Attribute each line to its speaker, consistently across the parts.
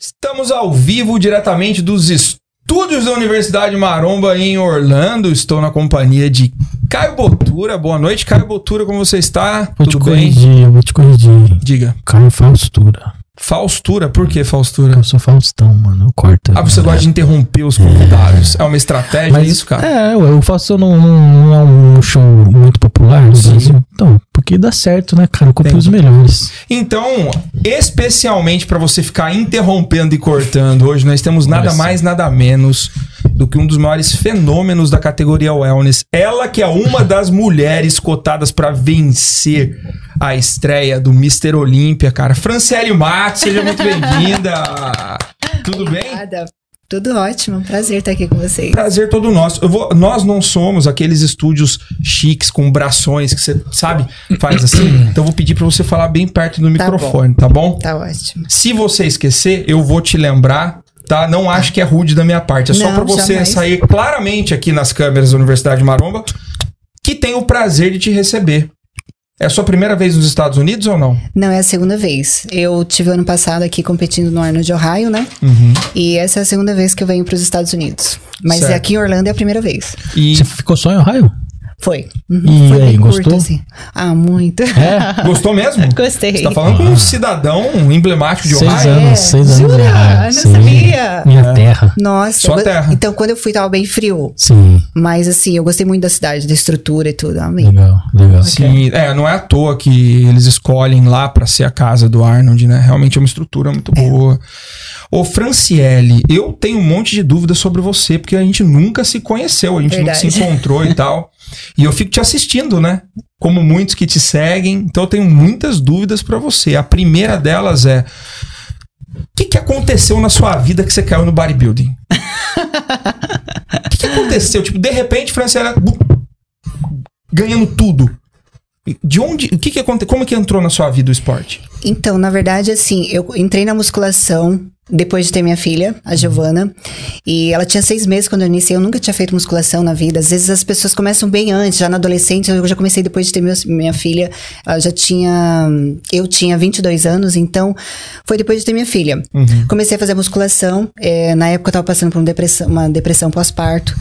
Speaker 1: Estamos ao vivo diretamente dos estúdios da Universidade Maromba em Orlando. Estou na companhia de Caio Botura. Boa noite, Caio Botura, como você está?
Speaker 2: Vou
Speaker 1: Tudo
Speaker 2: te
Speaker 1: bem?
Speaker 2: corrigir, eu vou te corrigir.
Speaker 1: Diga.
Speaker 2: Caio Faustura.
Speaker 1: Faustura, por que Faustura?
Speaker 2: Eu sou Faustão, mano. Eu corto.
Speaker 1: Ah, você gosta de interromper os convidados. É uma estratégia
Speaker 2: Mas
Speaker 1: isso, cara?
Speaker 2: É, o Faustão não, não, é um show muito popular no
Speaker 1: Sim.
Speaker 2: Brasil. Então, porque dá certo, né, cara? Eu copio os melhores.
Speaker 1: Então, especialmente para você ficar interrompendo e cortando, hoje nós temos nada mais, nada menos do que um dos maiores fenômenos da categoria Wellness. Ela que é uma das mulheres cotadas para vencer a estreia do Mr. Olímpia, cara. Franciele Matos, seja muito bem-vinda. Tudo bem?
Speaker 3: Obrigada. Tudo ótimo, prazer estar aqui com vocês.
Speaker 1: Prazer todo nosso. Vou, nós não somos aqueles estúdios chiques com brações que você, sabe, faz assim. Então eu vou pedir para você falar bem perto do
Speaker 3: Tá bom.
Speaker 1: microfone, tá bom?
Speaker 3: Tá ótimo.
Speaker 1: Se você esquecer, eu vou te lembrar, tá? Não acho que é rude da minha parte. É só pra você
Speaker 3: jamais.
Speaker 1: sair claramente aqui nas câmeras da Universidade de Maromba que tem o prazer de te receber. É a sua primeira vez nos Estados Unidos ou não?
Speaker 3: Não é a segunda vez. Eu tive ano passado aqui competindo no Arnold Ohio, né?
Speaker 1: Uhum.
Speaker 3: E essa é a segunda vez que eu venho para os Estados Unidos. Mas
Speaker 1: Certo.
Speaker 3: aqui em Orlando é a primeira vez.
Speaker 1: E
Speaker 2: Você ficou só em Ohio?
Speaker 3: Foi.
Speaker 2: E
Speaker 3: Uhum. Foi
Speaker 2: aí,
Speaker 3: bem
Speaker 2: gostou?
Speaker 3: curto, assim. Ah, muito.
Speaker 2: É?
Speaker 1: gostou mesmo?
Speaker 3: Gostei.
Speaker 1: Você tá falando com um cidadão emblemático de
Speaker 2: Seis
Speaker 1: Ohio?
Speaker 2: anos,
Speaker 3: É,
Speaker 2: seis anos.
Speaker 3: jura? Eu não
Speaker 2: sim.
Speaker 3: sabia.
Speaker 2: Minha terra.
Speaker 3: Nossa.
Speaker 1: Sua
Speaker 3: eu-
Speaker 1: terra.
Speaker 3: Então, quando eu fui, tava bem frio.
Speaker 2: Sim,
Speaker 3: Mas, assim, eu gostei muito da cidade, da estrutura e tudo. Amei.
Speaker 2: legal, legal.
Speaker 1: Sim, é, não é à toa que eles escolhem lá pra ser a casa do Arnold, né? Realmente é uma estrutura muito boa. Ô, Franciele, eu tenho um monte de dúvidas sobre você, porque a gente nunca se conheceu, a gente nunca
Speaker 3: Verdade.
Speaker 1: se encontrou e tal. E eu fico te assistindo, né? Como muitos que te seguem, então eu tenho muitas dúvidas pra você. A primeira delas é: o que, que aconteceu na sua vida que você caiu no bodybuilding? O que, que aconteceu? Tipo, de repente, Franciele bu- ganhando tudo. De onde, o que que aconteceu? Como que entrou na sua vida o esporte?
Speaker 3: Então, na verdade, assim, eu entrei na musculação depois de ter minha filha, a Giovana, e ela tinha seis meses quando eu iniciei. Eu nunca tinha feito musculação na vida. Às vezes as pessoas começam bem antes, já na adolescente. Eu já comecei depois de ter meu- minha filha. Ela já tinha. Eu tinha 22 anos, então foi depois de ter minha filha. Comecei a fazer musculação. é, na época eu tava passando por uma depressão, uma depressão pós-parto.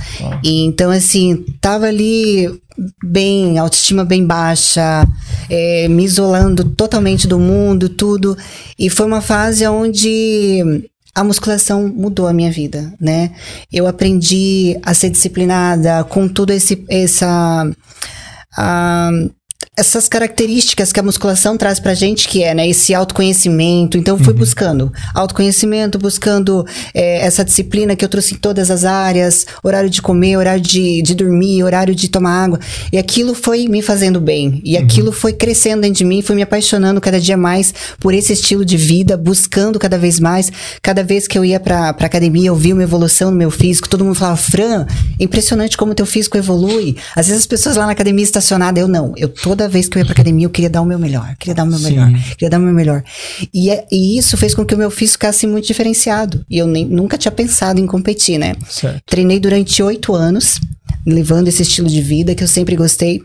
Speaker 3: E então, assim, tava ali bem, autoestima bem baixa, é, me isolando totalmente do mundo, tudo. E foi uma fase onde a musculação mudou a minha vida, né? Eu aprendi a ser disciplinada com tudo esse essa ah, essas características que a musculação traz pra gente, que é, né, esse autoconhecimento. Então, fui buscando autoconhecimento, buscando eh, essa disciplina que eu trouxe em todas as áreas, horário de comer, horário de, de dormir, horário de tomar água. E aquilo foi me fazendo bem. E aquilo foi crescendo dentro de mim, foi me apaixonando cada dia mais por esse estilo de vida, buscando cada vez mais. Cada vez que eu ia pra, pra academia, eu via uma evolução no meu físico. Todo mundo falava, Fran, é impressionante como teu físico evolui. Às vezes as pessoas lá na academia estacionadas, eu não. Eu toda vez que eu ia pra academia, eu queria dar o meu melhor. Queria dar o meu
Speaker 1: Sim.
Speaker 3: melhor. Queria dar o meu melhor. E, é- e isso fez com que o meu físico ficasse muito diferenciado. E eu nem, nunca tinha pensado em competir, né?
Speaker 1: Certo.
Speaker 3: Treinei durante oito anos, levando esse estilo de vida que eu sempre gostei.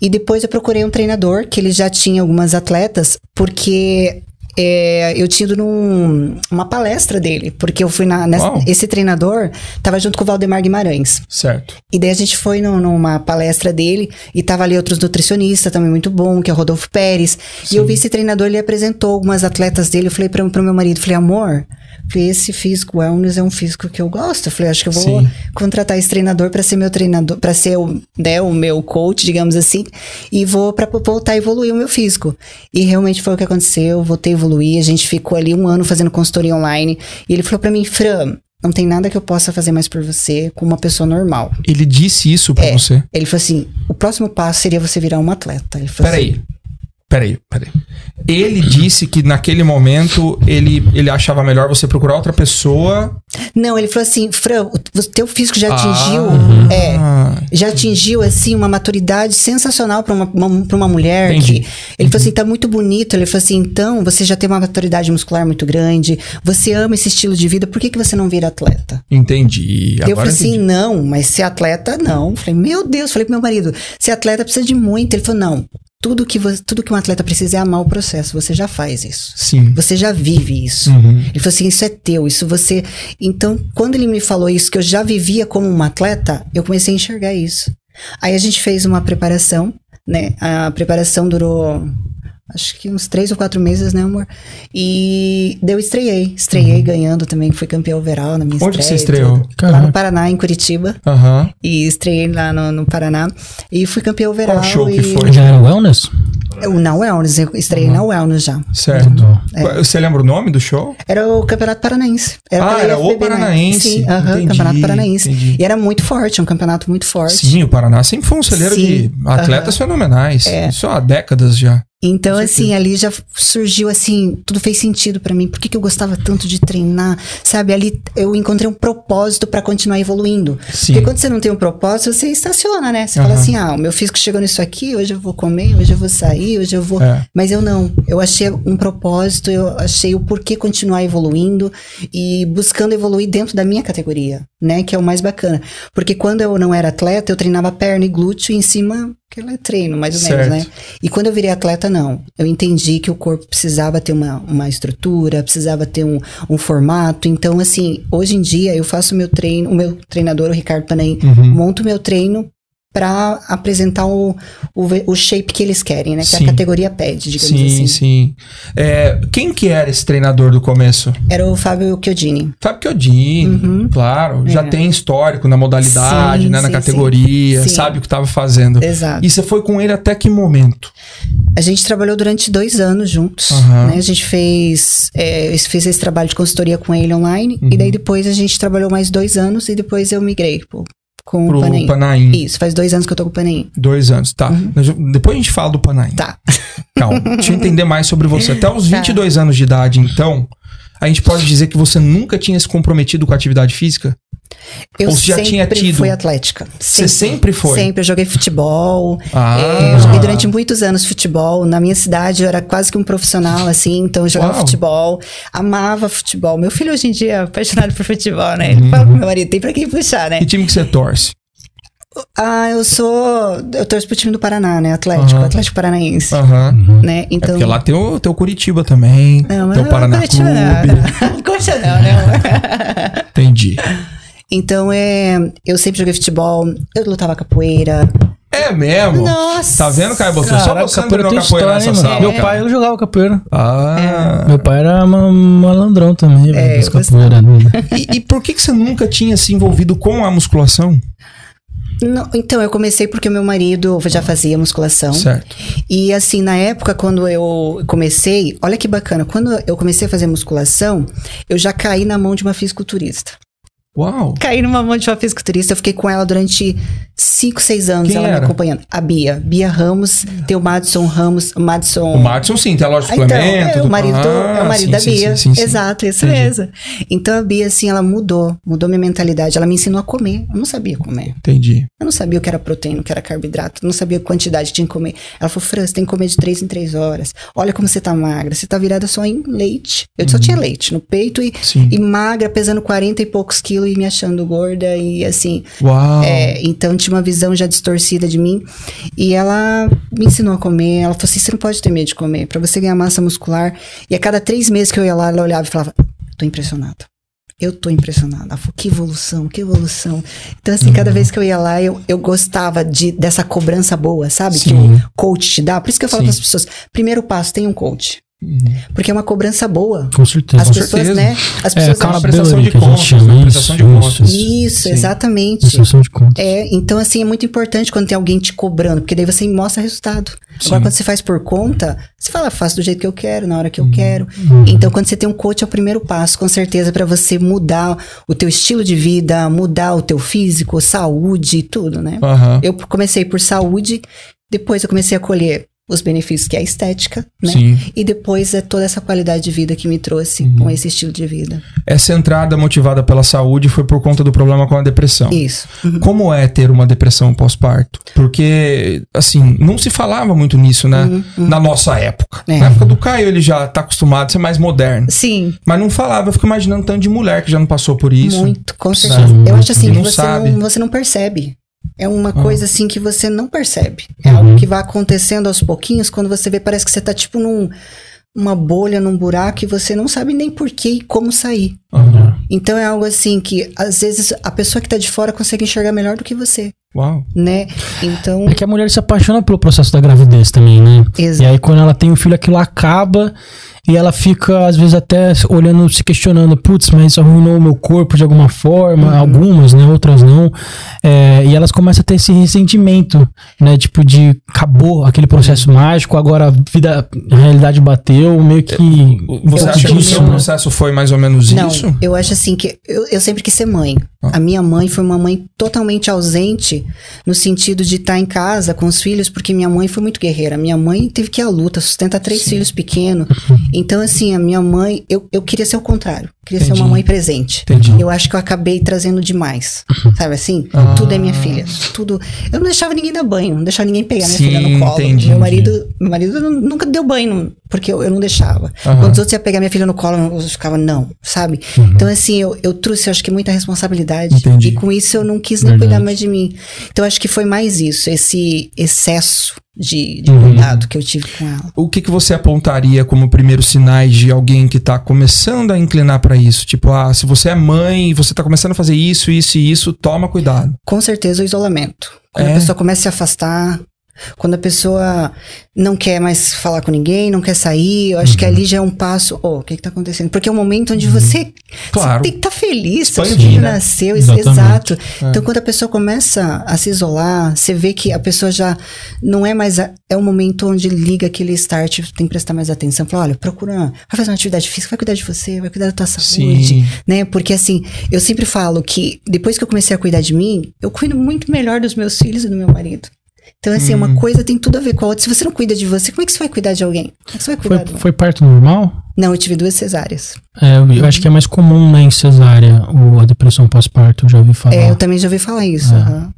Speaker 3: E depois eu procurei um treinador, que ele já tinha algumas atletas, porque é, eu tinha ido num, uma palestra dele. Porque eu fui na. nessa- esse treinador tava junto com o Valdemar Guimarães.
Speaker 1: Certo.
Speaker 3: E daí a gente foi no- numa palestra dele e tava ali outros nutricionistas também muito bom, que é o Rodolfo Pérez. E eu vi esse treinador, ele apresentou algumas atletas dele. Eu falei para pro meu marido, falei, amor, falei, esse físico wellness é um físico que eu gosto. Eu falei, acho que eu vou
Speaker 1: Sim.
Speaker 3: contratar esse treinador para ser meu treinador, para ser o, né, o meu coach, digamos assim, e vou para voltar a evoluir o meu físico. E realmente foi o que aconteceu, voltei a evoluir. A gente ficou ali um ano fazendo consultoria online. E ele falou para mim, Fran, não tem nada que eu possa fazer mais por você com uma pessoa normal.
Speaker 1: Ele disse isso pra
Speaker 3: É.
Speaker 1: você.
Speaker 3: Ele falou assim: o próximo passo seria você virar um atleta. Ele falou
Speaker 1: Peraí.
Speaker 3: assim,
Speaker 1: Peraí, peraí. Ele disse que naquele momento ele, ele achava melhor você procurar outra pessoa.
Speaker 3: Não, ele falou assim, Fran, o teu físico já atingiu,
Speaker 1: Ah.
Speaker 3: é, já atingiu assim uma maturidade sensacional para uma, uma, pra uma mulher.
Speaker 1: Entendi.
Speaker 3: Que, ele falou assim, tá muito bonito. Ele falou assim, então você já tem uma maturidade muscular muito grande, você ama esse estilo de vida, por que, que você não vira atleta?
Speaker 1: Entendi.
Speaker 3: eu
Speaker 1: Agora
Speaker 3: falei assim,
Speaker 1: entendi.
Speaker 3: não, mas ser atleta, não. Eu falei, meu Deus, falei pro meu marido, ser atleta precisa de muito. Ele falou, não. Tudo que, vo- tudo que um atleta precisa é amar o processo. Você já faz isso.
Speaker 1: Sim.
Speaker 3: Você já vive isso.
Speaker 1: Uhum.
Speaker 3: Ele falou assim: isso é teu, isso você. Então, quando ele me falou isso, que eu já vivia como uma atleta, eu comecei a enxergar isso. Aí a gente fez uma preparação, né? A preparação durou. Acho que uns três ou quatro meses, né, amor? E daí eu estreiei. Estreiei ganhando também, fui campeão overall na minha
Speaker 1: Uhum. Onde
Speaker 3: estreia.
Speaker 1: você estreou?
Speaker 3: Lá no Paraná, em Curitiba.
Speaker 1: Aham.
Speaker 3: E estreiei lá no, no Paraná. E fui campeão overall.
Speaker 1: Qual show que
Speaker 3: e...
Speaker 1: foi?
Speaker 2: Já era wellness?
Speaker 3: Eu, na Wellness, eu estreiei
Speaker 1: Uhum.
Speaker 3: na Wellness já.
Speaker 1: Certo. Qual- Você lembra o nome do show?
Speaker 3: Era o Campeonato Paranaense.
Speaker 1: Ah,
Speaker 3: pela
Speaker 1: era o
Speaker 3: né?
Speaker 1: Paranaense.
Speaker 3: Sim, aham,
Speaker 1: Entendi,
Speaker 3: Campeonato Paranaense.
Speaker 1: entendi.
Speaker 3: E era muito forte, um campeonato muito forte.
Speaker 1: Sim, o Paraná sempre foi um celeiro
Speaker 3: Sim.
Speaker 1: de atletas fenomenais.
Speaker 3: É.
Speaker 1: Isso há décadas já.
Speaker 3: Então, assim, ali já surgiu assim, tudo fez sentido pra mim. Por que, que eu gostava tanto de treinar? Sabe, ali eu encontrei um propósito pra continuar evoluindo.
Speaker 1: Sim.
Speaker 3: Porque quando você não tem um propósito, você estaciona, né? Você fala
Speaker 1: Aham.
Speaker 3: assim: ah, o meu físico chegou nisso aqui, hoje eu vou comer, hoje eu vou sair, hoje eu vou.
Speaker 1: É.
Speaker 3: Mas eu não. Eu achei um propósito, eu achei o porquê continuar evoluindo e buscando evoluir dentro da minha categoria, né? Que é o mais bacana. Porque quando eu não era atleta, eu treinava perna e glúteo e em cima, que é treino, mais ou
Speaker 1: Certo.
Speaker 3: menos, né? E quando eu virei atleta, não. Eu entendi que o corpo precisava ter uma, uma estrutura, precisava ter um, um formato. Então, assim, hoje em dia eu faço meu treino, o meu treinador, o Ricardo Panaim,
Speaker 1: Uhum.
Speaker 3: monto meu treino pra apresentar o, o, o shape que eles querem, né? Que
Speaker 1: Sim.
Speaker 3: a categoria pede, digamos
Speaker 1: Sim,
Speaker 3: assim.
Speaker 1: sim. É, quem que era esse treinador do começo?
Speaker 3: Era o Fábio Chiodini.
Speaker 1: Fábio Chiodini,
Speaker 3: Uhum.
Speaker 1: claro. Já
Speaker 3: É.
Speaker 1: tem histórico na modalidade,
Speaker 3: Sim,
Speaker 1: né, na
Speaker 3: sim,
Speaker 1: categoria,
Speaker 3: sim.
Speaker 1: sabe o que estava fazendo.
Speaker 3: Exato.
Speaker 1: E você foi com ele até que momento?
Speaker 3: A gente trabalhou durante dois anos juntos.
Speaker 1: Aham.
Speaker 3: Né? A gente fez, é, fiz esse trabalho de consultoria com ele online.
Speaker 1: Uhum.
Speaker 3: E daí depois a gente trabalhou mais dois anos e depois eu migrei com
Speaker 1: Pro
Speaker 3: o Panaim.
Speaker 1: Panaim.
Speaker 3: Isso, faz dois anos que eu tô com o Panaim.
Speaker 1: Dois anos, tá. Nós- Depois a gente fala do Panaim.
Speaker 3: Tá.
Speaker 1: Calma, deixa eu entender mais sobre você. Até os
Speaker 3: Tá.
Speaker 1: 22 anos de idade, então, a gente pode dizer que você nunca tinha se comprometido com a atividade física?
Speaker 3: Eu
Speaker 1: Ou você já
Speaker 3: sempre
Speaker 1: tinha tido?
Speaker 3: fui atlética.
Speaker 1: Você sempre foi?
Speaker 3: Sempre. Eu joguei futebol.
Speaker 1: Ah.
Speaker 3: É, eu joguei durante muitos anos futebol. Na minha cidade eu era quase que um profissional, assim. Então eu jogava
Speaker 1: Uau.
Speaker 3: futebol. Amava futebol. Meu filho hoje em dia é apaixonado por futebol, né?
Speaker 1: Uhum.
Speaker 3: Ele fala pro meu marido, tem pra quem puxar, né?
Speaker 1: Que time que você torce?
Speaker 3: Ah, eu sou... Eu torço pro time do Paraná, né? Atlético.
Speaker 1: Aham.
Speaker 3: Atlético Paranaense.
Speaker 1: Aham.
Speaker 3: Né?
Speaker 1: É
Speaker 3: Então...
Speaker 1: porque lá tem o, tem o Curitiba também.
Speaker 3: Não,
Speaker 1: tem o
Speaker 3: mas
Speaker 1: Paraná
Speaker 3: Curitiba
Speaker 1: Clube.
Speaker 3: não, não. Curitiba não, né?
Speaker 1: Entendi.
Speaker 3: Então, é, eu sempre joguei futebol, eu lutava capoeira.
Speaker 1: É mesmo?
Speaker 3: Nossa!
Speaker 1: Tá vendo, Caio Botou? Só você
Speaker 2: capoeira
Speaker 1: treinou
Speaker 2: tem
Speaker 1: capoeira
Speaker 2: história,
Speaker 1: nessa
Speaker 2: mano?
Speaker 1: sala.
Speaker 2: Meu
Speaker 1: cara.
Speaker 2: pai, ele jogava capoeira.
Speaker 1: Ah.
Speaker 2: Meu pai era ma- malandrão também,
Speaker 3: É,
Speaker 2: das
Speaker 3: eu
Speaker 2: capoeiras dele.
Speaker 1: E, e por que, que você nunca tinha se envolvido com a musculação?
Speaker 3: Não, então, eu comecei porque meu marido já fazia musculação.
Speaker 1: Certo.
Speaker 3: E assim, na época, quando eu comecei, olha que bacana, quando eu comecei a fazer musculação, eu já caí na mão de uma fisiculturista.
Speaker 1: Uau.
Speaker 3: Caí numa mão de uma fisiculturista, eu fiquei com ela durante 5, 6 anos,
Speaker 1: Quem
Speaker 3: ela
Speaker 1: era?
Speaker 3: me acompanhando. A Bia. Bia Ramos, tem o Madison Ramos, Madison...
Speaker 1: O Madison, sim, tem a loja de
Speaker 3: Ah, Então,
Speaker 1: suplemento.
Speaker 3: é o marido, do- é o marido
Speaker 1: sim,
Speaker 3: da Bia.
Speaker 1: sim, sim.
Speaker 3: Exato, isso
Speaker 1: Entendi.
Speaker 3: mesmo. Então a Bia, assim, ela mudou, mudou minha mentalidade. Ela me ensinou a comer. Eu não sabia comer.
Speaker 1: Entendi.
Speaker 3: Eu não sabia o que era proteína, o que era carboidrato, eu não sabia a quantidade que tinha que comer. Ela falou, Fran, você tem que comer de três em três horas. Olha como você tá magra, você tá virada só em leite. Eu só tinha leite no peito e,
Speaker 1: Uhum.
Speaker 3: E magra, pesando 40 e poucos quilos e me achando gorda e assim.
Speaker 1: Uau.
Speaker 3: É, então tinha uma visão já distorcida de mim. E ela me ensinou a comer. Ela falou assim: você não pode ter medo de comer. Pra você ganhar massa muscular. E a cada três meses que eu ia lá, ela olhava e falava: tô impressionada. Eu tô impressionada. Ela falou, que evolução, que evolução. Então, assim, cada vez que eu ia lá, eu, eu gostava de, dessa cobrança boa, sabe? Que
Speaker 1: Sim.
Speaker 3: o coach te dá. Por isso que eu falo para as pessoas: primeiro passo, tem um coach.
Speaker 1: Uhum.
Speaker 3: Porque é uma cobrança boa.
Speaker 2: Com certeza.
Speaker 3: As
Speaker 1: Com
Speaker 3: pessoas,
Speaker 1: certeza.
Speaker 3: né? As
Speaker 2: É,
Speaker 3: pessoas
Speaker 2: cara,
Speaker 1: prestação de
Speaker 2: gente
Speaker 1: contas,
Speaker 2: chama
Speaker 1: né?
Speaker 2: isso,
Speaker 1: Prestação de contas.
Speaker 3: Isso,
Speaker 1: Sim.
Speaker 3: exatamente.
Speaker 2: Prestação de contas.
Speaker 3: É, então assim, é muito importante quando tem alguém te cobrando, porque daí você mostra resultado.
Speaker 1: Sim.
Speaker 3: Agora, quando você faz por conta, você fala, faço do jeito que eu quero, na hora
Speaker 1: Uhum.
Speaker 3: que eu quero. Então, quando você tem um coach, é o primeiro passo, com certeza, para você mudar o teu estilo de vida, mudar o teu físico, saúde, tudo, né?
Speaker 1: Aham.
Speaker 3: Eu comecei por saúde, depois eu comecei a colher os benefícios que é a estética, né?
Speaker 1: Sim.
Speaker 3: E depois é toda essa qualidade de vida que me trouxe
Speaker 1: Uhum.
Speaker 3: com esse estilo de vida.
Speaker 1: Essa entrada motivada pela saúde foi por conta do problema com a depressão.
Speaker 3: Isso. Uhum.
Speaker 1: Como é ter uma depressão pós-parto? Porque, assim, não se falava muito nisso, né?
Speaker 3: Uhum, uhum.
Speaker 1: Na nossa época.
Speaker 3: É.
Speaker 1: Na época do Caio, ele já tá acostumado a ser mais moderno.
Speaker 3: Sim,
Speaker 1: Mas não falava, eu fico imaginando tanto de mulher que já não passou por isso.
Speaker 3: muito, com certeza. Eu acho assim,
Speaker 1: Não
Speaker 3: você
Speaker 1: sabe.
Speaker 3: não, você não percebe. É uma
Speaker 1: Ah.
Speaker 3: coisa assim que você não percebe. É
Speaker 2: Uhum.
Speaker 3: algo que vai acontecendo aos pouquinhos, quando você vê, parece que você tá tipo num uma bolha, num buraco e você não sabe nem por que e como sair.
Speaker 1: Aham.
Speaker 3: Então é algo assim que às vezes a pessoa que tá de fora consegue enxergar melhor do que você,
Speaker 1: Uau.
Speaker 3: né? Então,
Speaker 2: É que a mulher se apaixona pelo processo da gravidez também, né? E
Speaker 3: exato.
Speaker 2: aí quando ela tem o filho, aquilo acaba e ela fica, às vezes, até olhando, se questionando, putz, mas isso arruinou o meu corpo de alguma forma,
Speaker 3: Uhum.
Speaker 2: algumas, né? Outras não. É, e elas começam a ter esse ressentimento, né? Tipo, de acabou aquele processo mágico, agora a vida, a realidade bateu, meio que.
Speaker 1: Você
Speaker 3: Eu
Speaker 1: acha
Speaker 3: acho
Speaker 1: que o seu
Speaker 3: não.
Speaker 1: processo foi mais ou menos
Speaker 3: Não,
Speaker 1: isso?
Speaker 3: eu acho assim que eu, eu sempre quis ser mãe.
Speaker 1: Ah.
Speaker 3: A minha mãe foi uma mãe totalmente ausente no sentido de estar em casa com os filhos, porque minha mãe foi muito guerreira. Minha mãe teve que ir à luta, sustentar três filhos pequenos. Então, assim, a minha mãe, eu, eu queria ser o contrário. Queria ser
Speaker 1: Entendi.
Speaker 3: uma mãe presente.
Speaker 1: Entendi.
Speaker 3: Eu acho que eu acabei trazendo demais. Sabe assim?
Speaker 1: Ah.
Speaker 3: Tudo é minha filha. Tudo. Eu não deixava ninguém dar banho, não deixava ninguém pegar minha
Speaker 1: Sim,
Speaker 3: filha no colo.
Speaker 1: entendi,
Speaker 3: meu marido, meu marido nu- nunca deu banho, porque eu, eu não deixava.
Speaker 1: Aham.
Speaker 3: Quando os outros iam pegar minha filha no colo, eu ficava, não, sabe? Então, assim, eu, eu trouxe, eu acho que muita responsabilidade.
Speaker 1: Entendi.
Speaker 3: E com isso eu não quis nem
Speaker 2: Verdade.
Speaker 3: cuidar mais de mim. Então, acho que foi mais isso, esse excesso de, de
Speaker 1: Uhum.
Speaker 3: cuidado que eu tive com ela.
Speaker 1: O que, que você apontaria como primeiros sinais de alguém que tá começando a inclinar pra isso? Tipo, ah, se você é mãe e você tá começando a fazer isso, isso e isso, toma cuidado.
Speaker 3: Com certeza o isolamento. Quando
Speaker 1: É?
Speaker 3: a pessoa começa a se afastar, quando a pessoa não quer mais falar com ninguém, não quer sair, eu acho
Speaker 1: Uhum.
Speaker 3: que ali já é um passo. Oh, o que que tá acontecendo? Porque é um momento onde você,
Speaker 1: Claro.
Speaker 3: você tem que estar feliz, seu filho
Speaker 1: né?
Speaker 3: nasceu,
Speaker 2: Exatamente.
Speaker 3: exato.
Speaker 1: É.
Speaker 3: Então, quando a pessoa começa a se isolar, você vê que a pessoa já não é mais. a- é um momento onde liga aquele start, tem que prestar mais atenção. Fala, olha, procura, vai fazer uma atividade física, vai cuidar de você, vai cuidar da tua saúde
Speaker 1: Sim.
Speaker 3: né? Porque assim, eu sempre falo que depois que eu comecei a cuidar de mim, eu cuido muito melhor dos meus filhos e do meu marido. Então, assim,
Speaker 1: Hum.
Speaker 3: uma coisa tem tudo a ver com a outra. Se você não cuida de você, como é que você vai cuidar de alguém? Como é que você vai cuidar
Speaker 2: Foi,
Speaker 3: de
Speaker 2: foi parto normal?
Speaker 3: Não, eu tive duas cesáreas.
Speaker 2: É, eu, eu acho que é mais comum, né, em cesárea, o, a depressão pós-parto, eu já ouvi falar.
Speaker 3: É, eu também já ouvi falar isso.
Speaker 2: É.
Speaker 3: aham.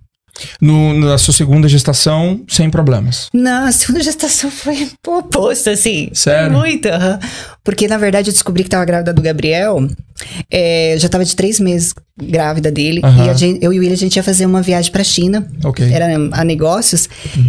Speaker 1: No, na sua segunda gestação, sem problemas.
Speaker 3: Não, a segunda gestação foi oposto, assim.
Speaker 1: Sério?
Speaker 3: Muito, aham. Porque, na verdade, eu descobri que tava grávida do Gabriel. é, eu já tava de três meses grávida dele.
Speaker 1: Aham.
Speaker 3: E a gente- eu e o William, a gente ia fazer uma viagem pra China.
Speaker 1: Ok.
Speaker 3: Era a negócios.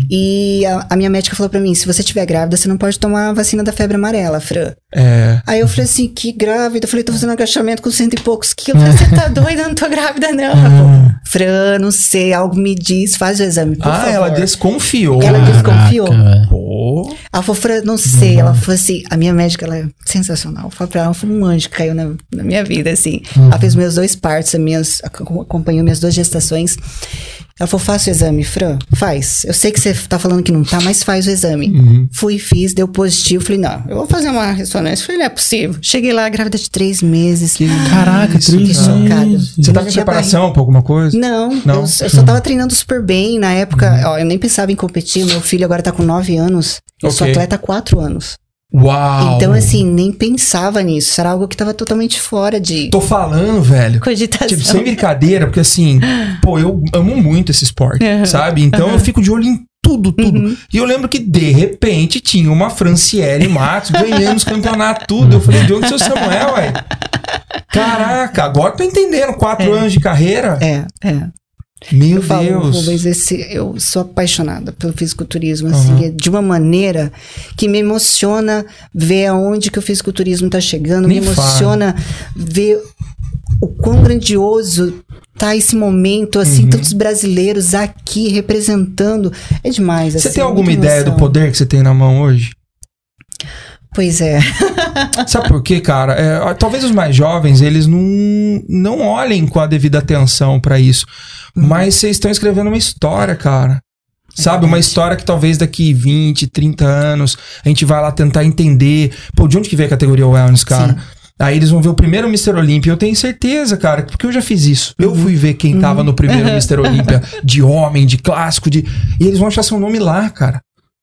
Speaker 3: E a, a minha médica falou pra mim: se você tiver grávida, você não pode tomar a vacina da febre amarela, Fran.
Speaker 1: É.
Speaker 3: Aí eu falei assim: que grávida? Eu falei: tô fazendo agachamento com cento e poucos quilos. Eu falei, você tá doida? Eu não tô grávida, não. Ela falou, Fran, não sei, algo me diz, faz o exame. Por
Speaker 1: ah,
Speaker 3: favor.
Speaker 1: ela desconfiou.
Speaker 3: Ela desconfiou.
Speaker 2: Caraca, velho.
Speaker 1: Pô.
Speaker 3: Ela falou, Fran, não sei. Ela falou assim: a minha médica, ela é sensacional. Pra ela, foi um anjo que caiu na, na minha vida, assim. Ela fez meus dois partos, as minhas, ac- acompanhou minhas duas gestações. Ela falou, faça o exame, Fran, faz. Eu sei que você tá falando que não tá, mas faz o exame.
Speaker 1: Uhum.
Speaker 3: Fui, fiz, deu positivo. Falei, não, eu vou fazer uma ressonância. Falei, não é possível. Cheguei lá, grávida de três meses.
Speaker 2: Caraca,
Speaker 1: Isso,
Speaker 2: três meses.
Speaker 1: Você tava
Speaker 3: Não
Speaker 1: em
Speaker 3: tinha
Speaker 1: preparação pra alguma coisa?
Speaker 3: Não,
Speaker 1: Não?
Speaker 3: Eu, eu só tava treinando super bem. Na época, ó, eu nem pensava em competir. Meu filho agora tá com nove anos. Eu sou
Speaker 1: Ok.
Speaker 3: atleta há quatro anos.
Speaker 1: Uau.
Speaker 3: Então, assim, nem pensava nisso. Isso Era algo que tava totalmente fora de
Speaker 1: Tô falando, velho.
Speaker 3: cogitação.
Speaker 1: Tipo, sem brincadeira, porque assim, pô, eu amo muito esse esporte,
Speaker 3: Aham.
Speaker 1: sabe? Então eu fico de olho em tudo, tudo.
Speaker 3: Uhum.
Speaker 1: E eu lembro que, de repente, tinha uma Franciele Matos ganhando os campeonatos, tudo. Eu falei, de onde é seu Samuel, ué? Caraca, agora tô entendendo. Quatro anos de carreira?
Speaker 3: É, é.
Speaker 1: Meu
Speaker 3: Eu falo,
Speaker 1: Deus.
Speaker 3: Rubens, esse, eu sou apaixonada pelo fisiculturismo, assim, é de uma maneira que me emociona ver aonde que o fisiculturismo tá chegando, me
Speaker 1: fala.
Speaker 3: emociona ver o quão grandioso tá esse momento, assim,
Speaker 1: Uhum.
Speaker 3: tantos brasileiros aqui representando. É demais,
Speaker 1: Você
Speaker 3: assim,
Speaker 1: tem alguma
Speaker 3: muita
Speaker 1: ideia do poder que você tem na mão hoje?
Speaker 3: Pois é.
Speaker 1: Sabe por quê, cara? É, talvez os mais jovens, eles não, não olhem com a devida atenção pra isso.
Speaker 3: Uhum.
Speaker 1: Mas vocês estão escrevendo uma história, cara. Sabe? Uma história que talvez daqui 20, 30 anos a gente vai lá tentar entender. Pô, de onde que veio a categoria Wellness, cara?
Speaker 3: Sim.
Speaker 1: Aí eles vão ver o primeiro Mr. Olímpia. Eu tenho certeza, cara, porque eu já fiz isso. Eu fui ver quem tava no primeiro Mr. Olímpia de homem, de clássico, de. E eles vão achar seu nome lá, cara.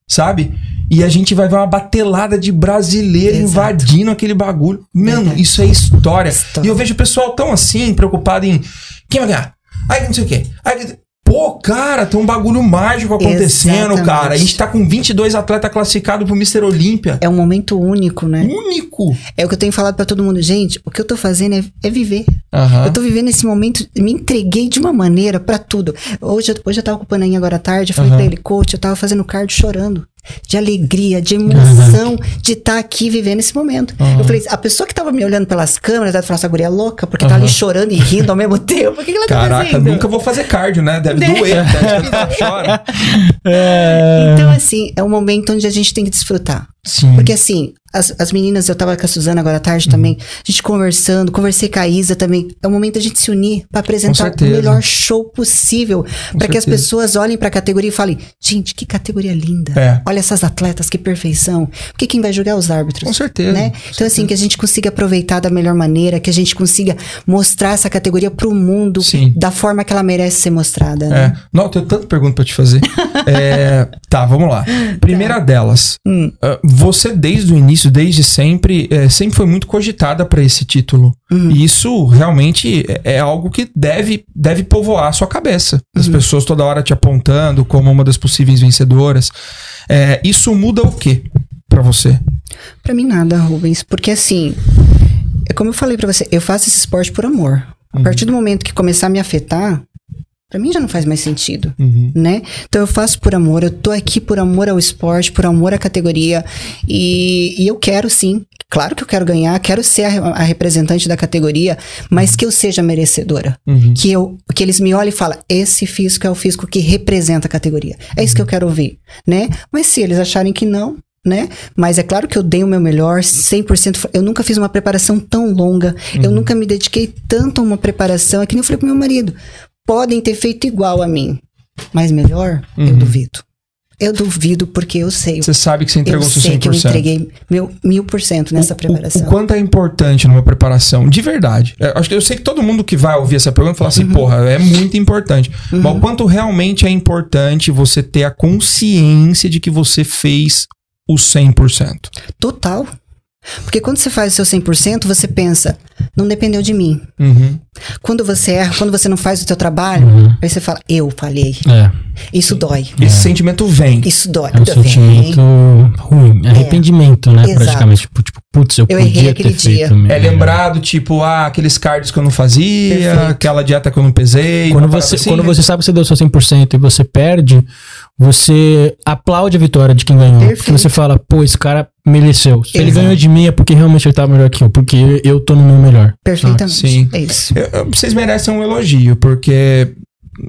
Speaker 1: Sabe? E a gente vai ver uma batelada de brasileiro
Speaker 3: Exato.
Speaker 1: invadindo aquele bagulho. Mano, isso é história.
Speaker 3: História.
Speaker 1: E eu vejo o pessoal tão assim, preocupado em quem vai ganhar? Aí não sei o quê. Aí, pô, cara, tem um bagulho mágico acontecendo,
Speaker 3: Exatamente.
Speaker 1: cara. A gente tá com 22 atletas classificados pro Mr. Olímpia.
Speaker 3: É um momento único, né?
Speaker 1: Único.
Speaker 3: É o que eu tenho falado pra todo mundo. Gente, o que eu tô fazendo é, é viver.
Speaker 1: Aham.
Speaker 3: Eu tô vivendo esse momento, me entreguei de uma maneira pra tudo. Hoje, eu- hoje eu tava com o Panainha agora à tarde, eu falei
Speaker 1: Aham.
Speaker 3: pra ele, coach, eu tava fazendo cardio chorando. De alegria, de emoção de estar aqui vivendo esse momento.
Speaker 1: Aham.
Speaker 3: Eu falei, a pessoa que tava me olhando pelas câmeras, ela falou, essa guria é louca, porque tá ali
Speaker 1: Aham.
Speaker 3: chorando e rindo ao mesmo tempo. O que, que ela tá
Speaker 1: Caraca,
Speaker 3: fazendo?
Speaker 1: nunca vou fazer cardio, né? Deve
Speaker 3: Né?
Speaker 1: doer. Deve chora.
Speaker 2: É.
Speaker 3: Então, assim, é um momento onde a gente tem que desfrutar.
Speaker 1: Sim.
Speaker 3: Porque assim, as, as meninas, eu tava com a Suzana agora à tarde também, a gente conversando, conversei com a Isa também. É o momento da gente se unir pra apresentar o
Speaker 1: certeza.
Speaker 3: melhor show possível. Pra que as
Speaker 1: certeza.
Speaker 3: pessoas olhem pra categoria e falem: gente, que categoria linda.
Speaker 1: É.
Speaker 3: Olha essas atletas, que perfeição. Porque quem vai julgar é os árbitros.
Speaker 1: Com certeza.
Speaker 3: Né?
Speaker 1: com
Speaker 3: Então, assim, que a gente consiga aproveitar da melhor maneira, que a gente consiga mostrar essa categoria pro mundo
Speaker 1: Sim.
Speaker 3: da forma que ela merece ser mostrada.
Speaker 1: É.
Speaker 3: Né?
Speaker 1: Não, eu tenho tanta pergunta pra te fazer. É, tá, vamos lá. Primeira delas.
Speaker 3: Hum.
Speaker 1: ah, Você, desde o início, desde sempre, é, sempre foi muito cogitada pra esse título.
Speaker 3: Uhum.
Speaker 1: E isso realmente é é algo que deve, deve povoar a sua cabeça. As pessoas toda hora te apontando como uma das possíveis vencedoras. É, isso muda o quê pra você?
Speaker 3: Pra mim nada, Rubens, porque assim, é como eu falei pra você, eu faço esse esporte por amor. A partir do momento que começar a me afetar, pra mim já não faz mais sentido,
Speaker 1: Uhum.
Speaker 3: né? Então eu faço por amor, eu tô aqui por amor ao esporte, por amor à categoria e, e eu quero sim, claro que eu quero ganhar, quero ser a, a representante da categoria, mas que eu seja merecedora.
Speaker 1: Uhum.
Speaker 3: Que, eu, que eles me olhem e falem, esse físico é o físico que representa a categoria. É isso que eu quero ouvir, né? Mas se eles acharem que não, né? Mas é claro que eu dei o meu melhor, 100%. Eu nunca fiz uma preparação tão longa. Eu nunca me dediquei tanto a uma preparação. É que nem eu falei pro meu marido. Podem ter feito igual a mim, mas melhor, eu
Speaker 1: Uhum.
Speaker 3: duvido. Eu duvido porque eu sei.
Speaker 1: Você sabe que você
Speaker 3: Eu
Speaker 1: entregou seu 100%.
Speaker 3: sei que eu entreguei meu mil por cento nessa
Speaker 1: O-
Speaker 3: preparação.
Speaker 1: O, o quanto é importante numa preparação, de verdade. É, acho que eu sei que todo mundo que vai ouvir essa pergunta fala assim,
Speaker 3: Uhum.
Speaker 1: porra, é muito importante. Mas o quanto realmente é importante você ter a consciência de que você fez o 100%.
Speaker 3: Total. Porque quando você faz o seu 100%, você pensa, não dependeu de mim.
Speaker 1: Uhum.
Speaker 3: Quando você erra, quando você não faz o seu trabalho,
Speaker 2: Uhum.
Speaker 3: aí você fala, eu falhei.
Speaker 2: É.
Speaker 3: Isso dói.
Speaker 1: Esse sentimento vem.
Speaker 3: Isso dói.
Speaker 2: É um sentimento ruim. Arrependimento, né?
Speaker 3: Exato.
Speaker 2: Praticamente. Tipo, tipo, putz, eu,
Speaker 3: Eu errei
Speaker 2: podia
Speaker 3: aquele
Speaker 2: ter feito
Speaker 3: dia.
Speaker 2: melhor.
Speaker 1: É lembrado, tipo, ah, aqueles cards que eu não fazia,
Speaker 3: Perfeito.
Speaker 1: aquela dieta que eu não pesei.
Speaker 2: Quando você,
Speaker 1: assim.
Speaker 2: quando você sabe que você deu seu 100% e você perde, você aplaude a vitória de quem ganhou.
Speaker 3: Perfeito.
Speaker 2: Porque você fala, pô, esse cara mereceu. Se ele ganhou de mim é porque realmente ele tá melhor que eu. Porque eu tô no meu melhor.
Speaker 3: Perfeitamente.
Speaker 1: Sim.
Speaker 3: É isso.
Speaker 1: Eu- vocês merecem um elogio, porque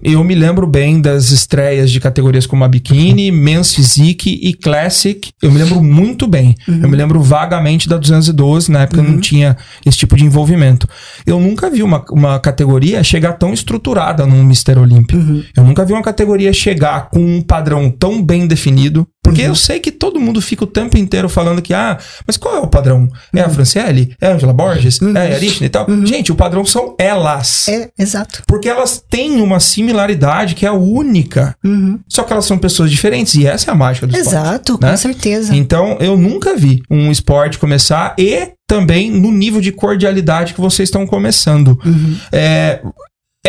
Speaker 1: eu me lembro bem das estreias de categorias como a Bikini, Men's Physique e Classic. Eu me lembro muito bem. Eu me lembro vagamente da 212, na época não tinha esse tipo de envolvimento. Eu nunca vi uma, uma categoria chegar tão estruturada num Mister Olímpio. Eu nunca vi uma categoria chegar com um padrão tão bem definido. Porque eu sei que todo mundo fica o tempo inteiro falando que, ah, mas qual é o padrão? É a Franciele? É a Angela Borges? É a Arishne e tal? Gente, o padrão são elas.
Speaker 3: É, exato.
Speaker 1: Porque elas têm uma similaridade que é única.
Speaker 3: Uhum.
Speaker 1: Só que elas são pessoas diferentes e essa é a mágica do esporte.
Speaker 3: Exato,
Speaker 1: né?
Speaker 3: com certeza.
Speaker 1: Então, eu nunca vi um esporte começar e também no nível de cordialidade que vocês estão começando.
Speaker 3: Uhum.
Speaker 1: É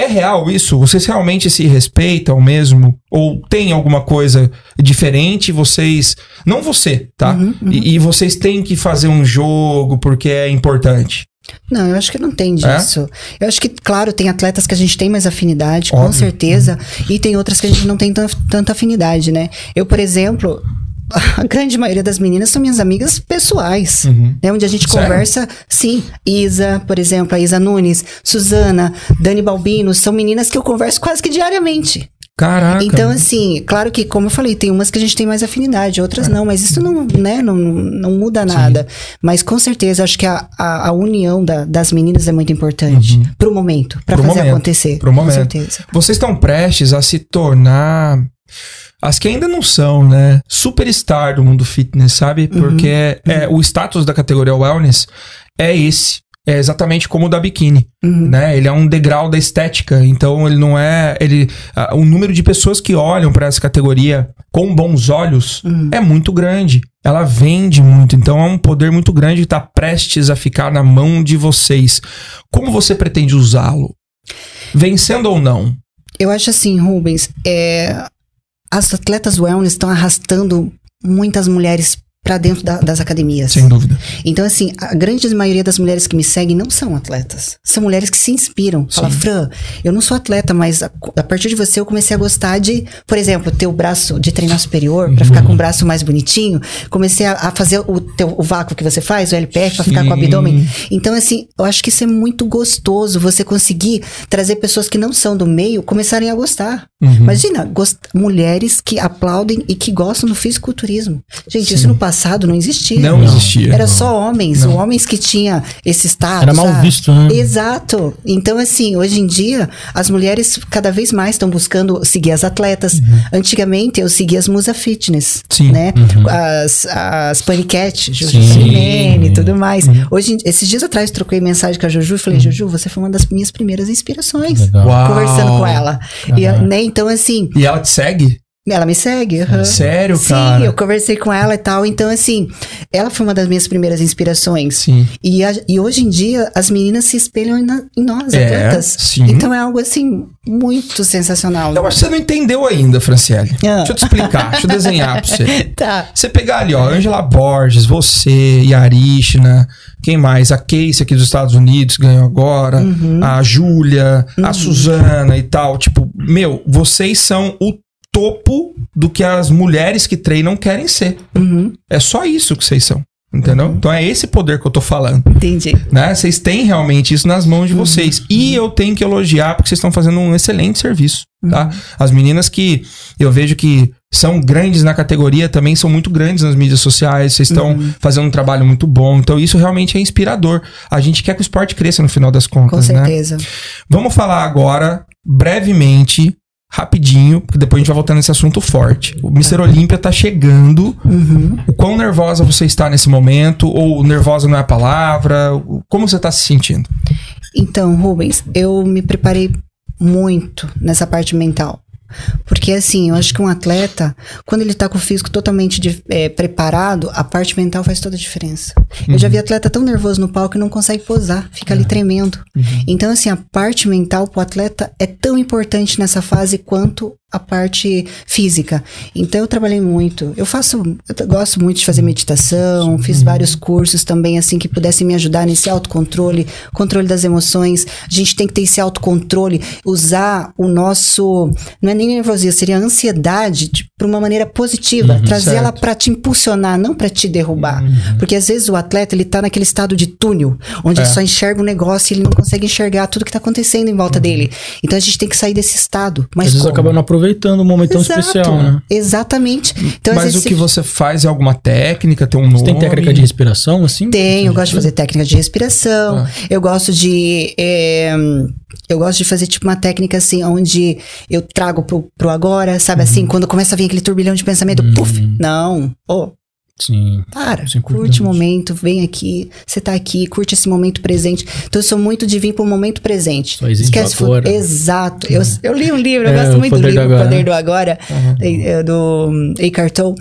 Speaker 1: real isso? Vocês realmente se respeitam mesmo? Ou tem alguma coisa diferente? Vocês. Não você, tá?
Speaker 3: Uhum, uhum.
Speaker 1: E, e vocês têm que fazer um jogo porque é importante.
Speaker 3: Não, eu acho que não tem
Speaker 1: É?
Speaker 3: disso. Eu acho que, claro, tem atletas que a gente tem mais afinidade, com
Speaker 1: Óbvio.
Speaker 3: certeza. E tem outras que a gente não tem tan- tanta afinidade, né? Eu, por exemplo, a grande maioria das meninas são minhas amigas pessoais.
Speaker 1: Uhum.
Speaker 3: Né, onde a gente
Speaker 1: Sério?
Speaker 3: conversa, sim. Isa, por exemplo, a Isa Nunes, Suzana, Dani Balbino, são meninas que eu converso quase que diariamente.
Speaker 1: Caraca.
Speaker 3: Então, assim, claro que, como eu falei, tem umas que a gente tem mais afinidade, outras não, mas isso não, né, não, não muda nada. Mas com certeza, acho que a, a, a união da- das meninas é muito importante pro momento, pra
Speaker 1: Uhum. Pro
Speaker 3: fazer
Speaker 1: momento,
Speaker 3: acontecer.
Speaker 1: pro
Speaker 3: com
Speaker 1: momento.
Speaker 3: certeza.
Speaker 1: Vocês estão prestes a se tornar. As que ainda não são, né? Superstar do mundo fitness, sabe?
Speaker 3: Uhum.
Speaker 1: Porque é, o status da categoria wellness é esse. É exatamente como o da biquíni,
Speaker 3: Uhum.
Speaker 1: né? Ele é um degrau da estética, então ele não é, ele, o número de pessoas que olham para essa categoria com bons olhos
Speaker 3: Uhum.
Speaker 1: é muito grande. Ela vende muito, então é um poder muito grande que está prestes a ficar na mão de vocês. Como você pretende usá-lo? Vencendo ou não?
Speaker 3: Eu acho assim, Rubens, é, as atletas wellness estão arrastando muitas mulheres pra dentro da- das academias.
Speaker 1: Sem dúvida.
Speaker 3: Então, assim, a grande maioria das mulheres que me seguem não são atletas. São mulheres que se inspiram. Fala, Fran, eu não sou atleta, mas a, a partir de você eu comecei a gostar de, por exemplo, ter o braço de treinar superior, pra ficar com o braço mais bonitinho. Comecei a, a fazer o, teu, o vácuo que você faz, o LPF, pra ficar com o
Speaker 1: Sim.
Speaker 3: abdômen. Então, assim, eu acho que isso é muito gostoso, você conseguir trazer pessoas que não são do meio começarem a gostar.
Speaker 1: Uhum.
Speaker 3: Imagina, gost- mulheres que aplaudem e que gostam do fisiculturismo. Gente, isso no passado não existia.
Speaker 1: Não existia.
Speaker 3: Era
Speaker 1: Não.
Speaker 3: só homens, homens que tinha esse status.
Speaker 2: Era mal visto, né?
Speaker 3: Exato. Então, assim, hoje em dia, as mulheres cada vez mais estão buscando seguir as atletas. Antigamente, eu seguia as Musa Fitness,
Speaker 1: Uhum. Sim.
Speaker 3: né? As, as Panicat, Juju
Speaker 2: Sim.
Speaker 3: Simene e tudo mais.
Speaker 1: Uhum.
Speaker 3: Hoje, em- esses dias atrás, troquei mensagem com a Juju e falei, Juju, você foi uma das minhas primeiras inspirações.
Speaker 2: Legal.
Speaker 1: Uau.
Speaker 3: Conversando com ela. E, né, então, assim,
Speaker 1: E ela te segue?
Speaker 3: Ela me segue. aham.
Speaker 1: Sério,
Speaker 3: Sim,
Speaker 1: cara?
Speaker 3: eu conversei com ela e tal. Então, assim, ela foi uma das minhas primeiras inspirações.
Speaker 1: Sim.
Speaker 3: E, a- e hoje em dia, as meninas se espelham na- em nós,
Speaker 1: É,
Speaker 3: atletas.
Speaker 1: sim.
Speaker 3: Então é algo, assim, muito sensacional.
Speaker 1: Eu acho que você não entendeu ainda, Franciele.
Speaker 3: Ah.
Speaker 1: Deixa eu te explicar, deixa eu desenhar pra você.
Speaker 3: Tá.
Speaker 1: Você pegar ali, ó, Angela Borges, você, Yarishna, quem mais? A Casey aqui dos Estados Unidos ganhou agora,
Speaker 3: Uhum.
Speaker 1: a Júlia, a Suzana e tal. Tipo, meu, vocês são o topo do que as mulheres que treinam querem ser.
Speaker 3: Uhum,
Speaker 1: É só isso que vocês são. Entendeu? Então é esse poder que eu tô falando,
Speaker 3: entendi.
Speaker 1: né? Vocês têm realmente isso nas mãos de vocês. E eu tenho que elogiar porque vocês estão fazendo um excelente serviço, tá? As meninas que eu vejo que são grandes na categoria também são muito grandes nas mídias sociais. Vocês estão fazendo um trabalho muito bom. Então isso realmente é inspirador. A gente quer que o esporte cresça no final das
Speaker 3: Com
Speaker 1: contas, né?
Speaker 3: certeza.
Speaker 1: Vamos falar agora, brevemente, rapidinho, porque depois a gente vai voltar nesse assunto forte. O Mr. Olímpia tá chegando.
Speaker 3: Uhum.
Speaker 1: O quão nervosa você está nesse momento? Ou nervosa não é a palavra? Como você tá se sentindo?
Speaker 3: Então, Rubens, eu me preparei muito nessa parte mental. Porque, assim, eu acho que um atleta, quando ele tá com o físico totalmente de- eh, preparado, a parte mental faz toda a diferença. Eu já vi atleta tão nervoso no palco que não consegue posar, fica ali tremendo. Então, assim, a parte mental pro atleta é tão importante nessa fase quanto a parte física. Então, eu trabalhei muito. Eu faço, eu gosto muito de fazer meditação, fiz vários cursos também, assim, que pudessem me ajudar nesse autocontrole, controle das emoções. A gente tem que ter esse autocontrole, usar o nosso, não é nem nervosismo, seria a ansiedade de, pra uma maneira positiva, trazer ela
Speaker 1: certo.
Speaker 3: para te impulsionar, não para te derrubar. Porque às vezes o atleta, ele tá naquele estado de túnel, onde
Speaker 1: É.
Speaker 3: ele só enxerga um negócio e ele não consegue enxergar tudo que tá acontecendo em volta dele. Então a gente tem que sair desse estado. Mas
Speaker 2: Às vezes
Speaker 3: como?
Speaker 2: acaba não aproveitando um momento tão especial, né?
Speaker 3: Exatamente. Então,
Speaker 1: Mas o que
Speaker 3: se-
Speaker 1: você faz é alguma técnica? Tem um nome?
Speaker 2: Você tem técnica de respiração, assim?
Speaker 3: Tem, eu gosto de fazer técnica de respiração.
Speaker 1: Ah.
Speaker 3: Eu gosto de. é, eu gosto de fazer tipo uma técnica assim, onde eu trago pro, pro agora, sabe assim? Quando começa a vir aquele turbilhão de pensamento, puf! Não. Ô,
Speaker 2: Sim.
Speaker 3: para.
Speaker 2: Isso é
Speaker 3: curte o momento, vem aqui, você tá aqui, curte esse momento presente. Então eu sou muito de vir pro momento presente.
Speaker 2: Só existe o
Speaker 3: fu-
Speaker 2: agora.
Speaker 3: Exato. Eu, eu li um livro, eu
Speaker 2: É,
Speaker 3: gosto
Speaker 2: o
Speaker 3: muito do livro
Speaker 2: Agora.
Speaker 3: Poder do Agora, eh, do hum, Eckhart Tolle.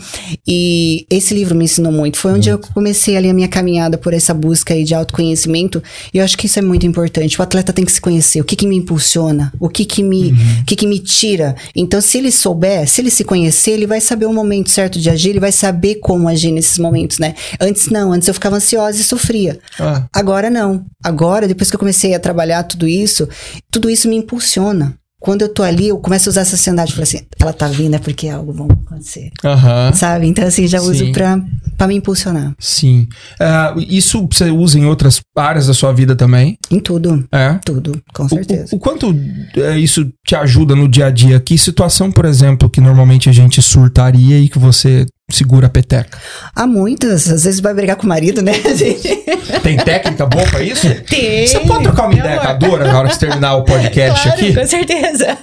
Speaker 3: E esse livro me ensinou muito. Foi onde eu comecei ali a minha caminhada por essa busca aí de autoconhecimento. E eu acho que isso é muito importante. O atleta tem que se conhecer. O que que me impulsiona? O que que me, o que que me tira? Então, se ele souber, se ele se conhecer, ele vai saber o momento certo de agir, ele vai saber como agir nesses momentos, né? Antes não, antes eu ficava ansiosa e sofria.
Speaker 1: Ah,
Speaker 3: Agora não. Agora, depois que eu comecei a trabalhar tudo isso, tudo isso me impulsiona. Quando eu tô ali, eu começo a usar essa ansiedade. Falei assim, ela tá vindo é porque algo bom acontecer.
Speaker 1: Aham.
Speaker 3: Sabe? Então, assim, já uso pra, pra me impulsionar.
Speaker 1: Sim. Ah, isso você usa em outras áreas da sua vida também?
Speaker 3: Em tudo.
Speaker 1: É.
Speaker 3: Tudo, com
Speaker 1: O-
Speaker 3: certeza.
Speaker 1: O, o quanto é, isso te ajuda no dia a dia? Que situação, por exemplo, que normalmente a gente surtaria e que você segura a peteca?
Speaker 3: Há muitas, às vezes vai brigar com o marido, né, gente?
Speaker 1: Tem técnica boa pra isso?
Speaker 3: Tem.
Speaker 1: Você pode trocar uma ideia com a. Dora na hora que você terminar o podcast
Speaker 3: Claro,
Speaker 1: aqui?
Speaker 3: com certeza.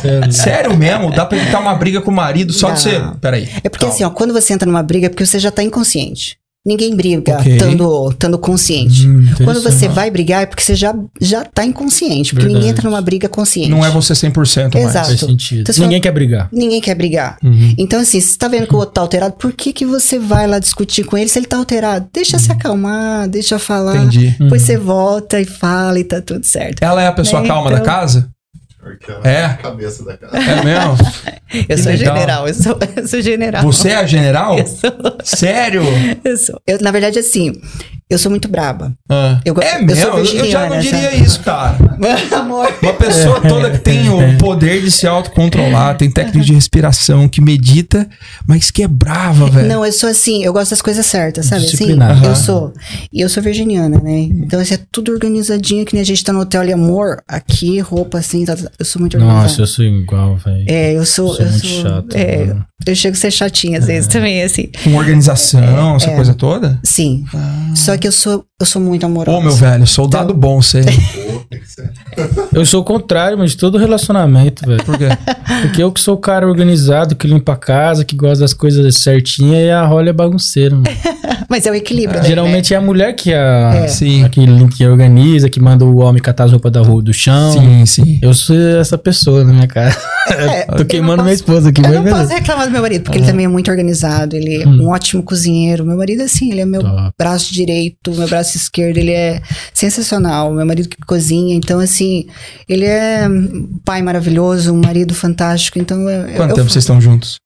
Speaker 2: Sério.
Speaker 1: Sério mesmo? Dá pra evitar uma briga com o marido só de
Speaker 3: Dá.
Speaker 1: você. Peraí.
Speaker 3: É porque
Speaker 1: calma.
Speaker 3: assim, ó, quando você entra numa briga, é porque você já tá inconsciente. Ninguém briga estando estando consciente.
Speaker 2: Hum,
Speaker 3: Quando você vai brigar é porque você já, já tá inconsciente. Porque
Speaker 2: Verdade.
Speaker 3: ninguém entra numa briga consciente.
Speaker 1: Não é você 100% mais.
Speaker 3: Exato.
Speaker 2: Faz sentido.
Speaker 3: Então,
Speaker 2: Ninguém
Speaker 3: fala-
Speaker 2: quer brigar.
Speaker 3: Ninguém quer brigar.
Speaker 1: Uhum.
Speaker 3: Então, assim, se você tá vendo que o outro tá alterado, por que, que você vai lá discutir com ele se ele tá alterado? Deixa se acalmar, deixa falar.
Speaker 1: Entendi.
Speaker 3: Depois você volta e fala e tá tudo certo.
Speaker 1: Ela é a pessoa
Speaker 3: Né,
Speaker 1: calma da
Speaker 3: então-
Speaker 1: casa?
Speaker 4: Porque ela
Speaker 1: É?
Speaker 4: é a cabeça da casa.
Speaker 1: É mesmo?
Speaker 3: Eu sou
Speaker 1: legal.
Speaker 3: general, eu sou, eu sou general.
Speaker 1: Você é a general?
Speaker 3: Eu sou,
Speaker 1: Sério?
Speaker 3: eu sou. Eu, na verdade, assim, eu sou muito braba.
Speaker 1: Ah.
Speaker 3: Eu
Speaker 1: é
Speaker 3: eu
Speaker 1: mesmo?
Speaker 3: sou
Speaker 1: Eu, já não diria
Speaker 3: sabe?
Speaker 1: isso, cara.
Speaker 3: Amor.
Speaker 1: Uma pessoa toda que tem o poder de se autocontrolar, tem técnica de respiração, que medita, mas que é brava, velho.
Speaker 3: Não, eu sou assim, eu gosto das coisas certas, sabe? Assim,
Speaker 2: Disciplinada.
Speaker 3: eu sou. E eu sou virginiana, né? Então, isso é tudo organizadinho, que nem a gente tá no hotel e amor, aqui, roupa assim, tá- eu sou muito organizada.
Speaker 2: Nossa, eu sou igual, velho.
Speaker 3: É, eu sou.
Speaker 2: Sou
Speaker 3: eu
Speaker 2: muito
Speaker 3: sou,
Speaker 2: chato,
Speaker 3: É, eu chego a ser chatinha às vezes também, assim.
Speaker 1: Com organização, essa
Speaker 3: É.
Speaker 1: coisa toda.
Speaker 3: Sim. Só que eu sou, eu sou muito amorosa.
Speaker 1: Ô, meu velho, soldado
Speaker 3: Então-
Speaker 1: bom, você.
Speaker 4: Ser.
Speaker 2: Eu sou o contrário, mas de todo relacionamento, velho.
Speaker 1: Por quê?
Speaker 2: Porque eu que sou o cara organizado, que limpa a casa, que gosta das coisas certinhas, e a Rolha é bagunceira, mano.
Speaker 3: Mas é o equilíbrio, né?
Speaker 2: Geralmente é a mulher que é a,
Speaker 3: É.
Speaker 1: Sim.
Speaker 2: a que, que organiza, que manda o homem catar as roupas da rua do chão.
Speaker 1: Sim, sim.
Speaker 2: Eu sou essa pessoa na minha casa.
Speaker 3: É,
Speaker 2: Tô queimando
Speaker 3: não
Speaker 2: minha
Speaker 3: posso-
Speaker 2: esposa aqui,
Speaker 3: Eu não
Speaker 2: beleza.
Speaker 3: posso reclamar do meu marido, porque ele também é muito organizado. Ele é um ótimo cozinheiro. Meu marido, assim, ele é meu
Speaker 2: Top.
Speaker 3: braço direito, meu braço esquerdo. Ele é sensacional. Meu marido que cozinha. Então, assim, ele é um pai maravilhoso, um marido fantástico. Então, eu,
Speaker 1: Quanto
Speaker 3: eu,
Speaker 1: tempo vocês estão juntos?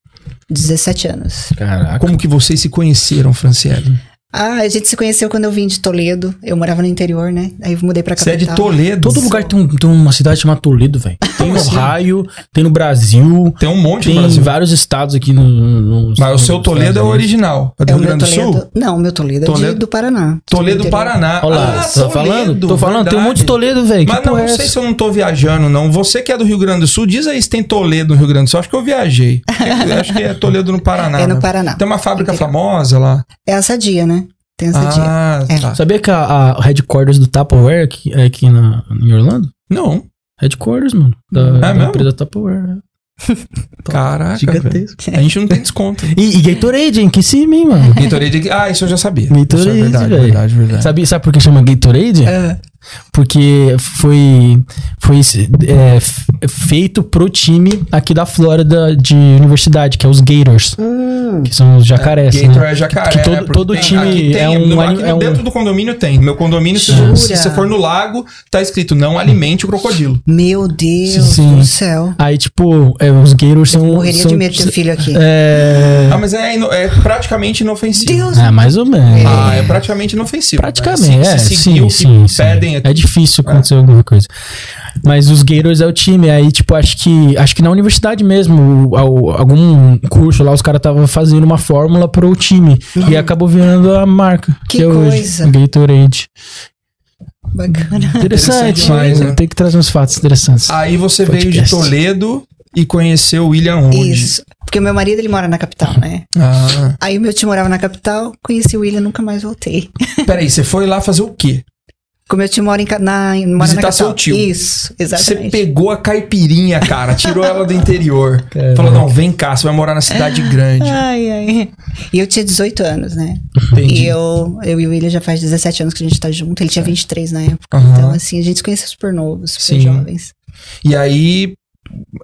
Speaker 3: 17 anos.
Speaker 2: Caraca.
Speaker 1: Como que vocês se conheceram, Franciele?
Speaker 3: Ah, a gente se conheceu quando eu vim de Toledo. Eu morava no interior, né? Aí eu mudei pra
Speaker 1: Você é
Speaker 3: capital.
Speaker 1: de Toledo?
Speaker 2: Todo lugar tem, um- tem uma cidade chamada Toledo, velho. Tem no? Ohio, tem no Brasil,
Speaker 1: Tem um monte
Speaker 2: tem
Speaker 1: no
Speaker 2: em
Speaker 1: Brasil.
Speaker 2: vários estados aqui no. no
Speaker 1: Mas o seu Toledo é o original. É do
Speaker 3: É
Speaker 1: Rio Grande do
Speaker 3: Toledo.
Speaker 1: Sul?
Speaker 3: Não, o meu Toledo, é
Speaker 1: Toledo-
Speaker 3: de, do Paraná.
Speaker 1: Toledo do. Paraná.
Speaker 2: Olha lá,
Speaker 1: Ah,
Speaker 2: tá falando?
Speaker 1: Toledo,
Speaker 2: Tô falando, tem um monte de
Speaker 1: verdade.
Speaker 2: Toledo, velho.
Speaker 1: Mas não,
Speaker 2: é
Speaker 1: não sei
Speaker 2: essa?
Speaker 1: se eu não tô viajando, não. Você que é do Rio Grande do Sul, diz aí se tem Toledo no Rio Grande do Sul. Acho que eu viajei. Eu acho que é Toledo no Paraná.
Speaker 3: É no
Speaker 1: né?
Speaker 3: Paraná.
Speaker 1: Tem uma fábrica famosa lá.
Speaker 3: É a Sadia, né? Tem a Sadia.
Speaker 1: Ah,
Speaker 3: É.
Speaker 1: tá.
Speaker 2: Sabia que a, a headquarters do Tupperware aqui, é aqui na, em Orlando?
Speaker 1: Não.
Speaker 2: Headquarters, mano. Da,
Speaker 1: É
Speaker 2: da
Speaker 1: mesmo?
Speaker 2: empresa Tupperware.
Speaker 1: Caraca.
Speaker 2: Gigantesco.
Speaker 1: velho. A gente não tem desconto.
Speaker 2: E, e Gatorade, hein? Que cima, hein, mano?
Speaker 1: Gatorade. Ah, isso eu já sabia.
Speaker 2: Gatorade,
Speaker 1: Isso é verdade, verdade, verdade.
Speaker 2: Sabe, sabe por que chama Gatorade?
Speaker 3: É.
Speaker 2: Porque foi, foi é, feito pro time aqui da Flórida de universidade, que é os Gators.
Speaker 3: Hum.
Speaker 2: Que são os jacarés,
Speaker 1: Gator
Speaker 2: né?
Speaker 1: é jacaré.
Speaker 2: Que todo-
Speaker 1: né?
Speaker 2: Todo
Speaker 1: tem-
Speaker 2: time
Speaker 1: aqui tem,
Speaker 2: é um
Speaker 1: no-
Speaker 2: é um-
Speaker 1: Dentro do condomínio tem. Meu condomínio, se, se você for no lago, tá escrito não alimente o crocodilo.
Speaker 3: Meu Deus
Speaker 2: Sim.
Speaker 3: do céu.
Speaker 2: Aí, tipo, é, os Gators
Speaker 3: Eu
Speaker 2: são.
Speaker 3: morreria
Speaker 2: são,
Speaker 3: de medo de ter filho aqui.
Speaker 2: É.
Speaker 1: Ah, mas é, ino- é praticamente inofensivo.
Speaker 3: Deus.
Speaker 2: Ah, mais ou menos.
Speaker 1: Ah, é praticamente inofensivo.
Speaker 2: Praticamente,
Speaker 1: Se-
Speaker 2: é.
Speaker 1: se seguir
Speaker 2: sim,
Speaker 1: o que
Speaker 2: sim, sim.
Speaker 1: pedem
Speaker 2: É difícil acontecer alguma coisa. Mas os Gators é o time. Aí, tipo, acho que acho que na universidade mesmo, algum curso lá, os caras estavam fazendo uma fórmula pro time. E acabou virando a marca.
Speaker 3: Que
Speaker 2: Que, é hoje.
Speaker 3: coisa.
Speaker 2: Gatorade.
Speaker 3: Bacana.
Speaker 2: Interessante,
Speaker 1: Interessante demais, né?
Speaker 2: Tem que trazer uns fatos interessantes.
Speaker 1: Aí você
Speaker 2: Podcast.
Speaker 1: veio de Toledo e conheceu o William onde?
Speaker 3: Isso. Porque o meu marido, ele mora na capital, né?
Speaker 1: Ah,
Speaker 3: Aí o meu tio morava na capital, conheci o William, nunca mais voltei.
Speaker 1: peraí, você foi lá fazer o quê?
Speaker 3: Como meu tio mora, em, na, mora na
Speaker 1: Visitar
Speaker 3: capital.
Speaker 1: seu tio.
Speaker 3: Isso,
Speaker 1: Você
Speaker 3: exatamente.
Speaker 1: pegou a caipirinha, cara, tirou ela do interior.
Speaker 2: Caraca.
Speaker 1: Falou, não, vem cá, você vai morar na cidade grande.
Speaker 3: Ai, ai. E eu tinha 18 anos, né?
Speaker 1: Entendi.
Speaker 3: E eu, eu e o William já faz 17 anos que a gente tá junto. Ele tinha 23 na época.
Speaker 1: Aham.
Speaker 3: Então, assim, a gente se conheceu super novos, super
Speaker 1: Sim.
Speaker 3: jovens.
Speaker 1: E aí,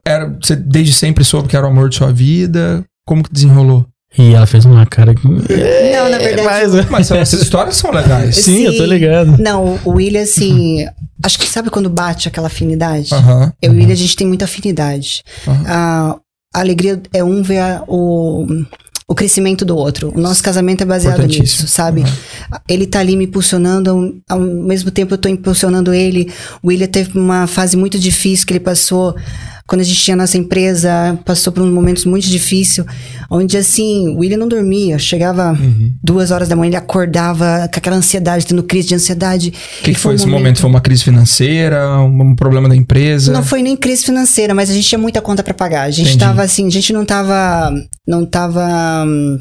Speaker 1: era, você desde sempre soube que era o amor de sua vida? Como que desenrolou?
Speaker 2: E ela fez uma cara que.
Speaker 3: Não, na verdade.
Speaker 2: Mas,
Speaker 1: Mas essas histórias são legais.
Speaker 2: sim, eu tô
Speaker 3: Sim.
Speaker 2: ligado.
Speaker 3: Não, o William, assim. acho que sabe quando bate aquela afinidade? Eu e o William, a gente tem muita afinidade. A, a alegria é um ver a- o, o crescimento do outro. O nosso casamento é baseado nisso, sabe?
Speaker 1: Uhum.
Speaker 3: Ele tá ali me impulsionando, ao, ao mesmo tempo eu tô impulsionando ele. O William teve uma fase muito difícil que ele passou quando a gente tinha nossa empresa, passou por um momentos muito difícil, onde assim, o William não dormia, chegava
Speaker 1: Uhum.
Speaker 3: duas horas da manhã, ele acordava com aquela ansiedade, tendo crise de ansiedade.
Speaker 1: O que, que foi esse momento? Foi uma crise financeira? Um problema da empresa?
Speaker 3: Não foi nem crise financeira, mas a gente tinha muita conta pra pagar. A gente
Speaker 1: Entendi.
Speaker 3: tava assim, a gente não tava. Não tava. hum,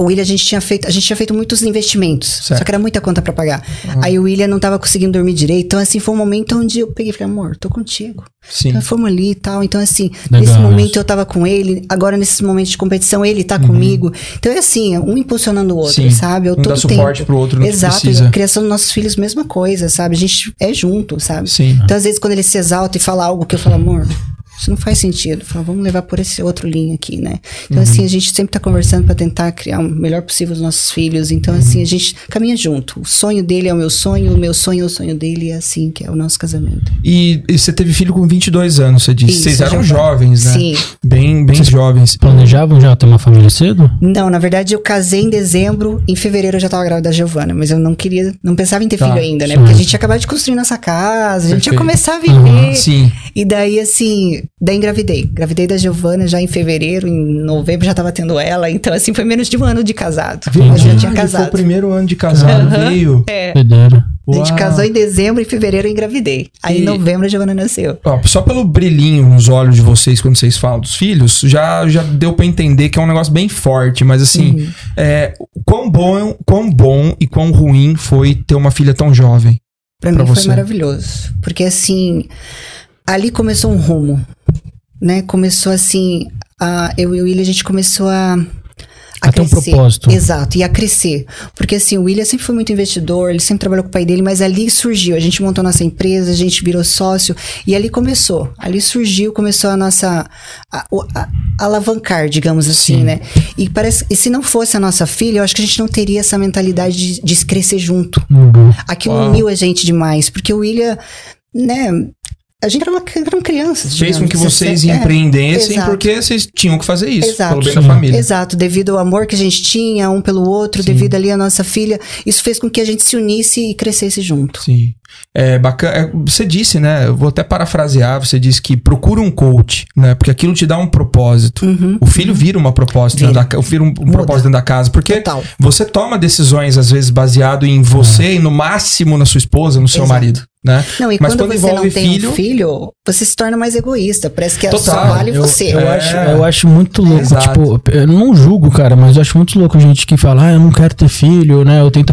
Speaker 3: O William, a gente tinha feito, a gente tinha feito muitos investimentos.
Speaker 1: Certo.
Speaker 3: Só que era muita conta pra pagar. Aí o William não tava conseguindo dormir direito. Então, assim, foi um momento onde eu peguei e falei, amor, tô contigo.
Speaker 1: Sim.
Speaker 3: Então, fomos ali e tal. Então, assim,
Speaker 2: Legal
Speaker 3: nesse momento
Speaker 2: isso.
Speaker 3: eu tava com ele. Agora, nesses momentos de competição, ele tá comigo. Então, é assim, um impulsionando o outro,
Speaker 1: Uhum. Sim.
Speaker 3: sabe? Eu
Speaker 1: Um dá suporte
Speaker 3: tempo.
Speaker 1: pro outro
Speaker 3: Exato.
Speaker 1: precisa.
Speaker 3: Criação dos nossos filhos, mesma coisa, sabe? A gente é junto, sabe?
Speaker 1: Sim.
Speaker 3: Então, às vezes, quando ele se exalta e fala algo que eu falo, amor, Isso não faz sentido. Fala, vamos levar por esse outro linha aqui, né? Então,
Speaker 1: Uhum.
Speaker 3: assim, a gente sempre tá conversando para tentar criar o melhor possível os nossos filhos. Então,
Speaker 1: Uhum.
Speaker 3: assim, a gente caminha junto. O sonho dele é o meu sonho, o meu sonho é o sonho dele, e é assim que é o nosso casamento.
Speaker 1: E, e você teve filho com 22 anos, você disse.
Speaker 3: Isso,
Speaker 1: Vocês eram
Speaker 3: já-
Speaker 1: jovens, né?
Speaker 3: Sim.
Speaker 1: Bem, bem jovens.
Speaker 2: Planejavam já ter uma família cedo?
Speaker 3: Não, na verdade, eu casei em dezembro, em fevereiro eu já tava grávida da Giovana, mas eu não queria, não pensava em ter
Speaker 1: Tá,
Speaker 3: filho ainda, né?
Speaker 2: sim.
Speaker 3: Porque a gente ia acabar de construir nossa casa, a gente
Speaker 1: Perfeito.
Speaker 3: ia começar a viver.
Speaker 1: Sim.
Speaker 3: E daí, assim, daí engravidei. Engravidei da Giovana já em fevereiro, em novembro já tava tendo ela. Então, assim, foi menos de um ano de casado. Mas já tinha
Speaker 1: Verdade, Foi o
Speaker 3: casado.
Speaker 1: primeiro ano de casado, veio.
Speaker 3: É. A gente
Speaker 1: Uau.
Speaker 3: casou em dezembro e fevereiro eu engravidei. Aí
Speaker 1: E-
Speaker 3: em novembro a Giovana nasceu.
Speaker 1: Ó, só pelo brilhinho nos olhos de vocês quando vocês falam dos filhos, já, já deu pra entender que é um negócio bem forte. Mas assim,
Speaker 3: Uhum.
Speaker 1: é, quão, bom, quão bom e quão ruim foi ter uma filha tão jovem.
Speaker 3: Pra,
Speaker 1: Pra
Speaker 3: mim
Speaker 1: você.
Speaker 3: foi maravilhoso. Porque assim, ali começou um rumo. Né? Começou assim, a, eu e o William, a gente começou a.
Speaker 2: A ter um
Speaker 3: crescer.
Speaker 2: propósito.
Speaker 3: Exato, e a crescer. Porque assim, o William sempre foi muito investidor, ele sempre trabalhou com o pai dele, mas ali surgiu. A gente montou nossa empresa, a gente virou sócio, e ali começou. Ali surgiu, começou a nossa. A, o- a- alavancar, digamos assim,
Speaker 1: Sim.
Speaker 3: né? E, parece, e se não fosse a nossa filha, eu acho que a gente não teria essa mentalidade de, de crescer junto.
Speaker 2: Uhum.
Speaker 3: Aquilo
Speaker 1: Uau.
Speaker 3: uniu a gente demais, porque o William, né, a gente era uma, eram crianças.
Speaker 1: Fez com que vocês
Speaker 3: é,
Speaker 1: empreendessem porque vocês tinham que fazer isso.
Speaker 3: Exato.
Speaker 1: Pelo bem da família.
Speaker 3: Exato, devido ao amor que a gente tinha um pelo outro,
Speaker 1: Sim.
Speaker 3: devido ali à nossa filha, isso fez com que a gente se unisse e crescesse junto.
Speaker 1: Sim. É bacana. é, Você disse, né? Eu vou até parafrasear. Você disse que procura um coach, né? Porque aquilo te dá um propósito.
Speaker 3: Uhum.
Speaker 1: O filho vira uma proposta
Speaker 3: Vira.
Speaker 1: dentro da vira um, um propósito dentro da casa. Porque
Speaker 3: Total.
Speaker 1: você toma decisões, às vezes, baseado em você e no máximo na sua esposa, no seu
Speaker 3: Exato.
Speaker 1: marido, né?
Speaker 3: Não, e
Speaker 1: Mas
Speaker 3: quando,
Speaker 1: quando
Speaker 3: você não tem
Speaker 1: filho-
Speaker 3: um filho, você se torna mais egoísta. Parece que é só vale
Speaker 2: eu,
Speaker 3: você.
Speaker 2: Eu,
Speaker 1: É.
Speaker 2: acho, eu acho muito louco.
Speaker 1: Exato.
Speaker 2: Tipo, eu não julgo, cara, mas eu acho muito louco a gente que fala, ah, eu não quero ter filho, né? Eu tento.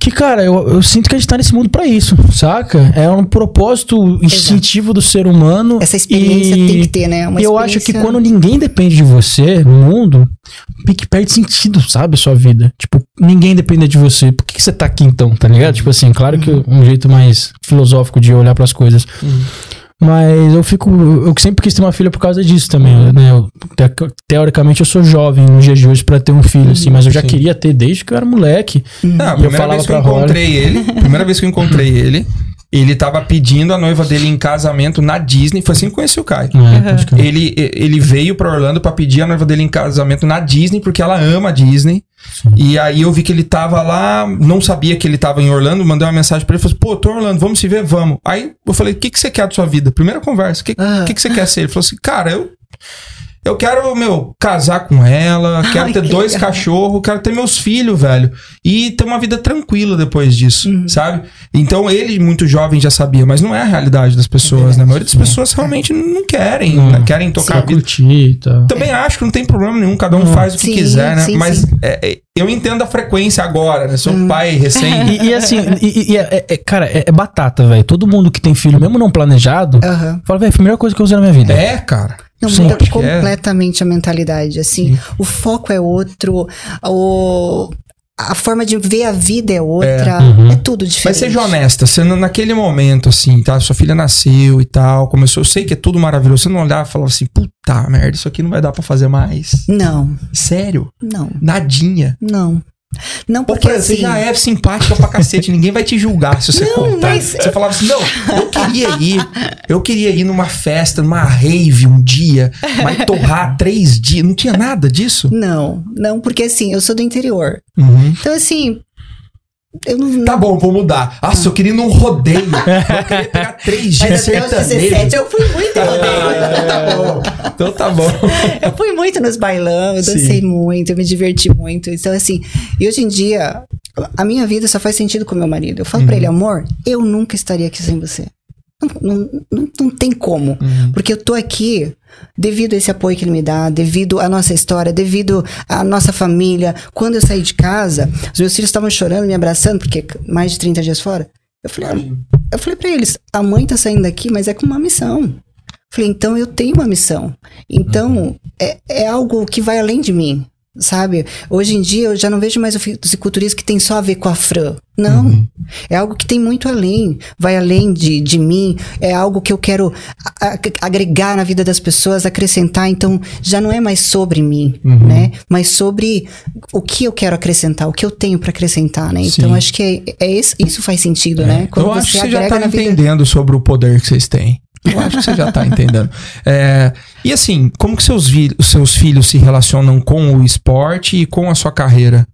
Speaker 2: Que, cara, eu, eu sinto que a gente tá nesse mundo pra isso, saca? É um propósito instintivo do ser humano.
Speaker 3: Essa experiência
Speaker 2: e-
Speaker 3: tem que ter, né? Uma
Speaker 2: e eu acho que
Speaker 3: experiência-
Speaker 2: quando ninguém depende de você no mundo, pique perde sentido, sabe? Sua vida. Tipo, ninguém depende de você. Por que, que você tá aqui então, tá ligado? Tipo assim, claro que um jeito mais filosófico de olhar pras coisas. Mas eu fico. Eu sempre quis ter uma filha por causa disso também, né? Eu, te- teoricamente eu sou jovem nos dias de hoje pra ter um filho, assim, mas eu já
Speaker 1: Sim.
Speaker 2: queria ter desde que eu era moleque.
Speaker 1: Não, a
Speaker 2: E eu
Speaker 1: primeira
Speaker 2: falava
Speaker 1: vez que eu
Speaker 2: Rola-
Speaker 1: encontrei ele, primeira vez que eu encontrei ele, ele tava pedindo a noiva dele em casamento na Disney. Foi assim que eu conheci o Caio.
Speaker 2: É, pode crer.
Speaker 1: Ele, ele veio pra Orlando pra pedir a noiva dele em casamento na Disney, porque ela ama a Disney. E aí eu vi que ele tava lá, não sabia que ele tava em Orlando, mandei uma mensagem pra ele, falei assim, pô, tô em Orlando, vamos se ver? Vamos. Aí eu falei, o que, que você quer da sua vida? Primeira conversa, o que,
Speaker 3: Ah.
Speaker 1: que, que você quer ser? Ele falou assim, cara, eu... Eu quero, meu, casar com ela, quero
Speaker 3: Ai,
Speaker 1: ter
Speaker 3: que
Speaker 1: dois
Speaker 3: legal.
Speaker 1: cachorros, quero ter meus filhos, velho. E ter uma vida tranquila depois disso,
Speaker 3: Uhum.
Speaker 1: sabe? Então ele, muito jovem, já sabia, mas não é a realidade das pessoas, né? A maioria das pessoas realmente não querem,
Speaker 2: Não.
Speaker 1: né? querem tocar vida.
Speaker 2: curtir tal.
Speaker 1: Também acho que não tem problema nenhum, cada um
Speaker 2: Não.
Speaker 1: faz o que
Speaker 3: Sim,
Speaker 1: quiser, né?
Speaker 3: sim,
Speaker 1: Mas
Speaker 3: sim.
Speaker 1: é, é, eu entendo a frequência agora, né? Sou
Speaker 3: Hum.
Speaker 1: pai recém.
Speaker 2: E, e assim, e, e é, é- cara, é, é batata, velho. Todo mundo que tem filho, mesmo não planejado,
Speaker 3: Aham.
Speaker 2: fala, velho, a melhor coisa que eu usei na minha vida.
Speaker 1: é, cara.
Speaker 3: Não,
Speaker 2: Sim,
Speaker 3: muda
Speaker 1: é.
Speaker 3: completamente a mentalidade, assim. O foco é outro, o, a forma de ver a vida é outra,
Speaker 2: Uhum.
Speaker 3: é, tudo diferente.
Speaker 1: Mas seja honesta, você não- naquele momento, assim, tá? Sua filha nasceu e tal, começou. Eu sei que é tudo maravilhoso. Você não olhava e falava assim, puta merda, isso aqui não vai dar pra fazer mais.
Speaker 3: Não,
Speaker 1: Sério?
Speaker 3: não,
Speaker 1: Nadinha.
Speaker 3: não. Não, porque
Speaker 1: Fran, você
Speaker 3: assim...
Speaker 1: já é simpática pra cacete, ninguém vai te julgar se você
Speaker 3: Não,
Speaker 1: contar.
Speaker 3: mas-
Speaker 1: Você falava assim, não, eu queria ir, eu queria ir numa festa, numa rave um dia, mas torrar três dias, não tinha nada disso?
Speaker 3: Não, não, porque assim, eu sou do interior.
Speaker 1: Uhum.
Speaker 3: Então, assim, eu não...
Speaker 1: Tá bom, vou mudar. Nossa, eu queria ir num rodeio. Eu queria pegar três dias
Speaker 3: Mas até os
Speaker 1: sertanejo.
Speaker 3: 17 eu fui muito em rodeio.
Speaker 1: Ah, tá bom. Então tá bom.
Speaker 3: Eu fui muito nos bailão, eu dancei muito, eu me diverti muito. Então, assim, e hoje em dia, a minha vida só faz sentido com meu marido. Eu falo pra ele, amor, eu nunca estaria aqui sem você. Não, não, não, tem como. Porque eu tô aqui devido a esse apoio que ele me dá, devido à nossa história, devido à nossa família. Quando eu saí de casa, os meus filhos estavam chorando, me abraçando, porque mais de 30 dias fora. Eu falei, ah, eu falei pra eles, a mãe tá saindo daqui, mas é com uma missão. Falei, então eu tenho uma missão. Então, é, é algo que vai além de mim. Sabe? Hoje em dia eu já não vejo mais o fisiculturismo que tem só a ver com a Fran. Não.
Speaker 1: Uhum.
Speaker 3: É algo que tem muito além. Vai além de, de mim. É algo que eu quero agregar na vida das pessoas, acrescentar. Então, já não é mais sobre mim,
Speaker 1: Uhum.
Speaker 3: né? Mas sobre o que eu quero acrescentar, o que eu tenho para acrescentar, né? Então,
Speaker 1: Sim.
Speaker 3: acho que é, é isso, isso faz sentido, né?
Speaker 1: eu acho que você já tá
Speaker 3: na vida-
Speaker 1: entendendo sobre o poder que vocês têm. Eu acho que você já tá entendendo. É, e assim, como que seus, os seus filhos se relacionam com o esporte e com a sua carreira?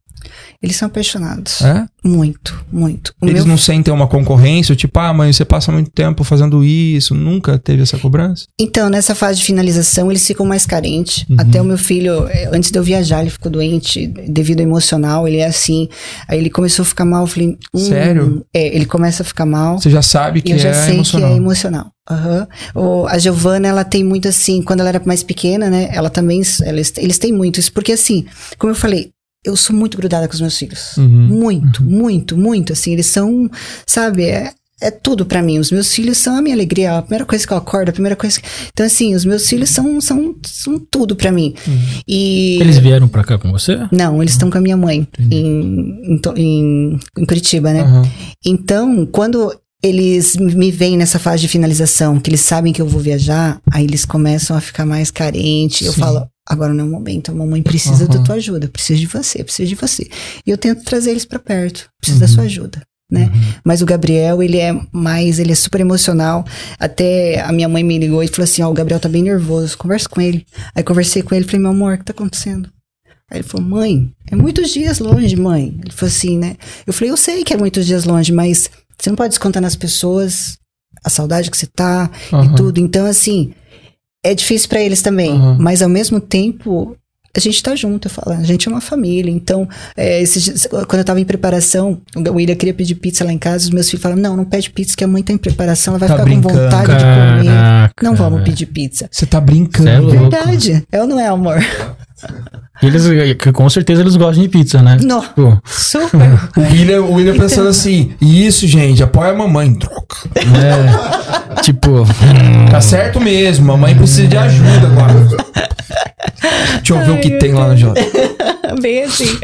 Speaker 3: Eles são apaixonados.
Speaker 1: É?
Speaker 3: Muito, muito. O
Speaker 1: Eles
Speaker 3: meu
Speaker 1: não sentem uma concorrência, tipo, ah, mãe, você passa muito tempo fazendo isso, nunca teve essa cobrança?
Speaker 3: Então, nessa fase de finalização, eles ficam mais carentes.
Speaker 1: Uhum.
Speaker 3: Até o meu filho, eh, antes de eu viajar, ele ficou doente devido ao emocional, ele é assim. Aí ele começou a ficar mal, eu falei... hum,
Speaker 1: Sério?
Speaker 3: É, ele começa a ficar mal.
Speaker 1: Você já sabe que
Speaker 3: eu já
Speaker 1: é
Speaker 3: sei
Speaker 1: emocional.
Speaker 3: que é emocional. Aham. O- A Giovana, ela tem muito assim, quando ela era mais pequena, né? Ela também, eles, eles têm muito isso. Porque assim, como eu falei, eu sou muito grudada com os meus filhos.
Speaker 1: Uhum.
Speaker 3: Muito, muito, muito. Assim, eles são, sabe, é, é tudo pra mim. Os meus filhos são a minha alegria. A primeira coisa que eu acordo, a primeira coisa. que- Então, assim, os meus filhos são, são, são tudo pra mim. E.
Speaker 2: Eles vieram pra cá com você?
Speaker 3: Não, eles estão com a minha mãe em, em, em, Curitiba, né? Então, quando eles me veem nessa fase de finalização, que eles sabem que eu vou viajar, aí eles começam a ficar mais carentes. Eu falo, agora não é o momento, a mamãe precisa da
Speaker 1: Aham.
Speaker 3: tua ajuda, precisa de você, precisa de você. E eu tento trazer eles pra perto, preciso da
Speaker 1: Uhum.
Speaker 3: sua ajuda. Né? Mas o Gabriel, ele é mais, ele é super emocional. Até a minha mãe me ligou e falou assim: Ó, o Gabriel tá bem nervoso, conversa com ele. Aí conversei com ele, falei: Meu amor, o que tá acontecendo? Aí ele falou: Mãe, é muitos dias longe, mãe. Ele falou assim, né? Eu falei: Eu sei que é muitos dias longe, mas você não pode descontar nas pessoas a saudade que você tá
Speaker 1: Aham.
Speaker 3: e tudo. Então, assim, é difícil pra eles também.
Speaker 1: Aham.
Speaker 3: Mas ao mesmo tempo, a gente tá junto, eu falo, a gente é uma família. Então, é, esses quando eu tava em preparação, o William queria pedir pizza lá em casa, os meus filhos falaram: não, não pede pizza, que a mãe tá em preparação, ela vai
Speaker 1: Tá
Speaker 3: ficar
Speaker 1: brincando.
Speaker 3: com vontade de comer.
Speaker 2: Caraca,
Speaker 3: Não vamos pedir pizza.
Speaker 1: Você tá brincando.
Speaker 2: É louco.
Speaker 3: Verdade. É ou não é, amor?
Speaker 2: E Eles, com certeza eles gostam de pizza, né?
Speaker 3: Não.
Speaker 2: Pô,
Speaker 3: Super.
Speaker 1: O William, o William pensando assim, isso, gente, apoia a mamãe, troca.
Speaker 2: é, tipo,
Speaker 1: Tá certo mesmo, mamãe precisa de ajuda agora. Deixa eu ver o que tem lá na geladeira.
Speaker 3: Bem assim.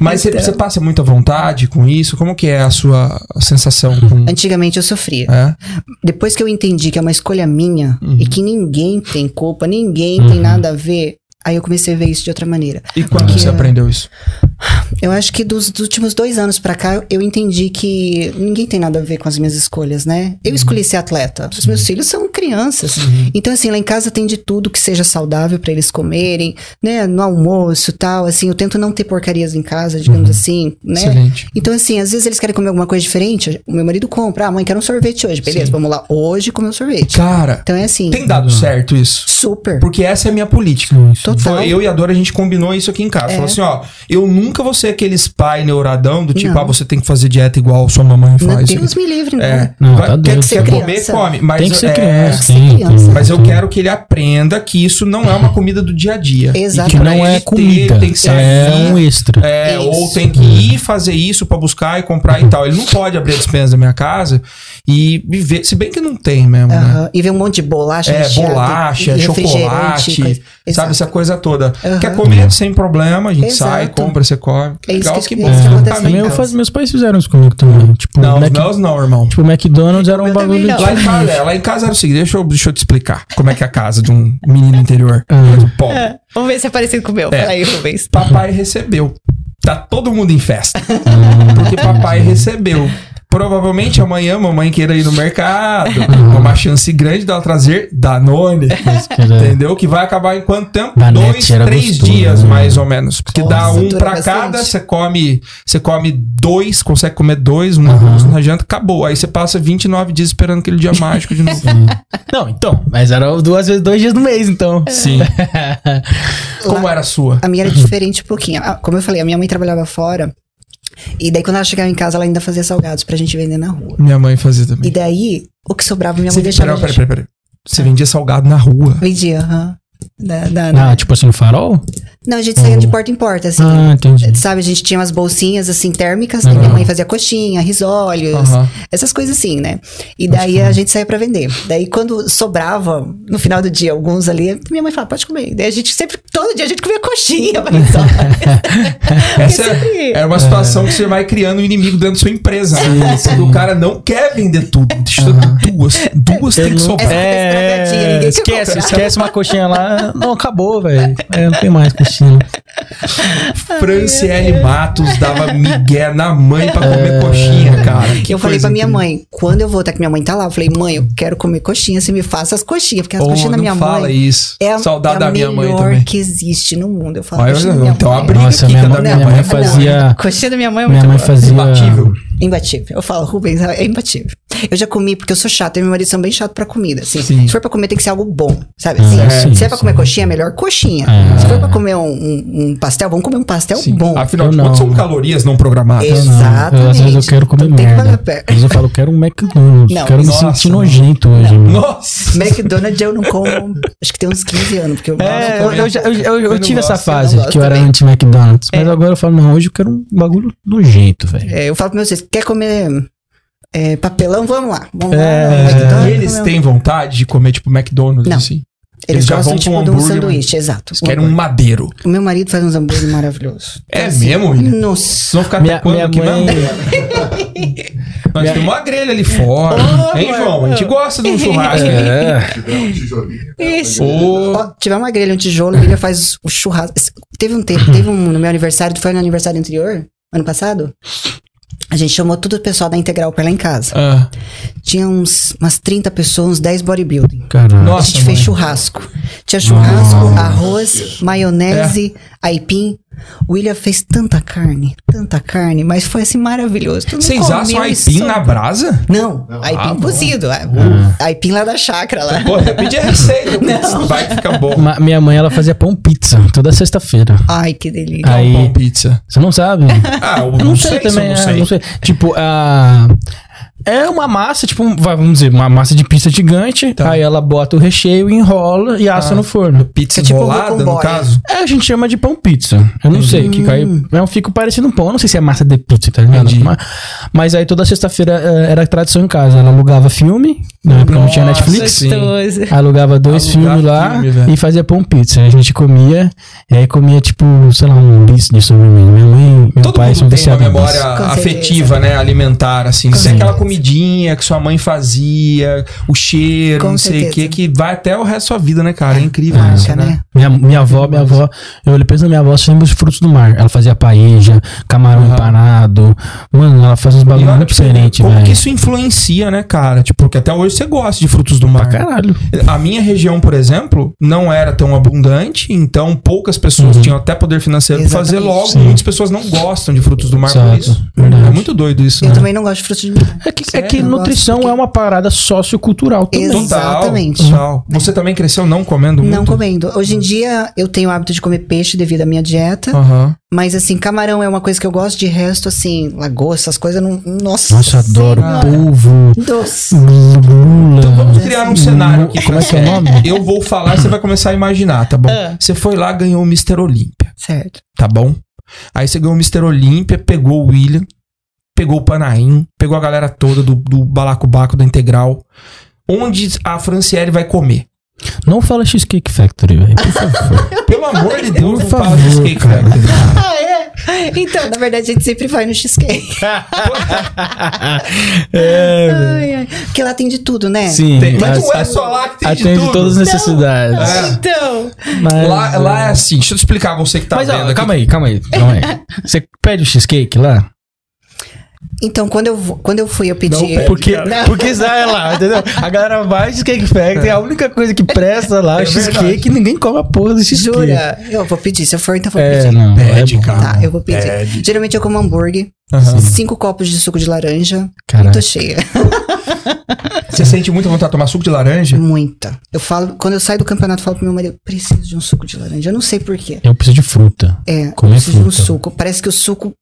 Speaker 1: Mas você-
Speaker 3: Então.
Speaker 1: você passa muita vontade com isso? Como que é a sua sensação com...
Speaker 3: Antigamente eu sofria.
Speaker 1: É?
Speaker 3: Depois que eu entendi que é uma escolha minha
Speaker 1: Uhum.
Speaker 3: e que ninguém tem culpa, ninguém tem nada a ver, aí eu comecei a ver isso de outra maneira.
Speaker 1: E quando
Speaker 3: Porque
Speaker 1: você aprendeu isso?
Speaker 3: Eu acho que dos, dos últimos dois anos pra cá, eu entendi que ninguém tem nada a ver com as minhas escolhas, né? Eu escolhi ser atleta. Os meus filhos são crianças. Então, assim, lá em casa tem de tudo que seja saudável pra eles comerem, né? No almoço tal, assim. Eu tento não ter porcarias em casa, digamos assim, né?
Speaker 1: Excelente.
Speaker 3: Então, assim, às vezes eles querem comer alguma coisa diferente. O meu marido compra. Ah, mãe, quero um sorvete hoje. Beleza,
Speaker 1: Sim.
Speaker 3: vamos lá. Hoje comer um sorvete.
Speaker 1: Cara,
Speaker 3: Então é assim.
Speaker 1: tem dado certo isso?
Speaker 3: Super.
Speaker 1: Porque essa é a minha política.
Speaker 2: sim, sim.
Speaker 3: Total.
Speaker 1: Foi eu e a Dora, a gente combinou isso aqui em casa.
Speaker 3: É.
Speaker 1: Falou assim, ó, eu nunca vou ser aqueles pai neuradão do tipo,
Speaker 3: Não.
Speaker 1: ah, você tem que fazer dieta igual sua mamãe faz.
Speaker 3: Deus me livre, não.
Speaker 1: É,
Speaker 2: Não,
Speaker 1: vai-
Speaker 2: tá
Speaker 1: quer,
Speaker 2: doido.
Speaker 1: quer
Speaker 3: Tem que ser
Speaker 1: comer,
Speaker 3: criança.
Speaker 1: come. Mas,
Speaker 2: tem que ser
Speaker 1: é,
Speaker 2: criança.
Speaker 3: ser
Speaker 2: sim,
Speaker 3: criança.
Speaker 1: Mas eu quero que ele aprenda que isso não é uma comida do dia a dia.
Speaker 3: Exato.
Speaker 2: Que não é
Speaker 1: ter,
Speaker 2: comida,
Speaker 1: tem que
Speaker 2: é um extra.
Speaker 1: É,
Speaker 3: Isso.
Speaker 1: ou tem que ir fazer isso pra buscar e comprar e tal. Ele não pode abrir a dispensa da minha casa e viver. Se bem que não tem mesmo, né?
Speaker 3: Aham. E ver um monte de bolacha,
Speaker 1: É,
Speaker 3: recheada,
Speaker 1: bolacha, chocolate, sabe? Essa coisa toda.
Speaker 3: Aham.
Speaker 1: Quer comer sem problema, a gente
Speaker 3: Exato.
Speaker 1: sai, compra, você come.
Speaker 3: É isso
Speaker 1: Legal,
Speaker 3: que-
Speaker 1: que
Speaker 3: é
Speaker 1: bom.
Speaker 3: isso que em
Speaker 2: Meu,
Speaker 3: casa.
Speaker 2: faz- meus pais fizeram isso comigo também. Tipo,
Speaker 1: Não, os
Speaker 2: Mac,
Speaker 1: meus não, irmão.
Speaker 2: tipo, McDonald's era um
Speaker 3: Eu
Speaker 2: bagulho.
Speaker 3: não.
Speaker 1: Lá em, casa, é, lá em casa era o seguinte, deixa eu, deixa eu te explicar como é que é a casa de um menino interior.
Speaker 2: Ah.
Speaker 1: Pobre.
Speaker 3: Vamos ver se é parecido com o meu.
Speaker 1: É.
Speaker 3: Fala aí, Rubens.
Speaker 1: Papai recebeu. Tá todo mundo em festa. Porque papai recebeu. Provavelmente amanhã mamãe queira ir no mercado. É uma chance grande dela trazer Danone. Entendeu? Que vai acabar em quanto tempo? Dois, três
Speaker 2: gostoso,
Speaker 1: dias,
Speaker 2: né?
Speaker 1: mais ou menos. Porque dá
Speaker 3: Nossa,
Speaker 1: um
Speaker 3: dura
Speaker 1: pra
Speaker 3: bastante.
Speaker 1: cada, você come, você come dois, consegue comer dois, um almoço, na janta, acabou. Aí você passa 29 dias esperando aquele dia mágico de novo.
Speaker 2: Não, então, mas era duas vezes, dois dias no mês, então.
Speaker 1: Sim. Como era a sua?
Speaker 3: A minha era diferente um pouquinho. Ah, Como eu falei, a minha mãe trabalhava fora. E daí, quando ela chegava em casa, ela ainda fazia salgados pra gente vender na rua.
Speaker 1: Minha mãe fazia
Speaker 3: E
Speaker 1: também.
Speaker 3: daí, o que sobrava, minha
Speaker 1: Você,
Speaker 3: mãe deixava.
Speaker 1: peraí, peraí, peraí, peraí. Você vendia salgado na rua.
Speaker 3: Vendia, aham. Da, da,
Speaker 2: Ah,
Speaker 3: da-
Speaker 2: tipo assim, no farol?
Speaker 3: Não, a gente saía de porta em porta, assim.
Speaker 2: Ah, entendi.
Speaker 3: Sabe, a gente tinha umas bolsinhas assim térmicas, que minha mãe fazia coxinha, risolhos,
Speaker 1: Aham.
Speaker 3: essas coisas assim, né? E daí a gente saía pra vender. Daí quando sobrava, no final do dia, alguns ali, minha mãe falava, pode comer. Daí a gente sempre, todo dia a gente comia coxinha,
Speaker 1: Essa
Speaker 3: sempre-
Speaker 1: é uma situação que você vai criando um inimigo dentro da sua empresa. né? Quando o cara não quer vender tudo. Deixa eu dar duas. Duas tem que sobrar.
Speaker 2: É,
Speaker 3: quer
Speaker 2: esquece, esquece uma coxinha lá. Não, acabou, velho. É, não tem mais coxinha.
Speaker 1: Franciele Matos dava migué na mãe pra comer coxinha, cara. Que
Speaker 3: eu falei pra minha
Speaker 1: incrível.
Speaker 3: mãe, quando eu voltar que minha mãe tá lá, eu falei, mãe, eu quero comer coxinha, você me faça as coxinhas, porque as
Speaker 1: Oh,
Speaker 3: coxinhas da
Speaker 1: não
Speaker 3: minha
Speaker 1: fala
Speaker 3: mãe
Speaker 1: isso.
Speaker 3: é a,
Speaker 1: Saudade
Speaker 3: é a
Speaker 1: da minha mãe
Speaker 3: melhor
Speaker 1: também.
Speaker 3: que existe no mundo. Eu falo,
Speaker 1: Olha,
Speaker 3: coxinha da minha
Speaker 1: então
Speaker 3: mãe.
Speaker 1: a briga
Speaker 2: Nossa, minha
Speaker 1: que é
Speaker 2: mãe-
Speaker 1: da minha
Speaker 2: minha
Speaker 1: mãe.
Speaker 2: mãe
Speaker 1: é
Speaker 2: fazia-
Speaker 3: Coxinha da minha mãe é
Speaker 2: Minha
Speaker 3: muito
Speaker 2: mãe
Speaker 3: boa.
Speaker 2: fazia.
Speaker 1: Imbatível.
Speaker 3: Imbatível. Eu falo, Rubens, é imbatível. Eu já comi, porque eu sou chata, eu e meu marido são bem chato pra comida, assim.
Speaker 1: Sim.
Speaker 3: Se for pra comer, tem que ser algo bom, sabe? Assim,
Speaker 2: Ah, sim,
Speaker 3: se é pra
Speaker 2: sim.
Speaker 3: comer coxinha, melhor coxinha.
Speaker 2: Ah.
Speaker 3: Se for pra comer um, um- um pastel, vamos comer um pastel
Speaker 1: Sim.
Speaker 3: bom.
Speaker 1: Afinal de contas, são calorias não programadas.
Speaker 3: Exato.
Speaker 2: Eu às vezes eu
Speaker 3: Exatamente.
Speaker 2: quero comer
Speaker 3: Então que
Speaker 2: merda.
Speaker 3: pena.
Speaker 2: Às vezes eu falo, eu quero um McDonald's.
Speaker 3: Não,
Speaker 2: quero me
Speaker 1: nossa,
Speaker 2: sentir
Speaker 1: não.
Speaker 2: nojento hoje.
Speaker 1: Nossa!
Speaker 3: McDonald's eu não como, acho que tem uns 15 anos, porque eu
Speaker 2: É, eu,
Speaker 3: gosto.
Speaker 2: eu, já- eu, eu- tive essa
Speaker 1: gosto, eu
Speaker 2: fase que eu era anti-McDonald's. Mas
Speaker 3: É.
Speaker 2: agora eu falo, não, hoje eu quero um bagulho nojento, velho.
Speaker 3: É, eu falo pra vocês, quer comer é, papelão? Vamos lá. Vamos
Speaker 2: É.
Speaker 3: lá.
Speaker 1: E eles têm vontade de comer, tipo, McDonald's,
Speaker 3: Não.
Speaker 1: assim?
Speaker 3: Eles,
Speaker 1: eles já
Speaker 3: gostam,
Speaker 1: vão
Speaker 3: tipo,
Speaker 1: com um
Speaker 3: de um
Speaker 1: hambúrguer,
Speaker 3: sanduíche, exato.
Speaker 1: Eles querem um madeiro.
Speaker 3: O meu marido faz uns hambúrgueres maravilhosos.
Speaker 1: É
Speaker 3: Assim,
Speaker 1: mesmo,
Speaker 3: Nossa.
Speaker 1: vão ficar
Speaker 2: Minha, minha
Speaker 1: que
Speaker 2: mãe.
Speaker 1: não? Nós temos uma grelha ali fora.
Speaker 3: Oh,
Speaker 1: hein, João? A gente gosta de um churrasco.
Speaker 2: É.
Speaker 4: Tiver um tijolinho.
Speaker 3: Isso.
Speaker 1: Ô,
Speaker 3: Ó, tiver uma grelha, um tijolo, ele faz o churrasco. Teve um tempo, teve um no meu aniversário, foi no aniversário anterior, ano passado. A gente chamou todo o pessoal da Integral pra lá em casa.
Speaker 1: ah,
Speaker 3: Tinha uns, umas 30 pessoas, uns 10 bodybuilding.
Speaker 2: Caralho.
Speaker 3: A
Speaker 1: Nossa,
Speaker 3: gente fez
Speaker 1: mãe.
Speaker 3: churrasco. Tinha churrasco, arroz, maionese,
Speaker 1: É.
Speaker 3: aipim. O William fez tanta carne, tanta carne, mas foi assim maravilhoso. Todo
Speaker 1: Vocês assam
Speaker 3: e
Speaker 1: aipim na brasa?
Speaker 3: Não,
Speaker 4: Não.
Speaker 3: aipim
Speaker 1: Ah,
Speaker 3: cozido. é. Aipim lá da chácara lá.
Speaker 1: Pô, eu pedi a receita. Vai que fica bom.
Speaker 2: Ma- minha mãe, ela fazia pão pizza toda sexta-feira.
Speaker 3: Ai, que delícia.
Speaker 2: Aí-
Speaker 1: Pão pizza.
Speaker 2: Você não sabe?
Speaker 1: Ah, eu
Speaker 2: Eu não, sei,
Speaker 1: se eu
Speaker 2: também,
Speaker 1: não
Speaker 2: é,
Speaker 1: sei.
Speaker 2: não sei. Tipo, a. É uma massa, tipo, um- vamos dizer, uma massa de pizza gigante.
Speaker 1: Tá.
Speaker 2: Aí ela bota o recheio, enrola e assa
Speaker 1: Ah.
Speaker 2: no forno.
Speaker 1: Pizza
Speaker 3: É tipo
Speaker 1: enrolada, no caso?
Speaker 2: É, a gente chama de pão pizza. Eu não sei, que cai. Eu fico parecendo um pão. Eu não sei se é massa de pizza, tá ligado? Mas, mas aí toda sexta-feira eh, era tradição em casa. Ela alugava filme, na época não tinha Netflix.
Speaker 1: sim.
Speaker 2: Alugava dois
Speaker 1: Alugar
Speaker 2: filmes lá
Speaker 1: filme, velho.
Speaker 2: e fazia pão pizza. A gente comia, e aí comia, tipo, sei lá, um bis de sobremesa. Minha mãe e meu
Speaker 1: Todo
Speaker 2: pai são
Speaker 1: mundo tem uma memória afetiva, né? Alimentar, assim. Sei
Speaker 2: Sim.
Speaker 1: aquela comidinha que sua mãe fazia, o cheiro,
Speaker 3: Com
Speaker 1: não sei o
Speaker 3: certeza.
Speaker 1: que, que vai até o resto da sua vida, né, cara? É incrível
Speaker 2: Ah,
Speaker 1: isso, né?
Speaker 3: né?
Speaker 2: Minha, minha avó, minha avó, eu olhei penso na minha avó, sempre os frutos do mar. Ela fazia paeja, camarão
Speaker 1: Aham.
Speaker 2: empanado. Mano, ela faz uns bagulho muito
Speaker 1: pra
Speaker 2: diferentes,
Speaker 1: como que
Speaker 2: velho.
Speaker 1: isso influencia, né, cara? Tipo, porque até hoje você gosta de frutos do mar.
Speaker 2: Caralho.
Speaker 1: A minha região, por exemplo, não era tão abundante, então poucas pessoas
Speaker 2: Uhum.
Speaker 1: tinham até poder financeiro pra fazer logo.
Speaker 2: Sim.
Speaker 1: Muitas pessoas não gostam de frutos do mar por
Speaker 2: Exato.
Speaker 1: isso.
Speaker 2: Verdade.
Speaker 1: É muito doido isso,
Speaker 3: Eu
Speaker 1: né?
Speaker 3: também não gosto de frutos de mar.
Speaker 2: É que, é que nutrição
Speaker 3: porque-
Speaker 2: é uma parada sociocultural também.
Speaker 1: Total,
Speaker 3: Exatamente.
Speaker 1: total. Você também cresceu não comendo muito?
Speaker 3: Não comendo. Hoje em dia eu tenho o hábito de comer peixe devido à minha dieta.
Speaker 1: Aham.
Speaker 3: Mas assim, camarão é uma coisa que eu gosto. De resto, assim, lagoa, essas coisas, não. Nossa.
Speaker 2: Nossa, adoro
Speaker 3: Senhora.
Speaker 2: polvo,
Speaker 3: Doce.
Speaker 2: lula.
Speaker 1: Então vamos criar um cenário aqui.
Speaker 2: Como é que é o
Speaker 1: Franciele.
Speaker 2: nome?
Speaker 1: Eu vou falar e você vai começar a imaginar, tá bom?
Speaker 3: Ah.
Speaker 1: Você foi lá, ganhou o Mr. Olímpia,
Speaker 3: Certo.
Speaker 1: tá bom? Aí você ganhou o Mr. Olímpia, pegou o William, pegou o Panaim, pegou a galera toda do, do Balacobaco da Integral. Onde a Franciele vai comer?
Speaker 2: Não fala Cheesecake Factory, velho. Por favor.
Speaker 1: Pelo amor de Deus, não fala
Speaker 2: favor,
Speaker 1: de Cake
Speaker 2: cara.
Speaker 1: Factory.
Speaker 3: Ah, é? Então, na verdade, a gente sempre vai no cheesecake.
Speaker 2: é, velho.
Speaker 3: Ai, ai. Porque lá tem de tudo, né?
Speaker 2: Sim.
Speaker 1: Tem- mas
Speaker 2: as-
Speaker 1: não é só lá que tem de
Speaker 2: Atende
Speaker 1: tudo.
Speaker 2: todas as necessidades.
Speaker 1: É.
Speaker 3: Então.
Speaker 2: Mas,
Speaker 1: Lá, lá é assim, deixa eu explicar você que tá
Speaker 2: Mas,
Speaker 1: vendo
Speaker 2: ó,
Speaker 1: aqui.
Speaker 2: calma aí, calma aí, calma aí. Você pede o cheesecake lá?
Speaker 3: Então, quando eu, quando eu fui, eu pedi.
Speaker 1: Não.
Speaker 2: Porque,
Speaker 3: Não.
Speaker 2: porque sai lá, entendeu? A galera vai Cheesecake Factory, a única coisa que presta lá é
Speaker 1: É
Speaker 2: cheesecake e ninguém come a porra do cheesecake.
Speaker 3: Jura? Eu vou pedir. Se eu for, então eu vou
Speaker 2: É,
Speaker 3: pedir.
Speaker 2: não.
Speaker 1: Pede,
Speaker 2: é
Speaker 1: cara.
Speaker 3: Tá, eu vou pedir.
Speaker 1: Pede.
Speaker 3: Geralmente eu como hambúrguer,
Speaker 1: Aham.
Speaker 3: cinco copos de suco de laranja.
Speaker 2: Caraca.
Speaker 3: Tô cheia.
Speaker 1: Você sente muita vontade de tomar suco de laranja?
Speaker 3: Muita. Eu falo, quando eu saio do campeonato, eu falo pro meu marido, preciso de um suco de laranja. Eu não sei porquê.
Speaker 2: Eu preciso de fruta.
Speaker 3: É,
Speaker 2: Comer
Speaker 3: eu preciso de um
Speaker 2: fruta.
Speaker 3: suco. Parece que o suco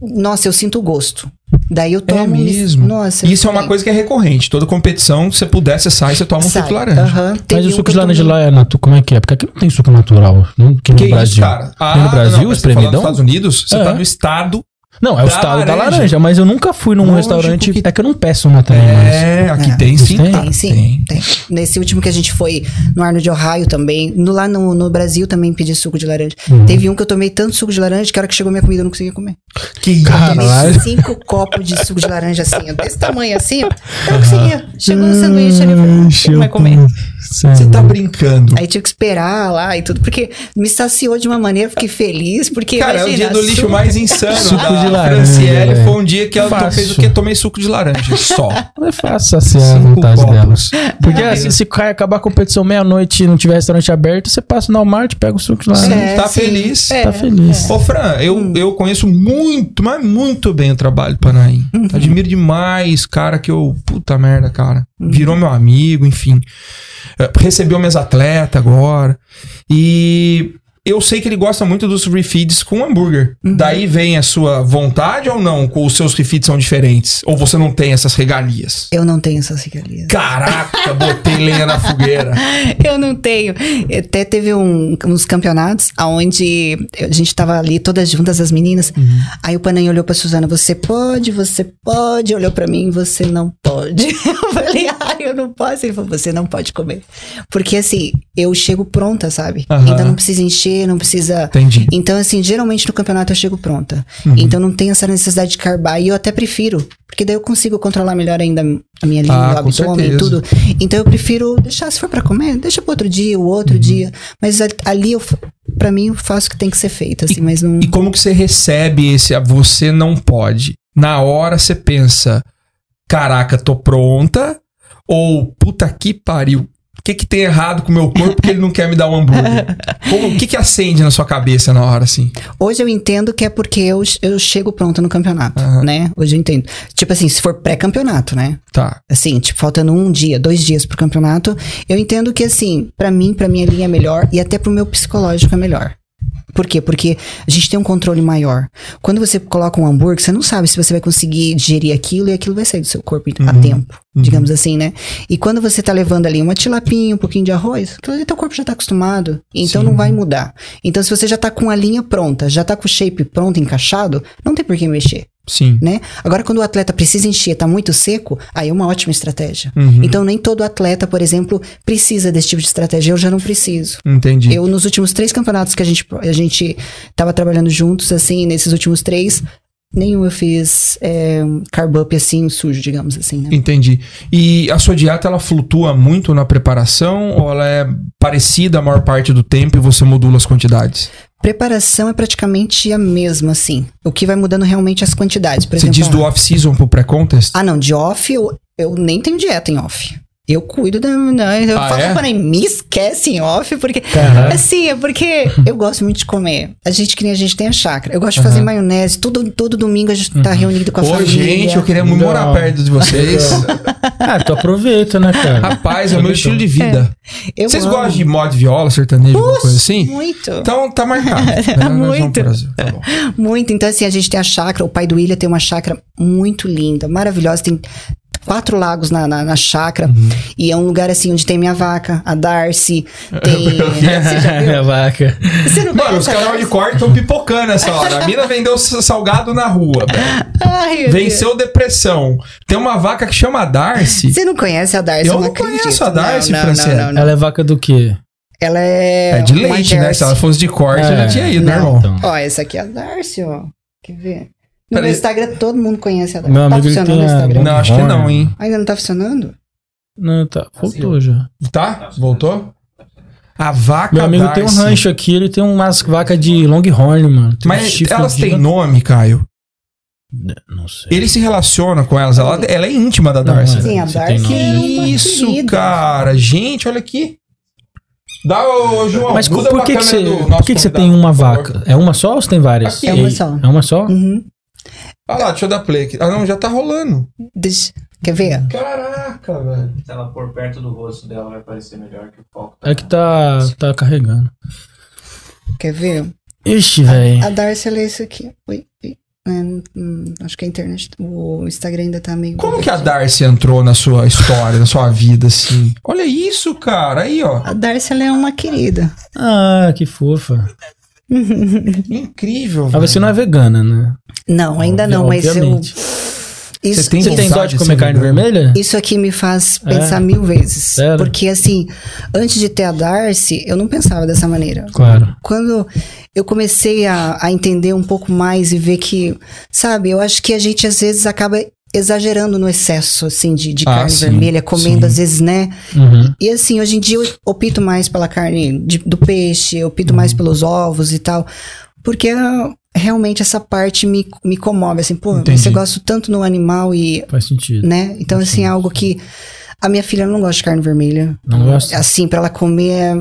Speaker 3: Nossa, eu sinto o gosto. Daí eu
Speaker 1: É
Speaker 3: tomo.
Speaker 1: mesmo.
Speaker 3: Nossa.
Speaker 1: Isso é uma coisa que é recorrente. Toda competição, se você puder, você sai, você toma um
Speaker 3: sai.
Speaker 1: suco de laranja.
Speaker 3: Aham.
Speaker 2: Mas o suco de laranja lá é natural. Como é que é? Porque aqui não tem suco natural. Não, que no
Speaker 1: Que
Speaker 2: Brasil.
Speaker 1: isso, cara? Ah,
Speaker 2: no Brasil,
Speaker 1: não, tá
Speaker 2: espremidão?
Speaker 1: nos Estados Unidos, você
Speaker 2: É.
Speaker 1: tá no estado.
Speaker 2: Não, é o
Speaker 1: Da
Speaker 2: estado da
Speaker 1: laranja.
Speaker 2: mas eu nunca fui num
Speaker 1: Lógico
Speaker 2: restaurante.
Speaker 1: que-
Speaker 2: É que eu não peço uma também, mas.
Speaker 1: É, aqui
Speaker 3: É.
Speaker 1: tem sim.
Speaker 2: Tem?
Speaker 3: Tem, sim. Tem. Nesse último que a gente foi no Arnold Ohio também. No, lá no, no Brasil também pedi suco de laranja.
Speaker 2: Uhum.
Speaker 3: Teve um que eu tomei tanto suco de laranja que a hora que chegou minha comida eu não conseguia comer.
Speaker 1: Que
Speaker 2: Caralho.
Speaker 3: Tomei cinco copos de suco de laranja assim, desse tamanho assim. Eu não conseguia. Chegou no sanduíche ali, eu falei, não tem como mais comer.
Speaker 1: Você tá brincando.
Speaker 3: Aí tive que esperar lá e tudo, porque me saciou de uma maneira, eu fiquei feliz, porque
Speaker 1: Cara, é o
Speaker 3: imagina,
Speaker 1: dia do lixo mais insano
Speaker 2: Suco
Speaker 1: da
Speaker 2: de laranja,
Speaker 1: Franciele.
Speaker 2: velho.
Speaker 1: Foi um dia que ela fez o quê? Tomei suco de laranja. Só.
Speaker 2: É fácil saciar a
Speaker 1: Cinco
Speaker 2: vontade dela.
Speaker 1: copos.
Speaker 2: Porque
Speaker 1: Meu
Speaker 2: assim, se cai- acabar a competição meia-noite e não tiver restaurante aberto, você passa no Walmart, pega o suco de laranja.
Speaker 1: Sim,
Speaker 3: É,
Speaker 1: tá
Speaker 3: sim.
Speaker 1: feliz.
Speaker 3: É.
Speaker 2: Tá feliz.
Speaker 1: Ô, Fran, eu, eu conheço muito, mas muito bem o trabalho do Panaim. Admiro demais, cara, que eu. Puta merda, cara. Virou meu amigo, enfim. Eh, Recebeu minhas atletas agora. E eu sei que ele gosta muito dos refeeds com hambúrguer. Daí vem a sua vontade ou não? Com os seus refeeds são diferentes? Ou você não tem essas regalias?
Speaker 3: Eu não tenho essas regalias.
Speaker 1: Caraca, botei lenha na fogueira.
Speaker 3: Eu não tenho. Até teve um- uns campeonatos onde a gente tava ali todas juntas, as meninas. Aí o Panay olhou pra Suzana: Você pode, você pode. Olhou pra mim: Você não pode. Eu falei: Ah, eu não posso. Ele falou: Você não pode comer. Porque assim, eu chego pronta, sabe?
Speaker 1: Aham.
Speaker 3: Então não precisa encher, não precisa.
Speaker 1: Entendi.
Speaker 3: Então, assim, geralmente no campeonato eu chego pronta.
Speaker 1: Uhum.
Speaker 3: Então não tem essa necessidade de carbar. E eu até prefiro. Porque daí eu consigo controlar melhor ainda a minha língua,
Speaker 1: Ah,
Speaker 3: o abdômen e tudo. Então eu prefiro deixar, se for pra comer, deixa pro outro dia, o outro
Speaker 1: Uhum.
Speaker 3: dia. Mas ali, eu, pra mim, eu faço o que tem que ser feito, assim, mas não...
Speaker 1: E como que você recebe esse ah, você não pode? Na hora você pensa, caraca, tô pronta? Ou puta que pariu? O que que tem errado com o meu corpo que ele não quer me dar um hambúrguer? O que que acende na sua cabeça na hora assim?
Speaker 3: Hoje eu entendo que é porque eu, eu chego pronta no campeonato,
Speaker 1: Aham.
Speaker 3: né? Hoje eu entendo. Tipo assim, se for pré-campeonato, né?
Speaker 1: Tá.
Speaker 3: Assim, tipo, faltando um dia, dois dias pro campeonato, eu entendo que, assim, pra mim, pra minha linha é melhor e até pro meu psicológico é melhor. Por quê? Porque a gente tem um controle maior. Quando você coloca um hambúrguer, você não sabe se você vai conseguir digerir aquilo e aquilo vai sair do seu corpo a
Speaker 1: Uhum.
Speaker 3: tempo, digamos assim, né? E quando você tá levando ali uma tilapinha, um pouquinho de arroz, aquilo ali teu corpo já tá acostumado. Então
Speaker 1: Sim.
Speaker 3: não vai mudar. Então se você já tá com a linha pronta, já tá com o shape pronto, encaixado, não tem por que mexer
Speaker 1: Sim.
Speaker 3: né? Agora, quando o atleta precisa encher, tá muito seco, aí é uma ótima estratégia.
Speaker 1: Uhum.
Speaker 3: Então, nem todo atleta, por exemplo, precisa desse tipo de estratégia. Eu já não preciso.
Speaker 1: Entendi.
Speaker 3: Eu, nos últimos três campeonatos que a gente, a gente tava trabalhando juntos, assim, nesses últimos três, nenhum eu fiz é, carb up assim, sujo, digamos assim, né?
Speaker 1: Entendi. E a sua dieta ela flutua muito na preparação ou ela é parecida a maior parte do tempo e você modula as quantidades?
Speaker 3: Preparação é praticamente a mesma, assim. O que vai mudando realmente as quantidades. Por
Speaker 1: Você
Speaker 3: exemplo,
Speaker 1: diz do
Speaker 3: ah,
Speaker 1: off-season pro pré-contest?
Speaker 3: Ah, não, de off eu, eu nem tenho dieta em off. Eu cuido da. Não, eu
Speaker 1: Ah,
Speaker 3: falo
Speaker 1: é?
Speaker 3: para me esquece em off, porque.
Speaker 2: Caralho.
Speaker 3: Assim, é porque eu gosto muito de comer. A gente, que nem a gente tem a chácara. Eu gosto de fazer maionese. Todo, todo domingo a gente tá reunido com a
Speaker 1: Ô,
Speaker 3: família.
Speaker 1: gente, eu queria muito
Speaker 2: Não.
Speaker 1: morar perto de vocês.
Speaker 2: Ah, tu aproveita, né, cara?
Speaker 1: Rapaz, é o meu estilo de vida.
Speaker 3: Eu
Speaker 1: Vocês
Speaker 3: amo.
Speaker 1: gostam de mod viola, sertanejo, alguma coisa assim?
Speaker 3: Muito.
Speaker 1: Então tá marcado. né?
Speaker 3: Muito.
Speaker 1: Tá bom.
Speaker 3: Muito. Então, assim, a gente tem a chácara. O pai do William tem uma chácara muito linda, maravilhosa. Tem quatro lagos na, na, na chácara.
Speaker 1: Uhum.
Speaker 3: E é um lugar, assim, onde tem minha vaca, a Darcy. Tem. Você já viu?
Speaker 2: É vaca.
Speaker 3: Você não
Speaker 1: Mano, os canal de corte estão pipocando essa hora. A mina vendeu salgado na rua.
Speaker 3: Ai, meu Deus.
Speaker 1: Venceu depressão. Tem uma vaca que chama Darcy.
Speaker 3: Você não conhece a Darcy?
Speaker 1: Eu
Speaker 3: não
Speaker 1: não
Speaker 3: acredito.
Speaker 1: conheço a Darcy,
Speaker 3: não, não, não, não, não.
Speaker 2: Ela é vaca do quê?
Speaker 3: Ela é.
Speaker 1: É de leite, né?
Speaker 3: Jersey.
Speaker 1: Se ela fosse de corte, eu já
Speaker 2: É.
Speaker 1: tinha ido, né,
Speaker 3: Não.
Speaker 1: irmão?
Speaker 2: Então.
Speaker 3: Ó, essa aqui é a Darcy, ó. Quer ver? No Instagram, todo mundo conhece a Darcy.
Speaker 2: Meu
Speaker 3: tá
Speaker 2: amigo,
Speaker 3: funcionando
Speaker 2: tem
Speaker 3: o Instagram?
Speaker 1: Não, acho que não, hein?
Speaker 3: Ainda não tá funcionando?
Speaker 2: Não, tá. Voltou já.
Speaker 1: Tá? Voltou? A vaca
Speaker 2: Meu amigo tem um
Speaker 1: Darcy.
Speaker 2: rancho aqui, ele tem umas vacas de Longhorn, mano. Tem
Speaker 1: Mas elas têm
Speaker 2: gigante.
Speaker 1: nome, Caio?
Speaker 2: Não sei.
Speaker 1: Ele se relaciona com elas. Ela, ela é íntima da
Speaker 2: Não,
Speaker 1: Darcy.
Speaker 2: é.
Speaker 3: Sim, a Darcy é uma
Speaker 1: Isso,
Speaker 3: querida.
Speaker 1: cara. Gente, olha aqui. Dá, ô, João.
Speaker 2: Mas por que, que você,
Speaker 1: do
Speaker 2: por que, que você tem uma vaca? É uma só ou você tem várias?
Speaker 1: Aqui.
Speaker 3: É uma só.
Speaker 2: É uma só?
Speaker 3: Uhum.
Speaker 1: Olha lá, deixa eu dar play aqui. Ah, não, já tá rolando.
Speaker 3: Deixa- Quer ver?
Speaker 1: Caraca, velho.
Speaker 5: Se ela pôr perto do rosto dela, vai parecer melhor que o foco.
Speaker 2: É que tá, tá carregando.
Speaker 3: Quer ver?
Speaker 2: Ixi, velho.
Speaker 3: A Darcy, ela é isso aqui. Oi, oi. É, hum, acho que a internet, o Instagram ainda tá meio.
Speaker 1: Como que a Darcy entrou na sua história, na sua vida, assim? Olha isso, cara. Aí, ó.
Speaker 3: A Darcy, ela é uma querida.
Speaker 2: Ah, que fofa.
Speaker 1: Incrível,
Speaker 2: Mas você não é vegana, né?
Speaker 3: Não, ainda não, mas eu. Isso,
Speaker 1: Você tem
Speaker 2: Você tem dó de comer carne vermelha?
Speaker 3: isso aqui me faz pensar
Speaker 2: É?
Speaker 3: mil vezes. Porque, assim, antes de ter a Darcy, eu não pensava dessa maneira.
Speaker 2: Claro.
Speaker 3: Quando eu comecei a, a entender um pouco mais e ver que, sabe, eu acho que a gente às vezes acaba exagerando no excesso, assim, de, de
Speaker 1: Ah,
Speaker 3: carne
Speaker 1: sim,
Speaker 3: vermelha, comendo
Speaker 1: sim.
Speaker 3: às vezes, né?
Speaker 2: Uhum.
Speaker 3: E assim, hoje em dia eu opto mais pela carne de- do peixe, eu opto mais
Speaker 1: Uhum.
Speaker 3: pelos ovos e tal. Porque ah, realmente essa parte me, me comove, assim, pô,
Speaker 1: Entendi.
Speaker 3: você gosta tanto no animal e,
Speaker 2: Faz sentido.
Speaker 3: né? Então, assim, é algo que a minha filha não gosta de carne vermelha.
Speaker 2: Não gosta?
Speaker 3: Assim, pra ela comer,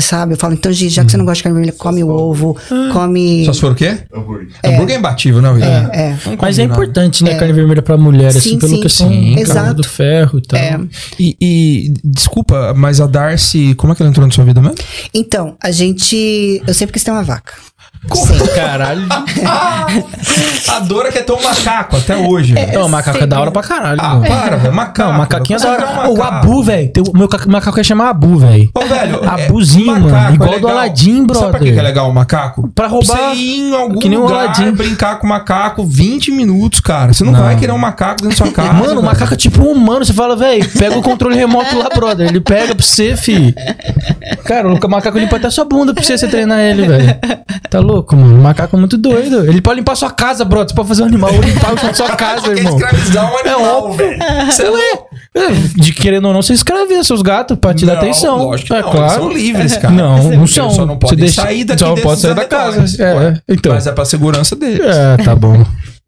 Speaker 3: sabe? Eu falo, então, Gi, já que você não gosta de carne vermelha, come o ovo, come...
Speaker 1: Só se for o quê?
Speaker 4: Hambúrguer.
Speaker 1: Hambúrguer é imbatível, né, William?
Speaker 3: É, é.
Speaker 2: Mas é importante, né? Carne vermelha pra mulher, assim,
Speaker 3: Sim,
Speaker 2: pelo
Speaker 3: sim,
Speaker 2: questão
Speaker 1: sim,
Speaker 2: do
Speaker 3: exato.
Speaker 2: do ferro e tal.
Speaker 3: É.
Speaker 1: E, e, desculpa, mas a Darcy, como é que ela entrou na sua vida mesmo?
Speaker 3: Então, a gente... Eu sempre quis ter uma vaca.
Speaker 1: Como?
Speaker 2: Caralho.
Speaker 1: a Dora quer ter um macaco até hoje. velho.
Speaker 2: Não, o macaco é da hora pra caralho.
Speaker 1: Ah,
Speaker 2: mano.
Speaker 1: para, velho. Macaco.
Speaker 2: Não, macaquinho é da hora.
Speaker 1: um
Speaker 2: O. Abu, velho. o- Meu ca- macaco ia chamar Abu, velho.
Speaker 1: Ô, velho. é,
Speaker 2: Abuzinho,
Speaker 1: macaco
Speaker 2: mano.
Speaker 1: é
Speaker 2: Igual do
Speaker 1: legal.
Speaker 2: Aladdin,
Speaker 1: Sabe pra
Speaker 2: brother.
Speaker 1: que que é legal o macaco?
Speaker 2: Pra roubar.
Speaker 1: Você ir em algum
Speaker 2: que nem o
Speaker 1: lugar,
Speaker 2: Aladdin.
Speaker 1: brincar com o macaco 20 minutos, cara. Você não,
Speaker 2: Não.
Speaker 1: vai querer um macaco dentro da sua casa.
Speaker 2: Mano, o macaco é tipo um humano. Você fala, velho, pega o controle remoto lá, brother. Ele pega pra você, fi. Cara, o macaco limpa até sua bunda pra você, você treinar ele, velho. Tá louco, mano? O macaco é muito doido. Ele pode limpar sua casa, brother. Você pode fazer um animal limpar o chão da sua casa,
Speaker 1: Quer
Speaker 2: irmão.
Speaker 1: escravizar um
Speaker 2: É
Speaker 1: animal, velho. Você é louco.
Speaker 2: É, De querendo ou não, você escreve seus gatos pra te dar atenção.
Speaker 1: Lógico que
Speaker 2: é
Speaker 1: não,
Speaker 2: claro.
Speaker 1: eles são livres, cara.
Speaker 2: Não, não
Speaker 1: Eles
Speaker 2: são.
Speaker 1: Só não podem
Speaker 2: deixa-
Speaker 1: sair daqui
Speaker 2: Só
Speaker 1: desses
Speaker 2: pode sair da casa. É, então.
Speaker 1: Mas é pra segurança deles.
Speaker 2: É, tá bom.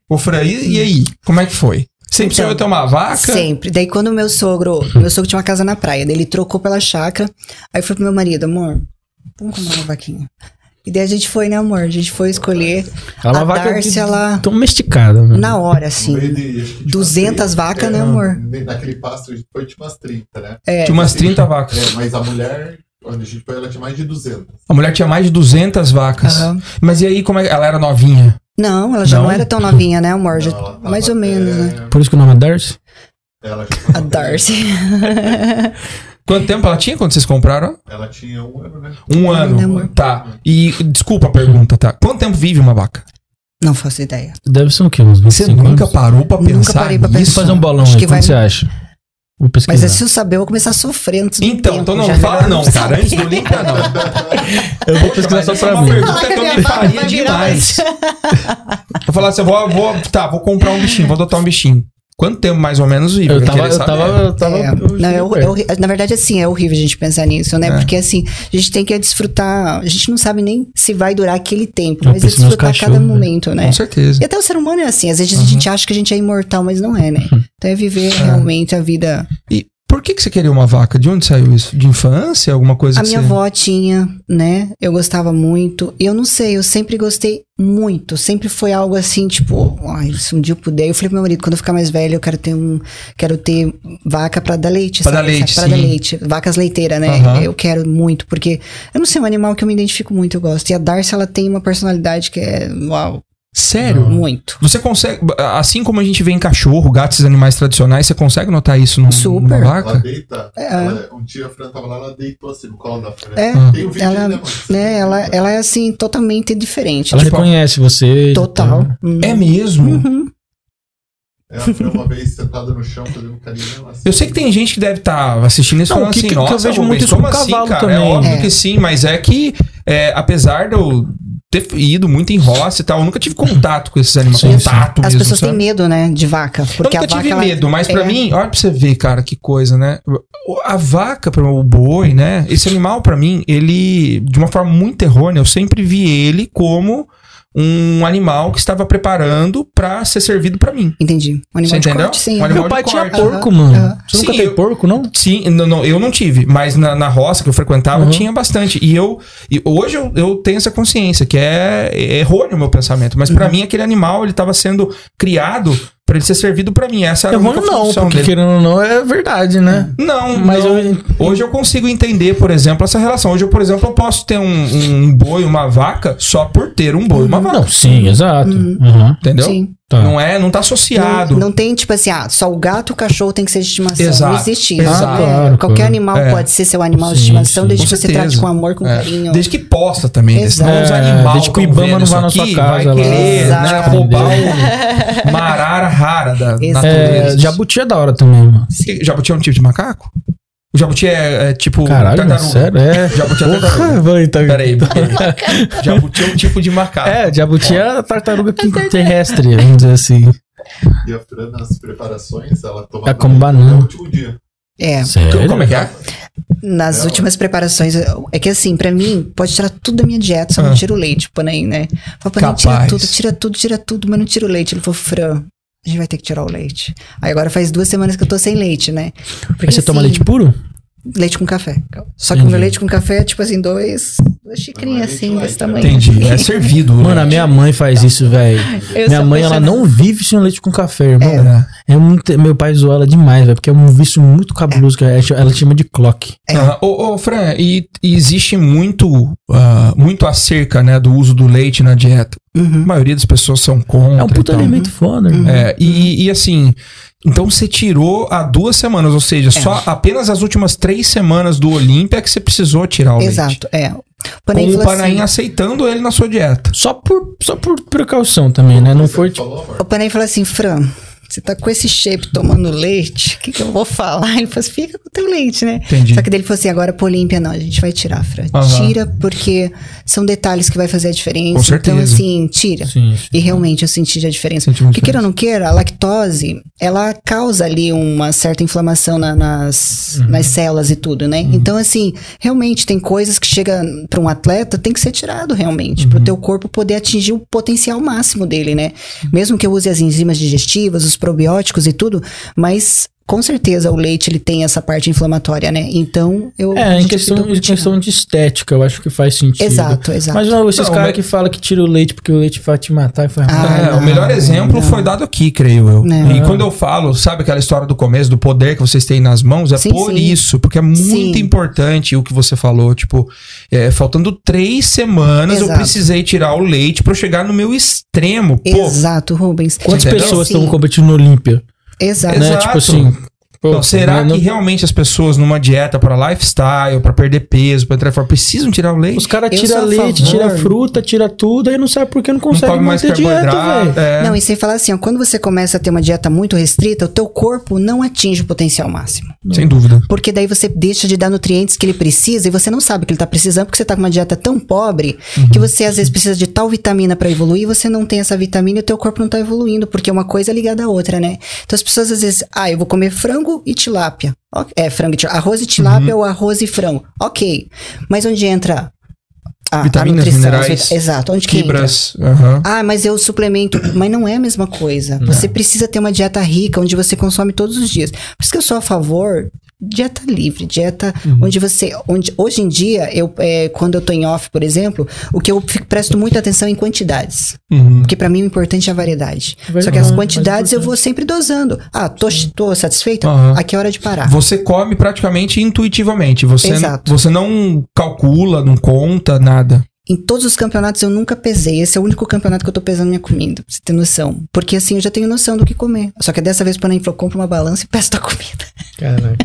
Speaker 1: Ô, Frei, e aí? Como é que foi? Sempre
Speaker 3: Então,
Speaker 1: ter uma vaca?
Speaker 3: Sempre. Daí quando o meu sogro, meu sogro tinha uma casa na praia, daí ele trocou pela chácara. Aí eu falei pro meu marido, amor, vamos comprar uma vaquinha. E daí a gente foi, né, amor? A gente foi escolher.
Speaker 2: Ela é
Speaker 3: a
Speaker 2: uma vaca
Speaker 3: Darcy,
Speaker 2: que-
Speaker 3: ela,
Speaker 2: Domesticada, mano.
Speaker 3: na hora, assim.
Speaker 4: de, acho que tinha
Speaker 3: 200
Speaker 4: umas 30,
Speaker 3: vacas,
Speaker 4: é,
Speaker 3: né, amor?
Speaker 4: Naquele pasto a gente foi, tinha umas 30, né?
Speaker 3: É,
Speaker 1: Tinha umas 30 vacas.
Speaker 4: É, mas a mulher, onde a gente foi, ela tinha mais de 200.
Speaker 1: A mulher tinha mais de 200 vacas.
Speaker 3: Aham.
Speaker 1: Mas e aí, como é que ela era novinha?
Speaker 3: Não, ela já não,
Speaker 1: Não?
Speaker 3: era tão novinha, né, amor?
Speaker 4: Não,
Speaker 3: mais ou menos, né?
Speaker 4: até-
Speaker 2: Por isso que o nome é Darcy?
Speaker 4: Ela já
Speaker 3: A Darcy.
Speaker 1: Quanto tempo ela tinha quando vocês compraram?
Speaker 4: Ela tinha um ano, né?
Speaker 1: Um
Speaker 3: Um
Speaker 1: ano.
Speaker 3: ano.
Speaker 1: Tá. E desculpa a pergunta, tá? Quanto tempo vive uma vaca?
Speaker 3: não faço ideia.
Speaker 2: Deve ser o quê? Uns 25
Speaker 1: Você nunca
Speaker 2: anos?
Speaker 1: parou pra
Speaker 3: Nunca
Speaker 1: pensar
Speaker 3: parei pra
Speaker 1: nisso?
Speaker 2: Vamos fazer um bolão
Speaker 3: Acho
Speaker 2: aí.
Speaker 3: que vai-
Speaker 2: você acha? Vou pesquisar.
Speaker 3: Mas se eu saber, eu vou começar a sofrer antes do
Speaker 1: Então,
Speaker 3: tempo.
Speaker 1: então não fala
Speaker 3: melhor
Speaker 1: não, cara. Antes do link, não.
Speaker 2: eu vou pesquisar só
Speaker 1: é
Speaker 2: pra
Speaker 1: uma
Speaker 2: mim.
Speaker 1: pergunta que eu me faria demais. Vou falar assim, vou, vou, tá, vou comprar um bichinho, vou adotar um bichinho. Quanto tempo mais ou menos vive?
Speaker 2: Eu tava, eu tava, eu tava.
Speaker 3: É,
Speaker 2: eu
Speaker 3: não, é, é na verdade, assim, é horrível a gente pensar nisso, né?
Speaker 1: É.
Speaker 3: Porque, assim, a gente tem que desfrutar. A gente não sabe nem se vai durar aquele tempo,
Speaker 2: Eu
Speaker 3: mas é desfrutar
Speaker 2: cachorros,
Speaker 3: cada
Speaker 2: né?
Speaker 3: momento, né?
Speaker 1: Com certeza.
Speaker 3: E até o ser humano é assim. Às vezes a
Speaker 1: Uhum.
Speaker 3: gente acha que a gente é imortal, mas não é, né? Então é viver realmente a vida.
Speaker 1: E por que, que você queria uma vaca? De onde saiu isso? De infância? Alguma coisa
Speaker 3: A minha
Speaker 1: você...
Speaker 3: avó tinha, né? Eu gostava muito. E eu não sei, eu sempre gostei muito. Sempre foi algo assim, tipo, ai, se um dia eu puder. Eu falei pro meu marido, quando eu ficar mais velho, eu quero ter um. Quero ter vaca pra dar leite.
Speaker 1: Pra
Speaker 3: sabe?
Speaker 1: dar leite,
Speaker 3: Pra dar leite. Vacas leiteiras, né?
Speaker 1: Aham.
Speaker 3: Eu quero muito, porque eu não sei, é um animal que eu me identifico muito, eu gosto. E a Darcy, ela tem uma personalidade que é. Uau,
Speaker 1: Sério?
Speaker 3: muito.
Speaker 1: Você consegue, assim como a gente vê em cachorro, gatos, animais tradicionais, você consegue notar isso num,
Speaker 3: Super.
Speaker 1: numa
Speaker 4: Ela
Speaker 1: vaca?
Speaker 4: deita.
Speaker 3: É.
Speaker 4: ela- um dia a Fran tava lá, ela deitou assim no colo da Fran.
Speaker 3: É,
Speaker 4: Tem um vídeo
Speaker 3: ela,
Speaker 4: ainda, mano.
Speaker 3: né, ela, ela é assim, totalmente diferente.
Speaker 2: Ela
Speaker 3: tipo,
Speaker 2: reconhece você.
Speaker 3: total.
Speaker 2: tal.
Speaker 3: Hum.
Speaker 1: É mesmo?
Speaker 3: Uhum.
Speaker 4: É, Fran uma vez sentada no chão fazendo um carinho nela. assim.
Speaker 1: Eu sei que tem gente que deve estar assistindo isso
Speaker 2: Não,
Speaker 1: falando
Speaker 2: que-
Speaker 1: assim,
Speaker 2: que- que eu
Speaker 1: nossa,
Speaker 2: vejo muito isso
Speaker 1: como
Speaker 2: com
Speaker 1: assim,
Speaker 2: cavalo
Speaker 1: cara?
Speaker 2: também.
Speaker 1: É óbvio
Speaker 3: É.
Speaker 1: que sim, mas é que, é, apesar eu ter ido muito em roça e tal, eu nunca tive contato com esses animais.
Speaker 2: Sim, sim.
Speaker 1: contato
Speaker 3: As
Speaker 1: mesmo,
Speaker 3: pessoas têm
Speaker 1: sabe?
Speaker 3: medo, né, de vaca. Porque
Speaker 1: eu
Speaker 3: a
Speaker 1: nunca
Speaker 3: vaca.
Speaker 1: tive
Speaker 3: ela-
Speaker 1: medo, mas pra
Speaker 3: é.
Speaker 1: mim, olha pra você ver, cara, que coisa, né? A vaca, o boi, né? Esse animal, pra mim, ele, de uma forma muito errônea, eu sempre vi ele como um animal que estava preparando pra ser servido pra mim.
Speaker 3: Entendi. Um animal
Speaker 1: Você
Speaker 3: de
Speaker 1: entendeu?
Speaker 3: corte, sim.
Speaker 1: Um animal
Speaker 2: Meu pai
Speaker 1: de
Speaker 2: tinha porco,
Speaker 3: Aham,
Speaker 2: mano.
Speaker 3: aham.
Speaker 2: Você nunca
Speaker 1: Sim,
Speaker 2: teve
Speaker 1: eu-
Speaker 2: porco, não?
Speaker 1: Sim, não, não, eu não tive, mas na, na roça que eu frequentava
Speaker 2: Uhum.
Speaker 1: tinha bastante. E eu e hoje eu, eu tenho essa consciência que é, é errôneo o meu pensamento, mas
Speaker 3: Uhum.
Speaker 1: pra mim aquele animal ele estava sendo criado pra Pra ele ser servido pra mim. Essa era
Speaker 2: Eu
Speaker 1: a única
Speaker 2: não,
Speaker 1: função
Speaker 2: porque
Speaker 1: dele.
Speaker 2: querendo ou não, é verdade, né?
Speaker 1: Não,
Speaker 2: Mas
Speaker 1: não.
Speaker 2: eu-
Speaker 1: Hoje eu consigo entender, por exemplo, essa relação. Hoje eu, por exemplo, eu posso ter um, um boi, uma vaca, só por ter um boi, uma vaca.
Speaker 2: Não, sim, exato. Uhum.
Speaker 1: Entendeu?
Speaker 3: Sim.
Speaker 2: Tá.
Speaker 1: Não é, não tá associado.
Speaker 3: Não, não tem, tipo assim, ah, só o gato e o cachorro tem que ser de estimação.
Speaker 1: Exato.
Speaker 3: Não existe isso.
Speaker 1: Exato.
Speaker 3: né?
Speaker 2: Claro,
Speaker 3: Qualquer
Speaker 2: claro.
Speaker 3: animal
Speaker 1: É.
Speaker 3: pode ser seu animal de
Speaker 2: Sim,
Speaker 3: estimação,
Speaker 2: sim.
Speaker 3: desde
Speaker 1: Com
Speaker 3: que você
Speaker 1: certeza.
Speaker 3: trate com amor, com
Speaker 1: É.
Speaker 3: carinho.
Speaker 1: Desde que posta também. né?
Speaker 3: Exato.
Speaker 1: Senão os
Speaker 2: É,
Speaker 1: animais
Speaker 2: desde que o Ibama não vá na sua casa
Speaker 1: vai
Speaker 2: lá.
Speaker 1: querer né,
Speaker 3: Exato.
Speaker 1: roubar uma arara rara da
Speaker 3: Exato.
Speaker 1: natureza.
Speaker 2: É, jabuti é da hora também, mano.
Speaker 1: Jabuti é um tipo de macaco? O jabuti é, é tipo
Speaker 2: Caralho,
Speaker 1: tartaruga.
Speaker 2: sério? É.
Speaker 1: Jabuti é tartaruga.
Speaker 2: tá-
Speaker 1: Peraí, peraí. Jabuti é um tipo de macaco.
Speaker 2: É, jabuti é a tartaruga que- terrestre, vamos dizer assim.
Speaker 4: E a Fran, nas preparações, ela toma
Speaker 2: É como banana.
Speaker 4: no último dia.
Speaker 3: É.
Speaker 2: Sério?
Speaker 1: Como é que é?
Speaker 3: Nas
Speaker 4: Ela-
Speaker 3: últimas preparações, é que assim, pra mim, pode tirar tudo da minha dieta, só
Speaker 1: Ah.
Speaker 3: não tira o leite, Panaim, né? Fala, Panaim, tira tudo, tira tudo, tira tudo, mas não tira o leite. Ele falou, Fran, a gente vai ter que tirar o leite. Aí agora faz duas semanas que eu tô sem leite, né? Porque,
Speaker 2: Aí você toma
Speaker 3: assim,
Speaker 2: leite puro?
Speaker 3: Leite com café. Só que o meu leite com café é tipo assim, dois, duas xicrinhas
Speaker 4: é leite
Speaker 3: assim, desse
Speaker 4: né?
Speaker 3: tamanho.
Speaker 1: Entendi. É servido.
Speaker 2: Mano, a minha mãe faz isso, velho. Minha mãe, ela não vive sem leite com café, irmão.
Speaker 1: É.
Speaker 2: É muito, meu pai zoou ela demais, velho, porque é um vício muito cabuloso, que ela ela chama de clock.
Speaker 3: É.
Speaker 1: Aham. Ô, ô, Fran, e, e existe muito, ah, muito acerca né, do uso do leite na dieta. A
Speaker 3: Uhum.
Speaker 1: maioria das pessoas são contra.
Speaker 2: É um
Speaker 1: e
Speaker 2: puta
Speaker 1: tal.
Speaker 2: alimento foda, irmão.
Speaker 1: É, e, e assim, então você tirou há duas semanas, ou seja,
Speaker 3: É.
Speaker 1: só apenas as últimas três semanas do Olímpia que você precisou tirar o leite.
Speaker 3: Exato, é. O
Speaker 1: Com
Speaker 3: Panaim
Speaker 1: o
Speaker 3: falou
Speaker 1: Panaim
Speaker 3: assim,
Speaker 1: aceitando ele na sua dieta.
Speaker 2: Só por, só por precaução também, né? Não foi tipo.
Speaker 3: o Panaim falou assim, Fran, você tá com esse shape tomando leite, o que, que eu vou falar? Ele falou assim, fica com o teu leite, né?
Speaker 1: Entendi.
Speaker 3: Só que daí ele falou assim, agora pro Olímpia não, a gente vai tirar, Fran.
Speaker 1: Aham.
Speaker 3: Tira, porque são detalhes que vai fazer a diferença.
Speaker 1: Com certeza.
Speaker 3: Então, assim, tira.
Speaker 2: Sim.
Speaker 3: E realmente eu senti a diferença.
Speaker 1: Senti
Speaker 3: Porque queira ou não queira, a lactose, ela causa ali uma certa inflamação na- nas,
Speaker 1: Uhum.
Speaker 3: nas células e tudo, né? Então, assim, realmente tem coisas que chega para um atleta, tem que ser tirado realmente,
Speaker 1: Uhum.
Speaker 3: para o teu corpo poder atingir o potencial máximo dele, né? Mesmo que eu use as enzimas digestivas, os probióticos e tudo, mas com certeza o leite ele tem essa parte inflamatória, né? Então, eu
Speaker 2: É,
Speaker 3: a
Speaker 2: em questão, em questão de estética, eu acho que faz sentido.
Speaker 3: Exato, exato.
Speaker 2: Mas não, esses caras
Speaker 1: mas-
Speaker 2: que falam que tira o leite porque o leite vai te matar e faz
Speaker 3: Ah.
Speaker 1: É, o melhor exemplo
Speaker 3: não.
Speaker 1: foi dado aqui, creio eu.
Speaker 3: Não.
Speaker 1: E quando eu falo, sabe aquela história do começo, do poder que vocês têm nas mãos, é
Speaker 3: Sim,
Speaker 1: por
Speaker 3: sim.
Speaker 1: isso, porque é muito
Speaker 3: Sim.
Speaker 1: importante o que você falou. Tipo, é, faltando três semanas, eu
Speaker 3: Exato.
Speaker 1: precisei tirar o leite pra eu chegar no meu extremo. Pô,
Speaker 3: Exato, Rubens.
Speaker 2: Quantas
Speaker 1: Entendeu?
Speaker 2: pessoas estão competindo no Olímpia?
Speaker 3: Exato.
Speaker 2: Né?
Speaker 1: Exato.
Speaker 2: Tipo assim. Pô,
Speaker 1: Então, será
Speaker 2: né,
Speaker 1: que
Speaker 2: não-
Speaker 1: realmente as pessoas numa dieta para lifestyle, para perder peso, para entrar precisam tirar o leite?
Speaker 2: Os caras tiram leite, tiram fruta, tiram tudo, aí não sabe por que não
Speaker 1: não
Speaker 2: consegue
Speaker 1: mais
Speaker 2: manter dieta, velho.
Speaker 1: é.
Speaker 3: Não, e sem falar assim, ó, quando você começa a ter uma dieta muito restrita, o teu corpo não atinge o potencial máximo.
Speaker 1: Sem dúvida.
Speaker 3: Porque daí você deixa de dar nutrientes que ele precisa e você não sabe que ele tá precisando, porque você tá com uma dieta tão pobre que você às vezes precisa de tal vitamina para evoluir, e você não tem essa vitamina e o teu corpo não tá evoluindo, porque uma coisa é ligada à outra, né? Então as pessoas às vezes, ah, eu vou comer frango e tilápia. É, frango e tilápia. Arroz e tilápia ou arroz e frango. Ok. Mas onde entra a,
Speaker 1: Vitaminas,
Speaker 3: a nutrição?
Speaker 1: minerais,
Speaker 3: Exato. Onde que entra?
Speaker 1: Fibras. aham.
Speaker 3: Ah, mas eu suplemento. Mas não é a mesma coisa. Você precisa ter uma dieta rica, onde você consome todos os dias. Por isso que eu sou a favor dieta livre, dieta onde você. Onde, hoje em dia, eu, é, quando eu tô em off, por exemplo, o que eu fico- presto muita atenção em quantidades.
Speaker 1: Uhum.
Speaker 3: Porque pra mim o importante é a variedade.
Speaker 2: Verdade,
Speaker 3: Só que as
Speaker 2: mais
Speaker 3: quantidades eu vou sempre dosando. Ah, tô, tô satisfeita? Aqui é hora de parar.
Speaker 1: Você come praticamente intuitivamente. Você,
Speaker 3: Exato.
Speaker 1: você não calcula, não conta, nada.
Speaker 3: Em todos os campeonatos eu nunca pesei. Esse é o único campeonato que eu tô pesando minha comida, pra você ter noção. Porque assim eu já tenho noção do que comer. Só que dessa vez o Panay falou: compra uma balança e peça tua comida.
Speaker 2: Caraca.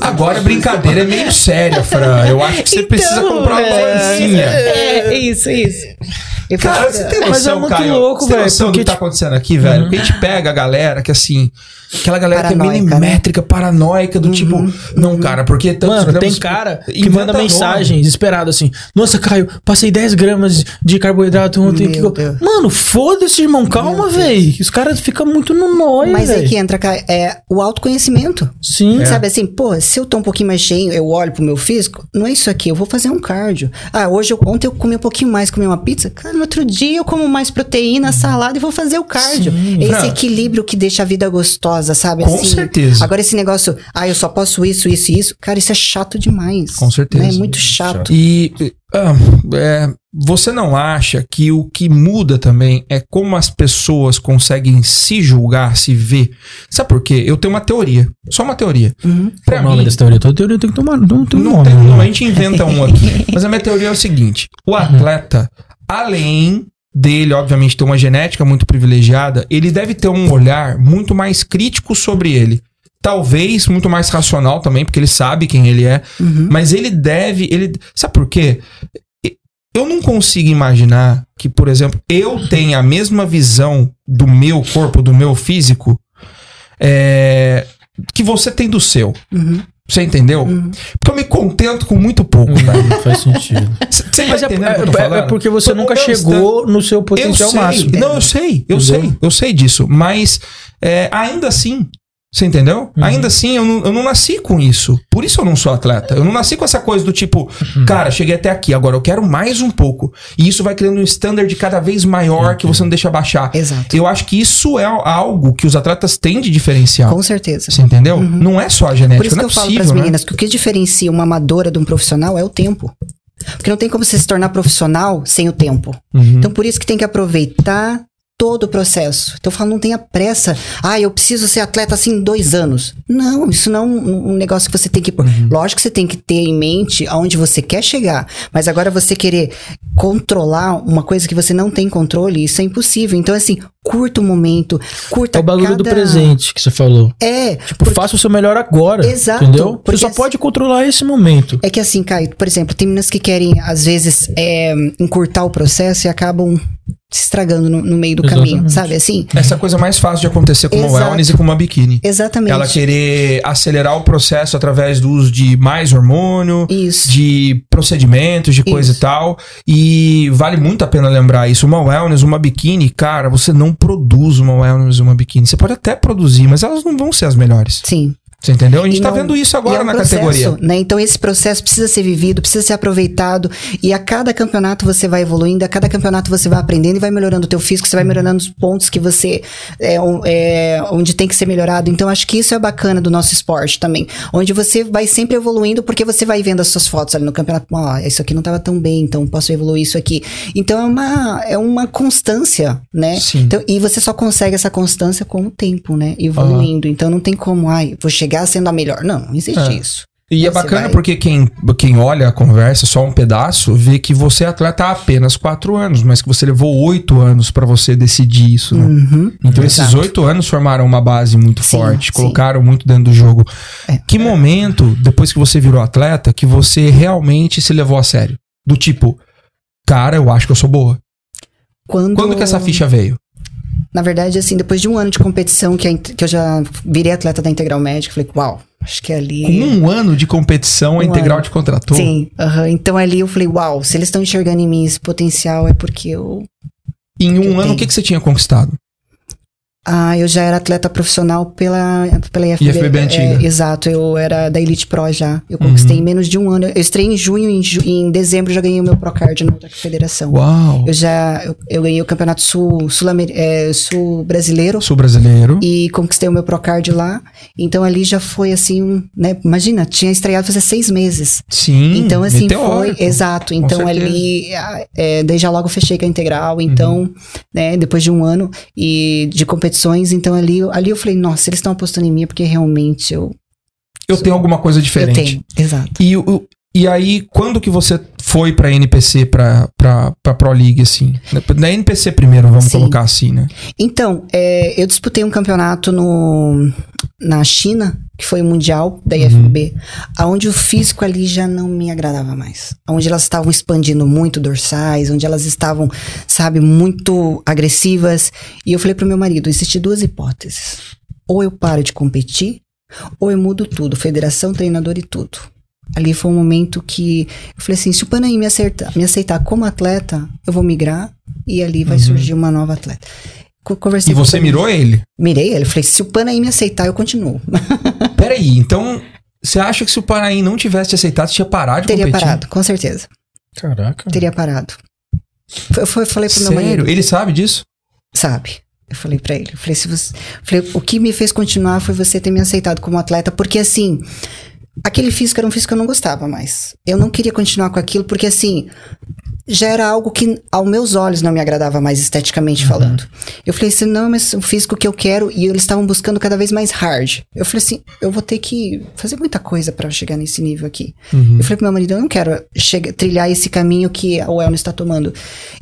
Speaker 1: Agora a brincadeira é meio séria, Fran. Eu acho que você precisa
Speaker 3: Então,
Speaker 1: comprar uma
Speaker 3: é,
Speaker 1: balancinha.
Speaker 3: É, isso, isso. Eu
Speaker 1: Cara, você tem
Speaker 2: Mas
Speaker 1: noção,
Speaker 2: é muito
Speaker 1: Caio?
Speaker 2: louco,
Speaker 1: você tem
Speaker 2: velho,
Speaker 1: noção do que tá
Speaker 2: tipo-
Speaker 1: acontecendo aqui, velho? Porque a gente pega a galera que, assim... Aquela galera que é
Speaker 3: Paranoica, né?
Speaker 1: milimétrica, paranoica, do tipo... Não, cara, porque... tantos
Speaker 2: Mano, tem cara que manda mensagem desesperado assim: Nossa, Caio, passei 10 gramas de carboidrato ontem.
Speaker 3: Meu
Speaker 2: que-
Speaker 3: Deus.
Speaker 2: Mano, foda-se, irmão, calma, velho. Os caras ficam muito no nóia,
Speaker 3: Mas aí
Speaker 2: velho.
Speaker 3: que entra Caio, é o autoconhecimento.
Speaker 2: Sim.
Speaker 3: Sabe assim, pô, se eu tô um pouquinho mais cheio, eu olho pro meu físico, não é isso aqui, eu vou fazer um cardio. Ah, hoje eu, ontem eu comi um pouquinho mais, comi uma pizza. Cara, no outro dia eu como mais proteína, salada e vou fazer o cardio.
Speaker 2: Sim,
Speaker 3: É esse
Speaker 1: Fran.
Speaker 3: equilíbrio que deixa a vida gostosa, sabe?
Speaker 1: Com
Speaker 3: assim,
Speaker 1: certeza.
Speaker 3: Agora esse negócio, ah, eu só posso isso, isso e isso. Cara, isso é chato demais.
Speaker 1: Com certeza.
Speaker 3: né? É muito chato.
Speaker 1: E ah, é, você não acha que o que muda também é como as pessoas conseguem se julgar, se ver? Sabe por quê? Eu tenho uma teoria, só uma teoria.
Speaker 3: Uhum.
Speaker 1: Pra
Speaker 2: o nome
Speaker 1: mim,
Speaker 2: dessa teoria? Toda teoria tem que tomar. Não tem
Speaker 1: não
Speaker 2: nome.
Speaker 1: tem,
Speaker 2: né?
Speaker 1: não, a gente inventa um aqui. Mas a minha teoria é o seguinte: o atleta, além dele, obviamente, ter uma genética muito privilegiada, ele deve ter um olhar muito mais crítico sobre ele. Talvez muito mais racional também, porque ele sabe quem ele é.
Speaker 3: Uhum.
Speaker 1: Mas ele deve. Ele, sabe por quê? Eu não consigo imaginar que, por exemplo, eu tenha a mesma visão do meu corpo, do meu físico, é, que você tem do seu.
Speaker 3: Uhum.
Speaker 1: Você entendeu?
Speaker 3: Uhum.
Speaker 1: Porque eu me contento com muito pouco, tá?
Speaker 2: Não faz sentido.
Speaker 1: Você
Speaker 2: Mas é,
Speaker 1: tá tô
Speaker 2: é- é
Speaker 1: falando?
Speaker 2: porque você nunca chegou no seu
Speaker 1: Eu
Speaker 2: potencial
Speaker 1: sei.
Speaker 2: máximo.
Speaker 1: Não, eu sei, eu
Speaker 2: Entendeu?
Speaker 1: sei, eu sei disso. Mas é, ainda assim, você entendeu?
Speaker 2: Uhum.
Speaker 1: Ainda assim, eu não, eu não nasci com isso. Por isso eu não sou atleta. Eu não nasci com essa coisa do tipo,
Speaker 2: Uhum.
Speaker 1: cara, cheguei até aqui, agora eu quero mais um pouco. E isso vai criando um standard cada vez maior que você não deixa baixar.
Speaker 3: Exato.
Speaker 1: Eu acho que isso é algo que os atletas têm de diferencial.
Speaker 3: Com certeza.
Speaker 1: Você entendeu? Não é só a
Speaker 3: Por
Speaker 1: genética,
Speaker 3: isso que
Speaker 1: não
Speaker 3: eu
Speaker 1: é
Speaker 3: falo
Speaker 1: possível,
Speaker 3: para as
Speaker 1: né?
Speaker 3: meninas que o que diferencia uma amadora de um profissional é o tempo. Porque não tem como você se tornar profissional sem o tempo.
Speaker 1: Uhum.
Speaker 3: Então, por isso que tem que aproveitar todo o processo. Então, eu falo, não tenha pressa. Ah, eu preciso ser atleta assim em dois anos. Não, isso não é um, um negócio que você tem que...
Speaker 1: Uhum.
Speaker 3: Lógico que você tem que ter em mente aonde você quer chegar. Mas agora você querer controlar uma coisa que você não tem controle, isso é impossível. Então, assim, curta o momento, curta
Speaker 2: É o bagulho do
Speaker 3: cada-
Speaker 2: presente que você falou.
Speaker 3: É,
Speaker 2: Tipo, faça o seu melhor agora.
Speaker 3: Exato,
Speaker 2: Entendeu? Você
Speaker 3: porque
Speaker 2: só
Speaker 3: assim-
Speaker 2: pode controlar esse momento.
Speaker 3: É que assim, Caio, por exemplo, tem meninas que querem, às vezes, é, encurtar o processo e acabam se estragando no, no meio do
Speaker 2: Exatamente.
Speaker 3: caminho, sabe? Assim,
Speaker 1: Essa coisa mais fácil de acontecer com uma
Speaker 3: Exato.
Speaker 1: wellness e com uma biquíni.
Speaker 3: exatamente.
Speaker 1: Ela querer acelerar o processo através do uso de mais hormônio,
Speaker 3: Isso.
Speaker 1: de procedimentos, de coisa
Speaker 3: Isso.
Speaker 1: e tal. E vale muito a pena lembrar isso. Uma wellness, uma biquíni, cara, você não produz uma wellness, uma biquíni. Você pode até produzir, mas elas não vão ser as melhores.
Speaker 3: Sim.
Speaker 1: Você entendeu? A gente
Speaker 3: E
Speaker 1: tá
Speaker 3: não-
Speaker 1: vendo isso
Speaker 3: E
Speaker 1: agora
Speaker 3: é um
Speaker 1: na
Speaker 3: processo,
Speaker 1: categoria.
Speaker 3: Né? Então, esse processo precisa ser vivido, precisa ser aproveitado. E a cada campeonato você vai evoluindo, a cada campeonato você vai aprendendo e vai melhorando o teu físico, você vai melhorando os pontos que você. É, é, onde tem que ser melhorado. Então, acho que isso é bacana do nosso esporte também. Onde você vai sempre evoluindo, porque você vai vendo as suas fotos ali no campeonato. Ó, isso aqui não estava tão bem, então posso evoluir isso aqui. Então, é uma, é uma constância, né?
Speaker 1: Sim.
Speaker 3: Então, e você só consegue essa constância com o tempo, né? Evoluindo. Então não tem como, ai, vou chegar sendo a melhor. Não, não existe
Speaker 1: É.
Speaker 3: isso.
Speaker 1: E é bacana
Speaker 3: vai-
Speaker 1: porque quem, quem olha a conversa, só um pedaço, vê que você é atleta há apenas quatro anos, mas que você levou oito anos pra você decidir isso, né?
Speaker 3: Uhum.
Speaker 1: Então esses oito anos formaram uma base muito
Speaker 3: Sim,
Speaker 1: forte,
Speaker 3: sim.
Speaker 1: colocaram muito dentro do jogo.
Speaker 3: É.
Speaker 1: Que momento, depois que você virou atleta, que você realmente se levou a sério? Do tipo, cara, eu acho que eu sou boa.
Speaker 3: Quando,
Speaker 1: Quando que essa ficha veio?
Speaker 3: Na verdade, assim, depois de um ano de competição que, a que eu já virei atleta da Integral Médica, falei, uau, acho que ali.
Speaker 1: Com um ano de competição, a
Speaker 3: Um
Speaker 1: Integral
Speaker 3: ano.
Speaker 1: te contratou?
Speaker 3: Sim, então ali eu falei, uau, se eles estão enxergando em mim esse potencial é porque eu.
Speaker 1: Em um ano, o que, que você tinha conquistado?
Speaker 3: Ah, eu já era atleta profissional pela, pela IFBB.
Speaker 1: IFBB
Speaker 3: é,
Speaker 1: antiga.
Speaker 3: exato, eu era da Elite Pro já. Eu
Speaker 1: Uhum.
Speaker 3: conquistei em menos de um ano. Eu estreiei em junho, em, ju- em dezembro já ganhei o meu Procard na outra federação.
Speaker 1: Uau!
Speaker 3: Eu já eu, eu ganhei o campeonato sul, sul, é, sul brasileiro
Speaker 1: Sou brasileiro.
Speaker 3: e conquistei o meu Procard lá. Então ali já foi assim, né? Imagina, tinha estreado fazia seis meses.
Speaker 1: Sim.
Speaker 3: Então assim foi,
Speaker 1: meteórico.
Speaker 3: exato. Então ali, é, daí já logo fechei com a integral. Então,
Speaker 1: Uhum.
Speaker 3: né? Depois de um ano e de então ali, ali eu falei, nossa, eles estão apostando em mim é porque realmente eu,
Speaker 1: Eu tenho alguma coisa
Speaker 3: eu
Speaker 1: diferente.
Speaker 3: tenho. Exato.
Speaker 1: E, o- e aí, quando que você foi pra NPC, pra, pra, pra Pro League, assim? Na NPC primeiro, vamos
Speaker 3: Sim.
Speaker 1: colocar assim, né?
Speaker 3: Então, é, eu disputei um campeonato no, na China, que foi o Mundial da IFB, aonde o físico ali já não me agradava mais. Onde elas estavam expandindo muito dorsais, onde elas estavam, sabe, muito agressivas. E eu falei pro meu marido, existem duas hipóteses. Ou eu paro de competir, ou eu mudo tudo, federação, treinador e tudo. Ali foi um momento que eu falei assim, se o Panaí me, acertar, me aceitar como atleta, eu vou migrar e ali vai surgir uma nova atleta. Co- Conversei
Speaker 1: E você
Speaker 3: Panaí.
Speaker 1: mirou ele?
Speaker 3: Mirei ele, falei, se o Panaí me aceitar, eu continuo.
Speaker 1: Peraí, então você acha que se o Paraí não tivesse te aceitado, você tinha parado de
Speaker 3: Teria
Speaker 1: competir?
Speaker 3: parado, com certeza.
Speaker 2: Caraca.
Speaker 3: Teria parado. Foi- falei pro meu
Speaker 1: Sério?
Speaker 3: marido,
Speaker 1: Ele sabe disso?
Speaker 3: sabe? Eu falei pra ele, eu falei, se você, falei, o que me fez continuar foi você ter me aceitado como atleta, porque assim, aquele físico era um físico que eu não gostava mais. Eu não queria continuar com aquilo, porque assim, já era algo que aos meus olhos não me agradava mais esteticamente
Speaker 1: Uhum.
Speaker 3: falando. Eu falei assim, não, mas o físico que eu quero e eles estavam buscando cada vez mais hard. Eu falei assim, eu vou ter que fazer muita coisa pra chegar nesse nível aqui.
Speaker 1: Uhum.
Speaker 3: Eu falei pro meu marido, eu não quero chegar, trilhar esse caminho que a wellness está tomando.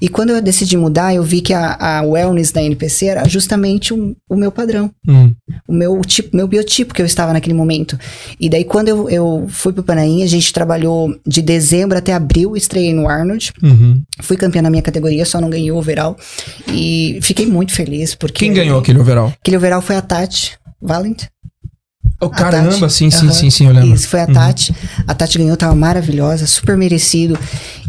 Speaker 3: E quando eu decidi mudar, eu vi que a, a wellness da NPC era justamente o, o meu padrão
Speaker 1: Hum.
Speaker 3: o meu tipo, meu biotipo que eu estava naquele momento. E daí quando eu, eu fui pro Panaim, a gente trabalhou de dezembro até abril, estreiei no Arnold,
Speaker 1: Uhum.
Speaker 3: Fui campeã na minha categoria, só não ganhei o overall. E fiquei muito feliz porque
Speaker 1: Quem ganhou aquele overall?
Speaker 3: Aquele overall foi a Tati Valent.
Speaker 1: Oh, caramba, sim, sim,
Speaker 3: Aham.
Speaker 1: sim, sim, eu lembro.
Speaker 3: Isso, foi a
Speaker 1: Uhum.
Speaker 3: Tati. A Tati ganhou, tava maravilhosa, super merecido.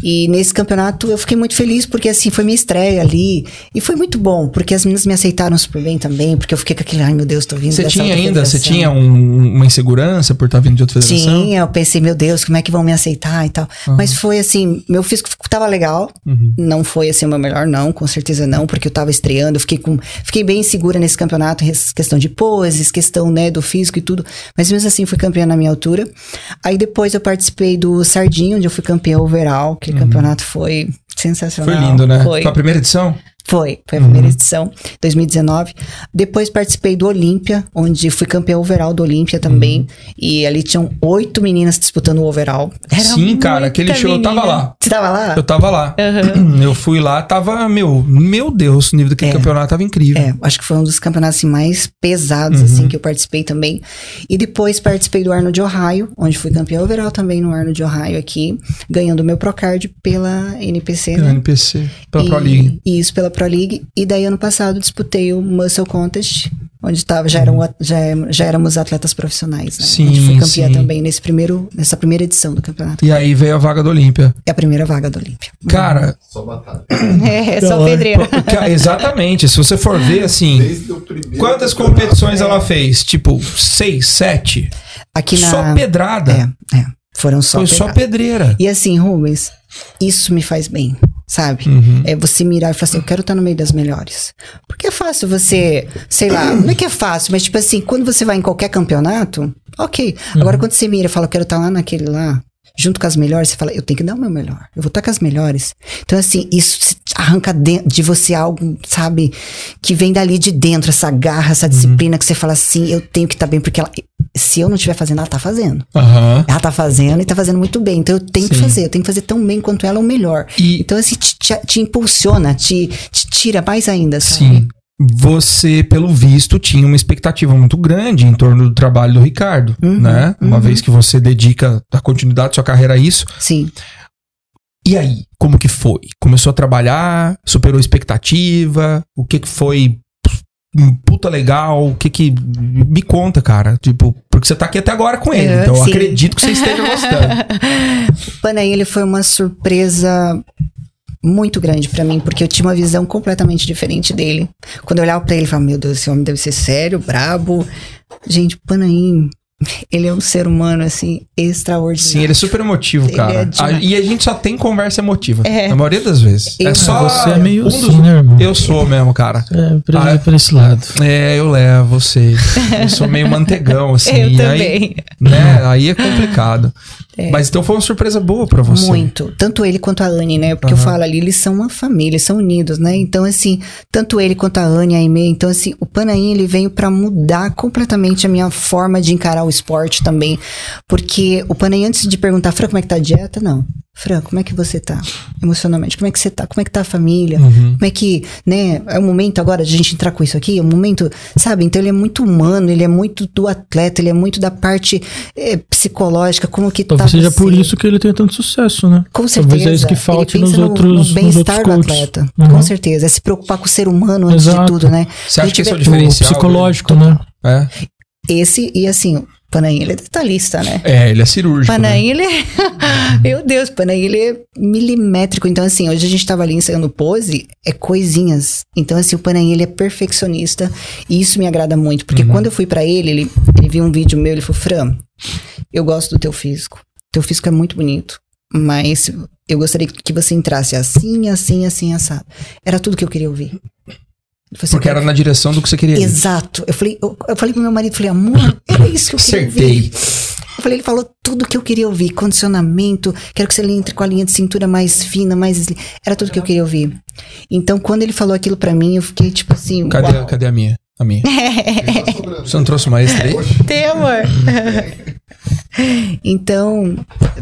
Speaker 3: E nesse campeonato eu fiquei muito feliz, porque assim, foi minha estreia ali. E foi muito bom, porque as meninas me aceitaram super bem também, porque eu fiquei com aquele, ai meu Deus, tô vindo
Speaker 1: Você tinha ainda, você
Speaker 3: federação."
Speaker 1: tinha um- uma insegurança por estar vindo de outra federação?
Speaker 3: Tinha, eu pensei, meu Deus, como é que vão me aceitar e tal. Mas foi assim, meu físico tava legal.
Speaker 1: Uhum.
Speaker 3: Não foi assim o meu melhor, não, com certeza não, porque eu tava estreando, eu fiquei com. Fiquei bem segura nesse campeonato, questão de poses, questão, né, do físico e tudo. Mas mesmo assim fui campeã na minha altura. Aí depois eu participei do Sardinha, onde eu fui campeã overall, que campeonato foi sensacional.
Speaker 1: Uhum. Foi lindo, né?
Speaker 3: Foi.
Speaker 1: Foi a primeira edição?
Speaker 3: Foi, foi a primeira edição, 2019. Depois participei do Olímpia, onde fui campeã overall do Olímpia também. E ali tinham oito meninas disputando o overall. Era
Speaker 1: Sim, cara, aquele show eu tava lá.
Speaker 3: Você tava lá?
Speaker 1: Eu tava lá. Eu fui lá, tava, meu, meu Deus, o nível daquele
Speaker 3: É.
Speaker 1: campeonato tava incrível.
Speaker 3: É, acho que foi um dos campeonatos assim, mais pesados,
Speaker 1: Uhum.
Speaker 3: assim, que eu participei também. E depois participei do Arnold Ohio, onde fui campeã overall também no Arnold Ohio aqui, ganhando o meu Procard pela NPC,
Speaker 1: Pela
Speaker 3: né?
Speaker 1: NPC, pela
Speaker 3: E-
Speaker 1: Pro League.
Speaker 3: Isso, pela Pro League. E daí, ano passado, disputei o Muscle Contest, onde tava, já, eram, já, já éramos atletas profissionais, né?
Speaker 1: Sim,
Speaker 3: onde fui campeã
Speaker 1: sim.
Speaker 3: também nesse primeiro, nessa primeira edição do campeonato.
Speaker 1: E aí veio a vaga do Olímpia.
Speaker 3: É a primeira vaga do Olímpia.
Speaker 1: Cara,
Speaker 4: Só batalha.
Speaker 3: É,
Speaker 2: Da
Speaker 3: só
Speaker 2: hora.
Speaker 3: pedreira.
Speaker 1: ca- exatamente, se você for ver assim, quantas competições ela fez? Tipo, seis, sete?
Speaker 3: Aqui na...
Speaker 1: Só pedrada.
Speaker 3: É, é. Foram só
Speaker 1: Foi só
Speaker 3: pedrada.
Speaker 1: pedreira.
Speaker 3: E assim, Rubens, isso me faz bem, sabe?
Speaker 1: Uhum.
Speaker 3: É você mirar e falar assim, eu quero estar no meio das melhores. Porque é fácil você, sei lá, não é que é fácil, mas tipo assim, quando você vai em qualquer campeonato, ok. Agora quando você mira e fala, eu quero estar lá naquele lá, junto com as melhores, você fala, eu tenho que dar o meu melhor. Eu vou estar com as melhores. Então assim, isso arranca de, você algo, sabe, que vem dali de dentro, essa garra, essa disciplina que você fala assim, eu tenho que estar bem, porque ela, se eu não estiver fazendo, ela tá fazendo.
Speaker 1: Aham.
Speaker 3: Ela tá fazendo e tá fazendo muito bem. Então eu tenho que
Speaker 1: Sim.
Speaker 3: fazer, eu tenho que fazer tão bem quanto ela ou melhor.
Speaker 1: E
Speaker 3: Então, assim, te, te- te impulsiona, te, te tira mais ainda, sabe?
Speaker 1: sim, você, pelo visto, tinha uma expectativa muito grande em torno do trabalho do Ricardo,
Speaker 3: Uhum,
Speaker 1: né? Uma
Speaker 3: uhum.
Speaker 1: vez que você dedica a continuidade da sua carreira a isso.
Speaker 3: Sim.
Speaker 1: E aí, como que foi? Começou a trabalhar, superou a expectativa? O que que foi puta legal? O que que me conta, cara? Tipo, porque você tá aqui até agora com ele,
Speaker 3: É,
Speaker 1: então eu
Speaker 3: sim.
Speaker 1: acredito que você esteja gostando.
Speaker 3: O Panaí, ele foi uma surpresa muito grande pra mim, porque eu tinha uma visão completamente diferente dele. Quando eu olhava pra ele, eu falava, meu Deus, esse homem deve ser sério, brabo. Gente, o Panaim, ele é um ser humano, assim, extraordinário.
Speaker 1: Sim, ele é super emotivo,
Speaker 3: Ele
Speaker 1: cara.
Speaker 3: é.
Speaker 1: A- e a gente só tem conversa emotiva.
Speaker 3: É.
Speaker 1: Na maioria das vezes.
Speaker 3: Eu-
Speaker 1: é só.
Speaker 2: Você é meio
Speaker 1: um dos-
Speaker 2: assim, né, irmão?
Speaker 1: Eu sou mesmo, cara.
Speaker 2: É, por,
Speaker 1: Ah,
Speaker 2: por esse lado.
Speaker 1: É, eu levo você. Eu sou meio mantegão, assim.
Speaker 3: eu
Speaker 1: e
Speaker 3: também.
Speaker 1: Aí, né, aí é complicado.
Speaker 3: É.
Speaker 1: Mas então foi uma surpresa boa pra você.
Speaker 3: Muito. Tanto ele quanto a Anne, né? Porque eu
Speaker 1: Aham.
Speaker 3: falo ali, eles são uma família, eles são unidos, né? Então, assim, tanto ele quanto a Anne, a Aimee, então, assim, o Panaim, ele veio pra mudar completamente a minha forma de encarar o esporte também. Porque o Panaim, antes de perguntar, Fran, como é que tá a dieta? Não. Fran, como é que você tá emocionalmente? Como é que você tá? Como é que tá a família?
Speaker 1: Uhum.
Speaker 3: Como é que, né? É o momento agora de a gente entrar com isso aqui, é o momento, sabe? Então ele é muito humano, ele é muito do atleta, ele é muito da parte eh, psicológica, como que
Speaker 2: Talvez
Speaker 3: tá
Speaker 2: seja
Speaker 3: você.
Speaker 2: por isso que ele tem tanto sucesso, né?
Speaker 3: Com certeza.
Speaker 2: Talvez é isso que
Speaker 3: Ele
Speaker 2: falte
Speaker 3: pensa
Speaker 2: nos
Speaker 3: no-
Speaker 2: outros,
Speaker 3: no bem-estar do atleta.
Speaker 2: Uhum.
Speaker 3: Com certeza. É se preocupar com o ser humano antes
Speaker 2: Exato.
Speaker 3: de tudo, né?
Speaker 1: Você acha que esse é o
Speaker 3: O
Speaker 2: O
Speaker 1: diferencial?
Speaker 2: psicológico, né?
Speaker 1: É.
Speaker 3: Esse, e assim, Panaim, ele é detalhista, né?
Speaker 1: É, ele é cirúrgico. né?
Speaker 3: Panaim, ele é. Meu Deus, Panaim, ele é milimétrico. Então, assim, hoje a gente tava ali ensaiando pose, é coisinhas. Então, assim, o Panaim, ele é perfeccionista. E isso me agrada muito. Porque
Speaker 1: Uhum.
Speaker 3: quando eu fui pra ele, ele, ele viu um vídeo meu, ele falou: Fran, eu gosto do teu físico. Teu físico é muito bonito. Mas eu gostaria que você entrasse assim, assim, assim, assado. Era tudo que eu queria ouvir.
Speaker 1: Porque
Speaker 3: "Eu
Speaker 1: era na direção do que você queria. ir.
Speaker 3: Exato. Eu falei, eu, eu falei pro meu marido, falei, amor, era isso que eu queria
Speaker 1: Acertei.
Speaker 3: ouvir. Eu falei, ele falou tudo que eu queria ouvir. Condicionamento, quero que você entre com a linha de cintura mais fina, mais... Era tudo que eu queria ouvir. Então, quando ele falou aquilo pra mim, eu fiquei tipo assim...
Speaker 1: Cadê,
Speaker 3: uau.
Speaker 1: cadê a minha? A minha. Você não trouxe uma extra aí?
Speaker 3: Tem, amor. então,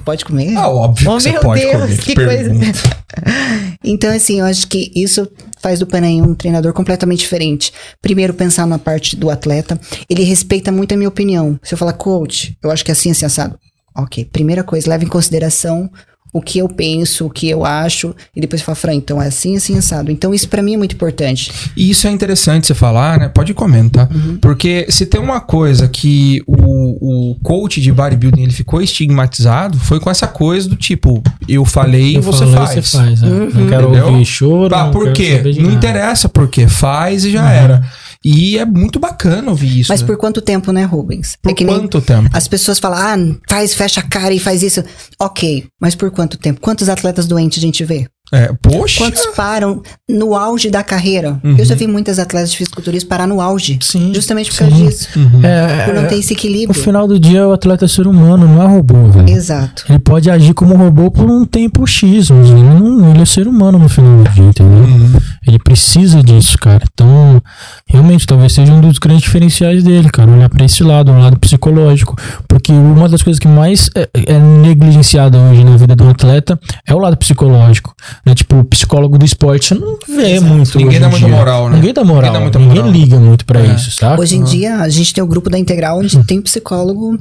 Speaker 3: pode comer?
Speaker 1: Ah, óbvio
Speaker 3: Oh,
Speaker 1: que você
Speaker 3: meu
Speaker 1: pode
Speaker 3: Deus,
Speaker 1: comer.
Speaker 3: que coisa.
Speaker 1: pergunta.
Speaker 3: Então, assim, eu acho que isso faz do Panay um treinador completamente diferente. Primeiro, pensar na parte do atleta. Ele respeita muito a minha opinião. Se eu falar, coach, eu acho que é assim, assim, assado. Ok, primeira coisa, leva em consideração o que eu penso, o que eu acho, e depois fala, Fran, então é assim, assim, assado. Então, isso pra mim é muito importante.
Speaker 1: E isso é interessante você falar, né? Pode comentar.
Speaker 3: Uhum.
Speaker 1: Porque se tem uma coisa que o, o coach de bodybuilding ele ficou estigmatizado, foi com essa coisa do tipo, eu falei e
Speaker 2: Eu
Speaker 1: você
Speaker 2: falo,
Speaker 1: faz.
Speaker 2: Você faz é. Não quero
Speaker 1: Entendeu?
Speaker 2: ouvir choro.
Speaker 1: Ah,
Speaker 2: não
Speaker 1: por quê? Não
Speaker 2: nada.
Speaker 1: interessa por quê. Faz e já
Speaker 2: Uhum.
Speaker 1: era. E é muito bacana ouvir isso.
Speaker 3: Mas
Speaker 1: né?
Speaker 3: por quanto tempo, né, Rubens?
Speaker 1: Por
Speaker 3: é
Speaker 1: quanto tempo?
Speaker 3: as pessoas falam, ah, faz, fecha a cara e faz isso. Ok, mas por quanto tempo? Quantos atletas doentes a gente vê?
Speaker 1: É, poxa.
Speaker 3: Quantos param no auge da carreira?
Speaker 1: Uhum.
Speaker 3: Eu já vi muitas atletas de fisiculturismo parar no auge.
Speaker 2: Sim.
Speaker 3: Justamente por causa
Speaker 2: Sim.
Speaker 3: disso.
Speaker 1: Uhum.
Speaker 2: É,
Speaker 3: Por não
Speaker 2: é,
Speaker 3: ter esse
Speaker 2: no
Speaker 3: equilíbrio.
Speaker 2: final do dia, o atleta é ser humano, não é robô, velho.
Speaker 3: Exato.
Speaker 2: Ele pode agir como robô por um tempo X, mas ele, não, ele é ser humano no final do dia, entendeu?
Speaker 1: Uhum.
Speaker 2: Ele precisa disso, cara. Então, realmente, talvez seja um dos grandes diferenciais dele, cara. Olhar pra esse lado, um lado psicológico. Porque uma das coisas que mais é, é negligenciada hoje na vida do atleta é o lado psicológico. Né? Tipo, o psicólogo do esporte, você não vê
Speaker 3: Exato.
Speaker 2: muito.
Speaker 1: Ninguém
Speaker 2: hoje
Speaker 1: dá muita moral, né?
Speaker 2: Ninguém dá moral.
Speaker 1: Ninguém dá muita
Speaker 2: Ninguém
Speaker 1: moral.
Speaker 2: liga muito pra
Speaker 1: É.
Speaker 2: isso, sabe?
Speaker 3: Hoje em dia, a gente tem o grupo da Integral, onde tem um psicólogo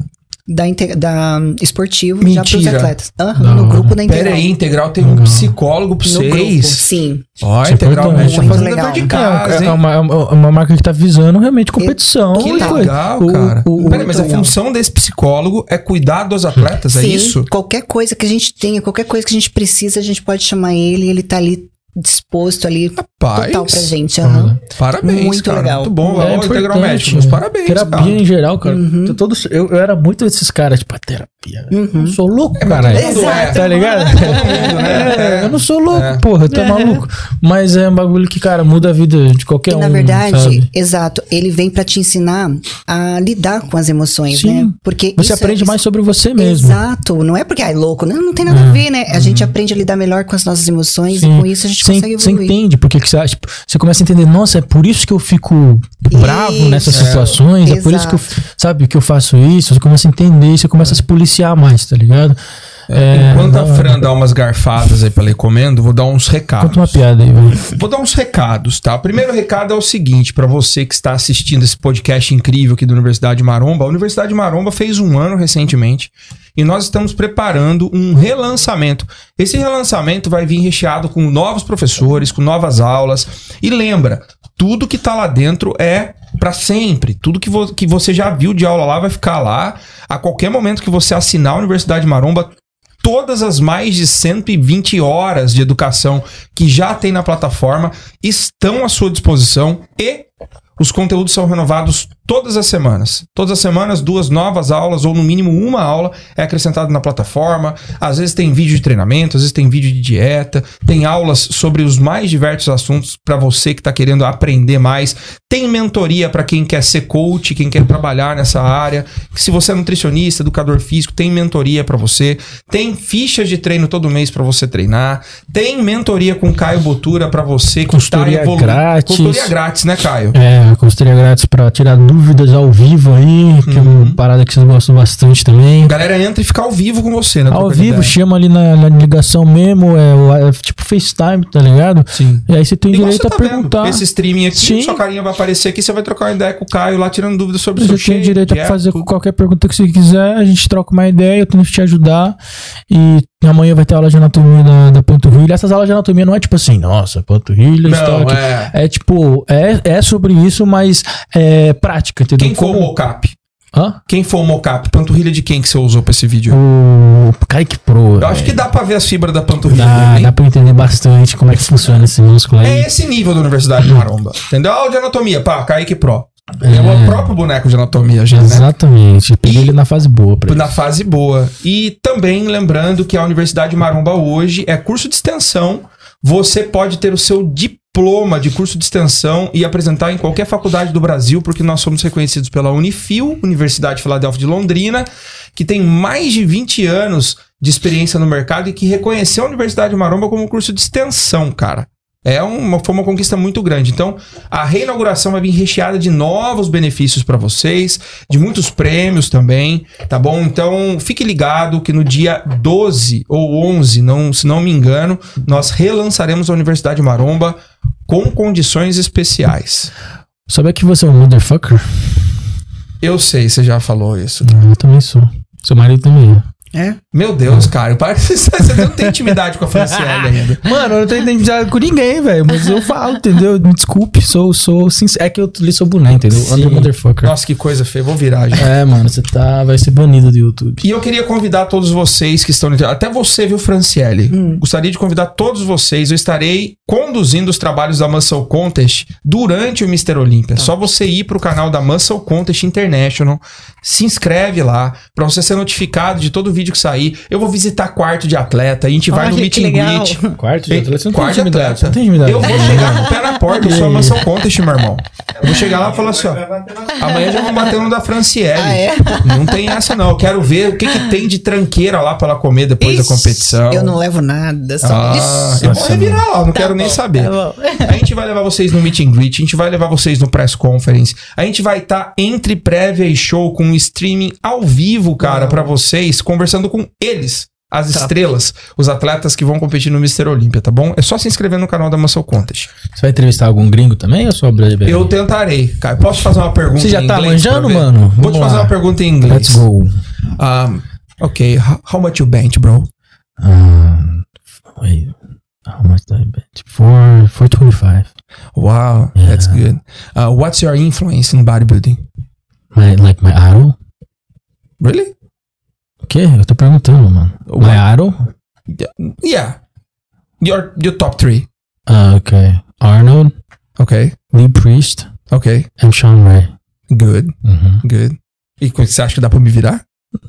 Speaker 3: da, da esportivo já pros
Speaker 1: Mentira.
Speaker 3: atletas. Aham,
Speaker 2: Da
Speaker 3: no grupo da
Speaker 1: Pera
Speaker 3: Integral.
Speaker 1: aí, Integral tem um psicólogo pra
Speaker 3: No grupo,
Speaker 1: vocês.
Speaker 3: sim.
Speaker 1: Ó,
Speaker 2: é
Speaker 1: Integral
Speaker 2: importante.
Speaker 1: tá
Speaker 3: Muito
Speaker 1: fazendo
Speaker 3: legal.
Speaker 1: de
Speaker 2: É,
Speaker 1: casa,
Speaker 2: é uma, é uma- marca que tá visando realmente competição.
Speaker 1: Que
Speaker 2: coisa.
Speaker 1: legal,
Speaker 2: O-
Speaker 1: cara.
Speaker 2: o- o-
Speaker 1: Peraí, mas a
Speaker 3: legal.
Speaker 1: função desse psicólogo é cuidar dos atletas, é
Speaker 3: Sim,
Speaker 1: isso?
Speaker 3: Qualquer coisa que a gente tenha, qualquer coisa que a gente precisa, a gente pode chamar ele, ele tá ali disposto ali
Speaker 1: Rapaz.
Speaker 3: total pra gente. aham.
Speaker 1: Parabéns,
Speaker 3: Muito
Speaker 1: cara.
Speaker 3: legal.
Speaker 1: Muito bom.
Speaker 2: É
Speaker 1: Ó, Integral Médico,
Speaker 2: né?
Speaker 1: parabéns,
Speaker 2: Terapia
Speaker 1: cara.
Speaker 2: em geral, cara.
Speaker 3: Uhum.
Speaker 2: Todos, eu, eu era muito desses caras, tipo, a terapia.
Speaker 3: Uhum.
Speaker 2: Eu sou louco,
Speaker 1: É,
Speaker 2: cara.
Speaker 1: é.
Speaker 2: Tá ligado?
Speaker 1: Todo mundo, né?
Speaker 2: É, eu não sou louco,
Speaker 1: É.
Speaker 2: porra, tá maluco. Mas é um bagulho que, cara, muda a vida de qualquer
Speaker 3: E
Speaker 2: um.
Speaker 3: na verdade,
Speaker 2: sabe?
Speaker 3: exato, ele vem pra te ensinar a lidar com as emoções,
Speaker 2: Sim.
Speaker 3: né? Porque
Speaker 2: Você
Speaker 3: isso é-
Speaker 2: aprende mais sobre você mesmo.
Speaker 3: Exato, não é porque ah, é louco, não, não tem nada a ver, né? A gente aprende a lidar melhor com as nossas emoções
Speaker 2: Sim.
Speaker 3: e com isso a gente consegue
Speaker 2: você entende porque que você acha, tipo, você começa a entender, nossa, é por isso que eu fico bravo
Speaker 3: Isso.
Speaker 2: nessas
Speaker 1: É.
Speaker 2: situações, é por isso que eu, sabe, que eu faço isso, você começa a entender, você começa a se policiar mais, tá ligado? É,
Speaker 1: Enquanto a Fran dá umas garfadas aí pra ler comendo, vou dar uns recados.
Speaker 2: Conta uma piada aí, velho.
Speaker 1: Vou dar uns recados, tá? O primeiro recado é o seguinte, pra você que está assistindo esse podcast incrível aqui da Universidade Maromba. A Universidade Maromba fez um ano recentemente e nós estamos preparando um relançamento. Esse relançamento vai vir recheado com novos professores, com novas aulas. E lembra, tudo que tá lá dentro é pra sempre. Tudo que, vo- que você já viu de aula lá vai ficar lá. A qualquer momento que você assinar a Universidade Maromba, todas as mais de 120 horas de educação que já tem na plataforma estão à sua disposição e os conteúdos são renovados todas as semanas. Todas as semanas, duas novas aulas, ou no mínimo uma aula é acrescentada na plataforma. Às vezes tem vídeo de treinamento, às vezes tem vídeo de dieta, tem aulas sobre os mais diversos assuntos para você que está querendo aprender mais. Tem mentoria para quem quer ser coach, quem quer trabalhar nessa área. Se você é nutricionista, educador físico, tem mentoria para você. Tem fichas de treino todo mês para você treinar. Tem mentoria com Caio Botura para você que
Speaker 2: Consultoria
Speaker 1: tá evoluindo. Consultoria grátis, né, Caio?
Speaker 2: É, a consultoria grátis pra tirar dúvidas ao vivo aí, que é
Speaker 1: Uhum.
Speaker 2: uma parada que vocês gostam bastante também.
Speaker 1: A galera entra e fica ao vivo com você, né?
Speaker 2: Ao vivo, chama ali na, na ligação mesmo, é, é tipo FaceTime, tá ligado?
Speaker 1: Sim.
Speaker 2: E aí você tem
Speaker 1: Igual
Speaker 2: direito
Speaker 1: você
Speaker 2: a
Speaker 1: tá vendo.
Speaker 2: perguntar.
Speaker 1: Esse streaming aqui,
Speaker 2: Sim.
Speaker 1: sua carinha vai aparecer aqui, você vai trocar uma ideia com o Caio lá, tirando dúvidas sobre o
Speaker 2: Você
Speaker 1: seu
Speaker 2: tem
Speaker 1: shape,
Speaker 2: direito a
Speaker 1: dieta,
Speaker 2: fazer
Speaker 1: tudo.
Speaker 2: qualquer pergunta que você quiser, a gente troca uma ideia, eu tento te ajudar. E amanhã vai ter aula de anatomia da, da panturrilha. Essas aulas de anatomia não é tipo assim, nossa, panturrilha,
Speaker 1: Não,
Speaker 2: estoque.
Speaker 1: é.
Speaker 2: É tipo, é, é sobre isso, mas é prática, entendeu?
Speaker 1: Quem for o
Speaker 2: Como-
Speaker 1: mocap?
Speaker 2: Hã?
Speaker 1: Quem for o mocap? Panturrilha de quem que você usou pra esse vídeo?
Speaker 2: O Kaique Pro.
Speaker 1: Eu acho que dá pra ver as fibras da panturrilha.
Speaker 2: Dá, dá pra entender bastante como é que funciona esse músculo aí.
Speaker 1: É esse nível da Universidade de Maromba. Entendeu? Aula de anatomia, pá, Kaique Pro. É, o
Speaker 2: É.
Speaker 1: próprio boneco de anatomia, gente, né?
Speaker 2: Exatamente. Peguei
Speaker 1: E-
Speaker 2: ele na fase boa pra
Speaker 1: Na fase boa. E também lembrando que a Universidade Maromba hoje é curso de extensão. Você pode ter o seu diploma de curso de extensão e apresentar em qualquer faculdade do Brasil, porque nós somos reconhecidos pela Unifil, Universidade Filadélfia de Londrina, que tem mais de 20 anos de experiência no mercado e que reconheceu a Universidade Maromba como curso de extensão, cara. É uma, foi uma conquista muito grande. Então, a reinauguração vai vir recheada de novos benefícios para vocês, de muitos prêmios também, tá bom? Então, fique ligado que no dia 12 ou 11, não, se não me engano, nós relançaremos a Universidade Maromba com condições especiais.
Speaker 2: Sabe que você é um motherfucker?
Speaker 1: Eu sei, você já falou isso.
Speaker 2: Eu também sou. Seu marido também é.
Speaker 3: É?
Speaker 1: Meu Deus, cara, parece que você não tem intimidade com a Franciele ainda.
Speaker 2: Mano, eu não tenho identidade com ninguém, velho. Mas eu falo, entendeu? Me desculpe, sou, sou sincero. É que eu li sou boneco, entendeu?
Speaker 1: Sim.
Speaker 2: Under motherfucker.
Speaker 1: Nossa, que coisa feia. Vou virar já.
Speaker 2: É, mano, você tá. Vai ser banido do YouTube.
Speaker 1: E eu queria convidar todos vocês que estão. Até você, viu, Franciele? Gostaria de convidar todos vocês. Eu estarei conduzindo os trabalhos da Muscle Contest durante o Mr. Olímpia. Só você ir pro canal da Muscle Contest International, se inscreve lá, pra você ser notificado de todo vídeo que sair. Eu vou visitar quarto de atleta, a gente vai no
Speaker 3: Olha,
Speaker 1: meet and greet.
Speaker 2: Quarto
Speaker 1: Ei, quarto de atleta.
Speaker 2: Não tem intimidade.
Speaker 1: Eu vou chegar com o pé na porta, eu sou a Muscle Contest, meu irmão. Eu vou chegar lá e falar assim, ó. Amanhã já vou bater no da Franciele.
Speaker 3: Ah, é?
Speaker 1: Não tem essa, não. Eu quero ver o que, que tem de tranqueira lá pra ela comer depois da competição.
Speaker 3: Eu não levo nada, só
Speaker 1: Ah,
Speaker 3: isso.
Speaker 1: eu vou revirar lá, não quero nem saber.
Speaker 3: Tá bom.
Speaker 1: A gente vai levar vocês no meet and greet, a gente vai levar vocês no press conference, a gente vai estar entre prévia e show com um streaming ao vivo, cara, pra vocês, conversando com eles, as estrelas, os atletas que vão competir no Mr. Olímpia, tá bom? É só se inscrever no canal da Muscle Contest.
Speaker 2: Você vai entrevistar algum gringo também ou só brasileiro?
Speaker 1: Eu tentarei, cara. Posso te fazer uma pergunta
Speaker 2: Você já tá manjando, mano?
Speaker 1: Vou
Speaker 2: Vamos
Speaker 1: te fazer
Speaker 2: lá.
Speaker 1: uma pergunta em inglês.
Speaker 2: Let's go.
Speaker 1: Um, ok, how, how much you bench, bro?
Speaker 2: Um, wait. How much did I bet? Four, 425.
Speaker 1: Wow, that's good. Uh, what's your influence in bodybuilding?
Speaker 2: My, like my idol?
Speaker 1: Really?
Speaker 2: O quê? Eu tô perguntando, mano.
Speaker 1: What?
Speaker 2: My idol?
Speaker 1: Yeah. Your your top three.
Speaker 2: Ah, ok. Arnold,
Speaker 1: Ok.
Speaker 2: Lee Priest
Speaker 1: Ok.
Speaker 2: and Sean Ray.
Speaker 1: Good.
Speaker 2: Uhum.
Speaker 1: Good. E você acha que dá pra me virar?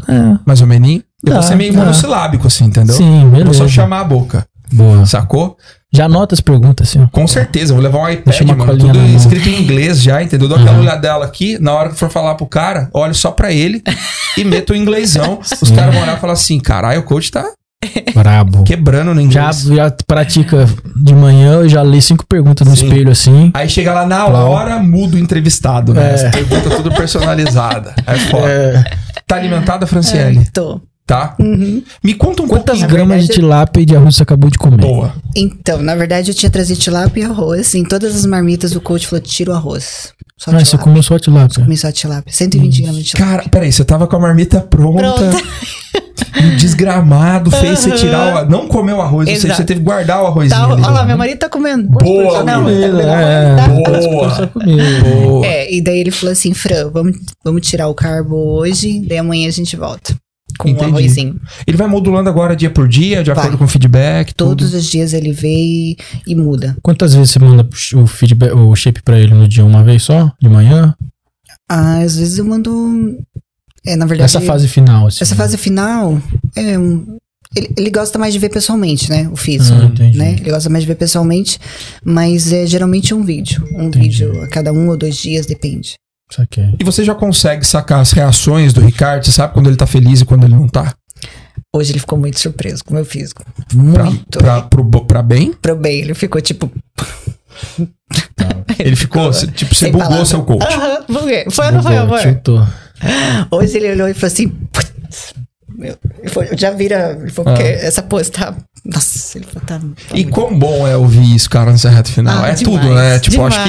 Speaker 2: É.
Speaker 1: Mais ou menos? Vou
Speaker 2: Dá,
Speaker 1: ser meio
Speaker 2: dá.
Speaker 1: monossilábico, assim, entendeu?
Speaker 2: Sim,
Speaker 1: Vou
Speaker 2: beleza.
Speaker 1: só chamar a boca.
Speaker 2: Boa.
Speaker 1: Sacou?
Speaker 2: Já anota as perguntas, assim, ó.
Speaker 1: Com certeza. Eu vou levar um iPad,
Speaker 2: Deixa uma
Speaker 1: mano.
Speaker 2: colinha
Speaker 1: Tudo escrito em inglês já, entendeu? Dou aquela
Speaker 2: Uhum.
Speaker 1: olhadela aqui. Na hora que for falar pro cara, olho só pra ele e meto o inglêsão. Os caras vão olhar e falar assim: caralho, o coach tá
Speaker 2: Brabo.
Speaker 1: quebrando no
Speaker 2: Já,
Speaker 1: inglês.
Speaker 2: já pratica de manhã, eu já li cinco perguntas no
Speaker 1: Sim.
Speaker 2: espelho assim.
Speaker 1: Aí chega lá na
Speaker 2: Claro.
Speaker 1: hora, muda o entrevistado, né?
Speaker 2: É.
Speaker 1: As perguntas tudo personalizada. É foda.
Speaker 2: É,
Speaker 1: Tá alimentada, Franciele?
Speaker 3: Tô.
Speaker 1: Tá?
Speaker 3: Uhum.
Speaker 1: Me conta um
Speaker 2: quantas
Speaker 1: pouquinho.
Speaker 2: gramas de
Speaker 3: verdade-
Speaker 2: tilápia e de arroz você acabou de comer?
Speaker 1: Boa.
Speaker 3: Então, na verdade, eu tinha trazido tilápia e arroz. Em todas as marmitas, o coach falou: tira o arroz. Só
Speaker 2: Ah, você comeu só tilápia.
Speaker 3: Comi só tilápia. 120 gramas de tilápia.
Speaker 1: Cara, peraí, você tava com a marmita pronta.
Speaker 3: Pronta.
Speaker 1: Um desgramado, fez você tirar o. Não comeu o arroz, ou seja,
Speaker 3: Exato.
Speaker 1: você teve que guardar o arrozinho.
Speaker 3: Tá,
Speaker 1: ali.
Speaker 3: olha lá, meu marido tá comendo.
Speaker 1: Boa,
Speaker 3: Não, tá.
Speaker 2: É,
Speaker 3: Tá.
Speaker 1: Boa. Boa.
Speaker 3: É, e daí ele falou assim, Fran, vamos, vamos tirar o carbo hoje, daí amanhã a gente volta. Com
Speaker 1: Entendi.
Speaker 3: o arrozinho.
Speaker 1: Ele vai modulando agora dia por dia, de
Speaker 3: Vai.
Speaker 1: acordo com o feedback.
Speaker 3: Todos
Speaker 1: tudo.
Speaker 3: os dias ele vê e, e muda.
Speaker 2: Quantas vezes você manda o feedback, o shape pra ele no dia? Uma vez só? De manhã?
Speaker 3: Ah, às vezes eu mando. É, na verdade.
Speaker 2: Essa fase final, assim.
Speaker 3: Essa fase final é um. Ele, ele gosta mais de ver pessoalmente, né? O físico.
Speaker 2: Ah, entendi.
Speaker 3: né? Ele gosta mais de ver pessoalmente, mas é geralmente um vídeo. Um
Speaker 2: Entendi.
Speaker 3: vídeo a cada um ou dois dias, depende.
Speaker 2: Saquei.
Speaker 1: E você já consegue sacar as reações do Ricardo? Você sabe quando ele tá feliz e quando ele não tá?
Speaker 3: Hoje ele ficou muito surpreso com o meu físico.
Speaker 1: Pra,
Speaker 3: Muito.
Speaker 1: pra, pro, bo- pra bem?
Speaker 3: Pro bem, ele ficou tipo.
Speaker 1: Ele ficou, se- tipo, você bugou
Speaker 3: palavra.
Speaker 1: seu coach.
Speaker 3: Aham, buguei. Foi ou não foi, amor?
Speaker 2: tiltou.
Speaker 3: Hoje ele olhou e falou assim. "Putz, Meu, ele já vira. Ele falou,
Speaker 1: Ah.
Speaker 3: porque essa pose tá. Nossa, ele tá. tá
Speaker 1: E
Speaker 3: muito-
Speaker 1: quão bom é ouvir isso, cara, nessa reta final.
Speaker 3: Ah,
Speaker 1: é
Speaker 3: demais,
Speaker 1: tudo, né? Tipo,
Speaker 3: demais.
Speaker 1: acho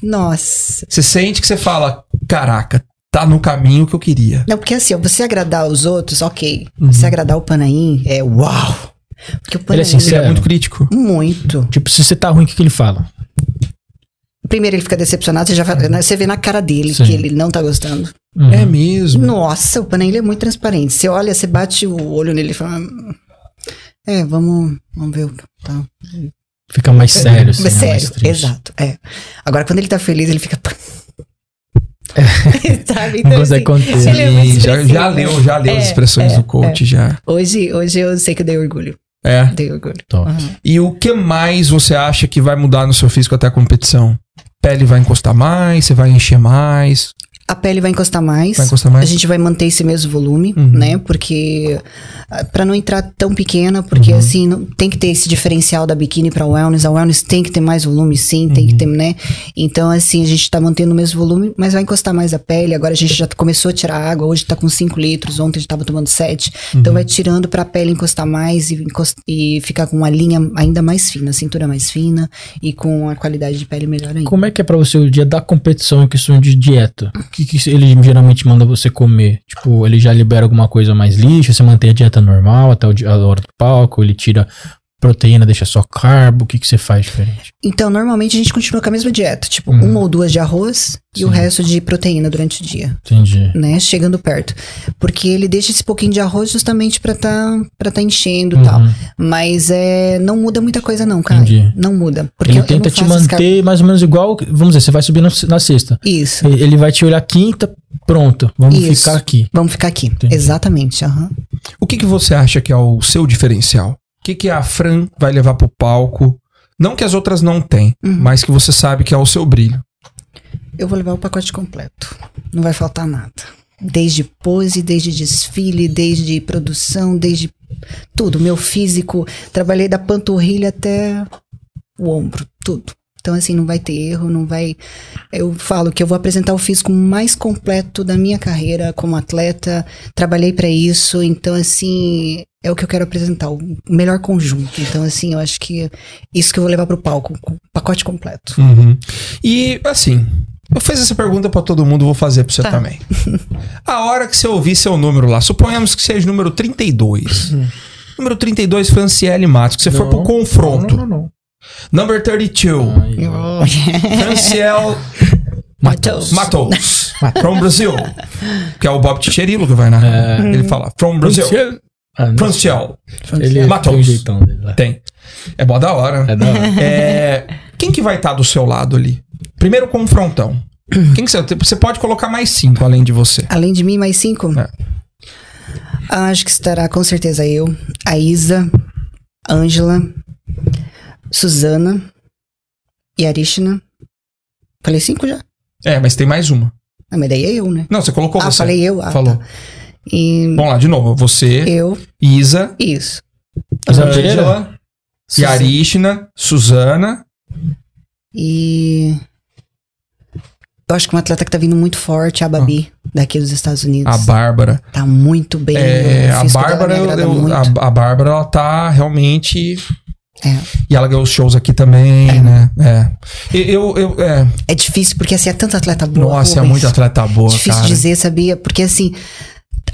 Speaker 1: que
Speaker 3: Nossa.
Speaker 1: você sente que você fala, caraca, tá no caminho que eu queria.
Speaker 3: Não, porque assim, ó, você agradar os outros, ok.
Speaker 1: Uhum.
Speaker 3: Você agradar o Panaim é uau. Porque o Panaim.
Speaker 2: Ele é sincero.
Speaker 1: Ele é muito crítico.
Speaker 3: Muito.
Speaker 2: Tipo, se você tá ruim, o que, que ele fala?
Speaker 3: Primeiro ele fica decepcionado, você já né, você vê na cara dele
Speaker 2: Sim.
Speaker 3: que ele não tá gostando.
Speaker 2: Uhum.
Speaker 1: É mesmo.
Speaker 3: Nossa, o Panaim ele é muito transparente. Você olha, você bate o olho nele e fala. "Hum, É, vamos, vamos ver o que tá.
Speaker 2: Fica mais sério, assim.
Speaker 3: Mas
Speaker 2: né? Mais
Speaker 3: sério,
Speaker 2: triste.
Speaker 3: exato. É. Agora, quando ele tá feliz, ele fica. Sabe?
Speaker 2: Não
Speaker 3: Então,
Speaker 2: consegue
Speaker 3: assim,
Speaker 2: conter.
Speaker 3: ele é
Speaker 1: já, já leu, já leu as
Speaker 3: É,
Speaker 1: expressões
Speaker 3: é,
Speaker 1: do coach, já.
Speaker 3: Hoje, hoje eu sei que eu dei orgulho.
Speaker 1: É.
Speaker 3: Dei orgulho.
Speaker 2: Top.
Speaker 3: Aham.
Speaker 1: E o que mais você acha que vai mudar no seu físico até a competição? Pele vai encostar mais, você vai encher mais,
Speaker 3: A pele vai encostar mais.
Speaker 1: vai encostar mais.
Speaker 3: A gente vai manter esse mesmo volume,
Speaker 1: Uhum.
Speaker 3: né? Porque ah, pra não entrar tão pequena, porque
Speaker 1: Uhum.
Speaker 3: assim não, tem que ter esse diferencial da biquíni pra wellness. A wellness tem que ter mais volume, sim, tem
Speaker 1: Uhum.
Speaker 3: que ter, né? Então assim a gente tá mantendo o mesmo volume, mas vai encostar mais a pele. Agora a gente já começou a tirar água. Hoje tá com 5 litros. Ontem a gente tava tomando 7
Speaker 1: Uhum.
Speaker 3: Então vai tirando pra pele encostar mais e, e ficar com uma linha ainda mais fina, a cintura mais fina e com a qualidade de pele melhor ainda.
Speaker 2: Como é que é pra você o dia da competição em questão de dieta? Que, que ele geralmente manda você comer? Tipo, ele já libera alguma coisa mais lixa, você mantém a dieta normal até a hora do palco, ele tira proteína, deixa só carbo, o que, que você faz diferente?
Speaker 3: Então, normalmente a gente continua com a mesma dieta, tipo,
Speaker 2: Uhum.
Speaker 3: uma ou duas de arroz e o
Speaker 2: Sim.
Speaker 3: resto de proteína durante o dia,
Speaker 2: Entendi.
Speaker 3: né? Chegando perto. Porque ele deixa esse pouquinho de arroz justamente pra tá, pra tá enchendo e
Speaker 2: Uhum.
Speaker 3: tal. Mas é, não muda muita coisa, não, cara.
Speaker 2: Entendi.
Speaker 3: Não muda. Porque
Speaker 2: ele
Speaker 3: eu-
Speaker 2: tenta te
Speaker 3: car-
Speaker 2: manter mais ou menos igual, vamos dizer, você vai subir na, na sexta.
Speaker 3: Isso.
Speaker 2: Ele vai te olhar quinta, pronto, vamos
Speaker 3: Isso.
Speaker 2: ficar aqui.
Speaker 3: Vamos ficar aqui.
Speaker 2: Entendi.
Speaker 3: Exatamente. aham.
Speaker 1: O que, que você acha que é o seu diferencial? O que, que a Fran vai levar pro palco? Não que as outras não têm,
Speaker 3: Uhum.
Speaker 1: mas que você sabe que é o seu brilho.
Speaker 3: Eu vou levar o pacote completo. Não vai faltar nada. Desde pose, desde desfile, desde produção, desde tudo. Meu físico, trabalhei da panturrilha até o ombro, tudo. Então, assim, não vai ter erro, não vai. Eu falo que eu vou apresentar o físico mais completo da minha carreira como atleta. Trabalhei pra isso, então, assim, é o que eu quero apresentar, o melhor conjunto. Então, assim, eu acho que isso que eu vou levar pro palco, com o pacote completo.
Speaker 1: Uhum. E assim, eu fiz essa pergunta pra todo mundo, vou fazer pra você
Speaker 3: Tá.
Speaker 1: também. A hora que você ouvir seu número lá, suponhamos que seja o número 32. Número 32, Franciele Matos, que você for pro confronto.
Speaker 2: Não, não, não.
Speaker 1: Number 32, Franciel
Speaker 3: Matos.
Speaker 1: Matos, from Brazil. Que é o Bob Ticherilo que vai narrar. Ele fala, from Brazil.
Speaker 2: Ah.
Speaker 1: Franciel.
Speaker 2: Ele
Speaker 1: Matos.
Speaker 2: tem um jeitão dele lá.
Speaker 1: Tem. É mó da hora.
Speaker 2: É da hora.
Speaker 1: É, quem que vai estar do seu lado ali? Primeiro confrontão. Quem que você, você pode colocar mais cinco além de você.
Speaker 3: Além de mim, mais cinco?
Speaker 1: É.
Speaker 3: Acho que estará com certeza eu, a Isa, Ângela, Suzana e Arishna. Falei cinco já?
Speaker 1: É, mas tem mais uma.
Speaker 3: Ah, mas daí é eu, né?
Speaker 1: Não, você colocou
Speaker 3: ah,
Speaker 1: você.
Speaker 3: falei eu? Ah,
Speaker 1: Falou.
Speaker 3: tá. E
Speaker 1: Vamos lá, de novo. Você,
Speaker 3: eu,
Speaker 1: Isa,
Speaker 3: isso.
Speaker 2: Isa Pereira?
Speaker 1: Ângela,
Speaker 3: Suzana.
Speaker 1: Yarishna, Suzana.
Speaker 3: E. Eu acho que uma atleta que tá vindo muito forte, a Babi, daqui dos Estados Unidos.
Speaker 1: Ah. A Bárbara.
Speaker 3: Tá muito bem.
Speaker 1: É, a Bárbara, eu- eu- a, a Bárbara, ela tá realmente.
Speaker 3: É.
Speaker 1: E ela ganhou os shows aqui também, né? É. Eu, eu, é.
Speaker 3: É difícil, porque assim, é tanta atleta boa.
Speaker 1: Nossa, é
Speaker 3: Rubens.
Speaker 1: muito atleta boa,
Speaker 3: Difícil
Speaker 1: cara.
Speaker 3: dizer, sabia? Porque assim,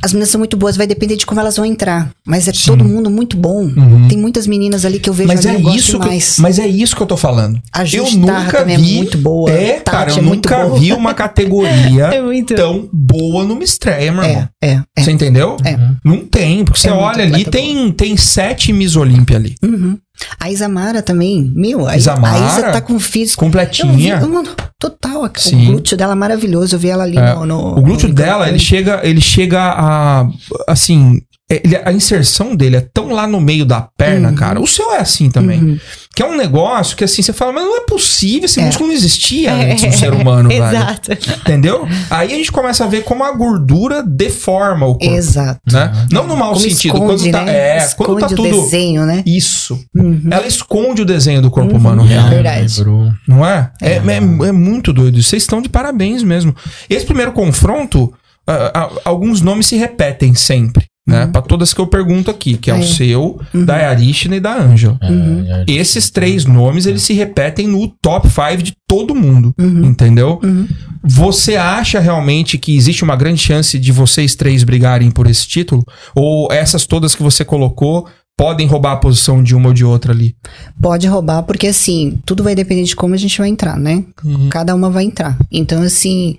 Speaker 3: as meninas são muito boas, vai depender de como elas vão entrar. Mas é
Speaker 1: Sim.
Speaker 3: todo mundo muito bom.
Speaker 1: Uhum.
Speaker 3: Tem muitas meninas ali que eu vejo
Speaker 1: Mas
Speaker 3: ali,
Speaker 1: é,
Speaker 3: eu
Speaker 1: isso que,
Speaker 3: demais.
Speaker 1: mas é isso que eu tô falando.
Speaker 3: A
Speaker 1: eu nunca
Speaker 3: também
Speaker 1: vi.
Speaker 3: é muito boa.
Speaker 1: É, cara, eu
Speaker 3: é
Speaker 1: nunca
Speaker 3: boa.
Speaker 1: vi uma categoria
Speaker 3: É muito.
Speaker 1: tão boa numa estreia, meu irmão.
Speaker 3: É, é, é.
Speaker 1: Você entendeu?
Speaker 3: É.
Speaker 1: Não tem, porque você
Speaker 3: É
Speaker 1: olha ali, tem, tem sete Miss Olímpia ali.
Speaker 3: Uhum. A Isamara também. Meu, a,
Speaker 1: Isamara?
Speaker 3: a Isa tá com físico. Eu vi,
Speaker 1: Completinha.
Speaker 3: mano, total.
Speaker 1: Sim.
Speaker 3: O glúteo dela é maravilhoso. Eu vi ela ali
Speaker 1: É,
Speaker 3: no, no-
Speaker 1: O glúteo
Speaker 3: no
Speaker 1: dela, ele chega, ele chega a. Assim. Ele- a inserção dele é tão lá no meio da perna,
Speaker 3: Uhum.
Speaker 1: cara. O seu é assim também.
Speaker 3: Uhum.
Speaker 1: Que é um negócio que assim, você fala, mas não é possível, esse
Speaker 3: É.
Speaker 1: músculo não existia antes no ser humano, velho.
Speaker 3: Exato.
Speaker 1: Entendeu? Aí a gente começa a ver como a gordura deforma o corpo.
Speaker 3: Exato.
Speaker 1: Né? Não no mau
Speaker 3: Como
Speaker 1: sentido.
Speaker 3: esconde,
Speaker 1: quando tá,
Speaker 3: né?
Speaker 1: é,
Speaker 3: esconde
Speaker 1: quando tá
Speaker 3: o
Speaker 1: tudo.
Speaker 3: desenho, né?
Speaker 1: Isso.
Speaker 3: Uhum.
Speaker 1: Ela esconde o desenho do corpo
Speaker 3: Uhum.
Speaker 1: humano real.
Speaker 3: É verdade.
Speaker 1: Não é? É, é, é muito doido. Vocês estão de parabéns mesmo. Esse primeiro confronto, ah, ah, alguns nomes se repetem sempre. Né? Pra todas que eu pergunto aqui, que é, o
Speaker 3: Uhum. É.
Speaker 1: seu,
Speaker 3: Uhum.
Speaker 1: da Yarishna e da Ângela.
Speaker 2: É,
Speaker 3: Uhum.
Speaker 1: Esses três nomes, eles se repetem no top 5 de todo mundo.
Speaker 3: Uhum.
Speaker 1: Entendeu?
Speaker 3: Uhum.
Speaker 1: Você acha realmente que existe uma grande chance de vocês três brigarem por esse título? Ou essas todas que você colocou podem roubar a posição de uma ou de outra ali?
Speaker 3: Pode roubar, porque assim, tudo vai depender de como a gente vai entrar, né? Cada uma vai entrar. Então, assim,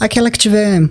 Speaker 3: aquela que tiver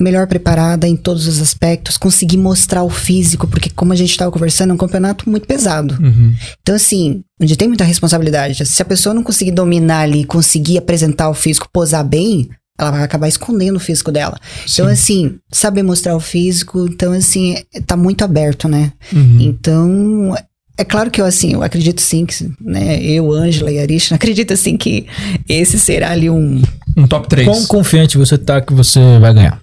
Speaker 3: melhor preparada em todos os aspectos, conseguir mostrar o físico, porque como a gente estava conversando, é um campeonato muito pesado.
Speaker 1: Uhum.
Speaker 3: Então, assim, onde tem muita responsabilidade, se a pessoa não conseguir dominar ali, conseguir apresentar o físico, posar bem, ela vai acabar escondendo o físico dela. Então,
Speaker 1: Sim.
Speaker 3: assim, saber mostrar o físico, então, assim, tá muito aberto, né?
Speaker 1: Uhum.
Speaker 3: Então, É claro que eu, assim, eu acredito sim que, né, eu, Ângela e Arishna, acredito assim que esse será ali um...
Speaker 1: Um top 3.
Speaker 2: Quão confiante você tá que você vai ganhar?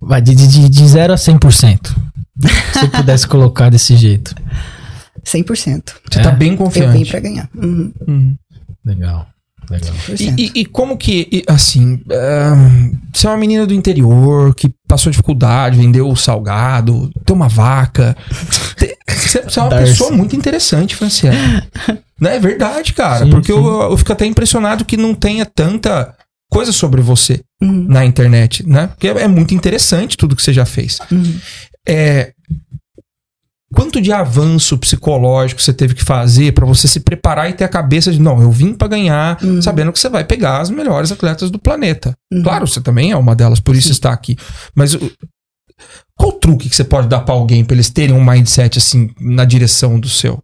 Speaker 2: Vai de, de, de 0 a 100%. Se você pudesse colocar desse jeito.
Speaker 3: 100%.
Speaker 1: Você
Speaker 2: É?
Speaker 1: tá bem
Speaker 3: Eu vim
Speaker 1: confiante.
Speaker 3: pra ganhar. Uhum,
Speaker 1: Uhum.
Speaker 2: Legal. Legal.
Speaker 3: 100%.
Speaker 1: E, e- e como que, e, assim, ahn, você é uma menina do interior que passou dificuldade, vendeu o salgado, tem uma vaca. Te- Você você é uma
Speaker 2: Darcy.
Speaker 1: pessoa muito interessante, Franciele. Não é verdade, cara.
Speaker 2: Sim,
Speaker 1: porque
Speaker 2: sim.
Speaker 1: Eu, eu fico até impressionado que não tenha tanta coisa sobre você
Speaker 3: Uhum,
Speaker 1: na internet, né? Porque é, muito interessante tudo que você já fez.
Speaker 3: uhum.
Speaker 1: É, quanto de avanço psicológico você teve que fazer pra você se preparar e ter a cabeça de não, eu vim pra ganhar,
Speaker 3: Uhum.
Speaker 1: sabendo que você vai pegar as melhores atletas do planeta.
Speaker 3: Uhum.
Speaker 1: Claro, você também é uma delas, por isso está aqui. Mas o- qual o truque que você pode dar pra alguém pra eles terem um mindset assim na direção do seu?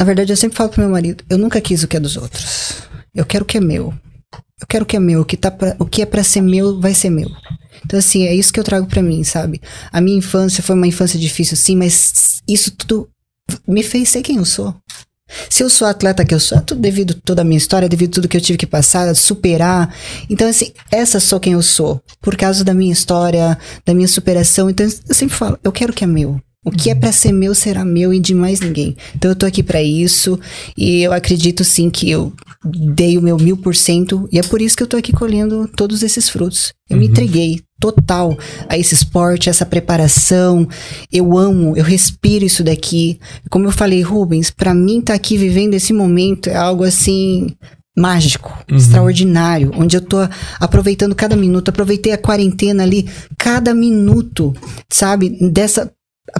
Speaker 3: Na verdade, eu sempre falo pro meu marido, eu nunca quis o que é dos outros. Eu quero o que é meu. Eu quero o que é meu. O que, tá pra, o que é pra ser meu, vai ser meu. Então, assim, é isso que eu trago pra mim, sabe? A minha infância foi uma infância difícil, sim, mas isso tudo me fez ser quem eu sou. Se eu sou atleta que eu sou, é tudo devido toda a minha história, devido tudo que eu tive que passar, superar. Então, assim, essa sou quem eu sou. Por causa da minha história, da minha superação. Então, eu sempre falo, eu quero o que é meu. O que é pra ser meu será meu e de mais ninguém. Então eu tô aqui pra isso e eu acredito sim que eu dei o meu mil por cento e é por isso que eu tô aqui colhendo todos esses frutos. Eu me entreguei total a esse esporte, essa preparação. Eu amo, eu respiro isso daqui. Como eu falei, Rubens, pra mim tá aqui vivendo esse momento é algo assim mágico, extraordinário, onde eu tô aproveitando cada minuto, aproveitei a quarentena ali, cada minuto, sabe, dessa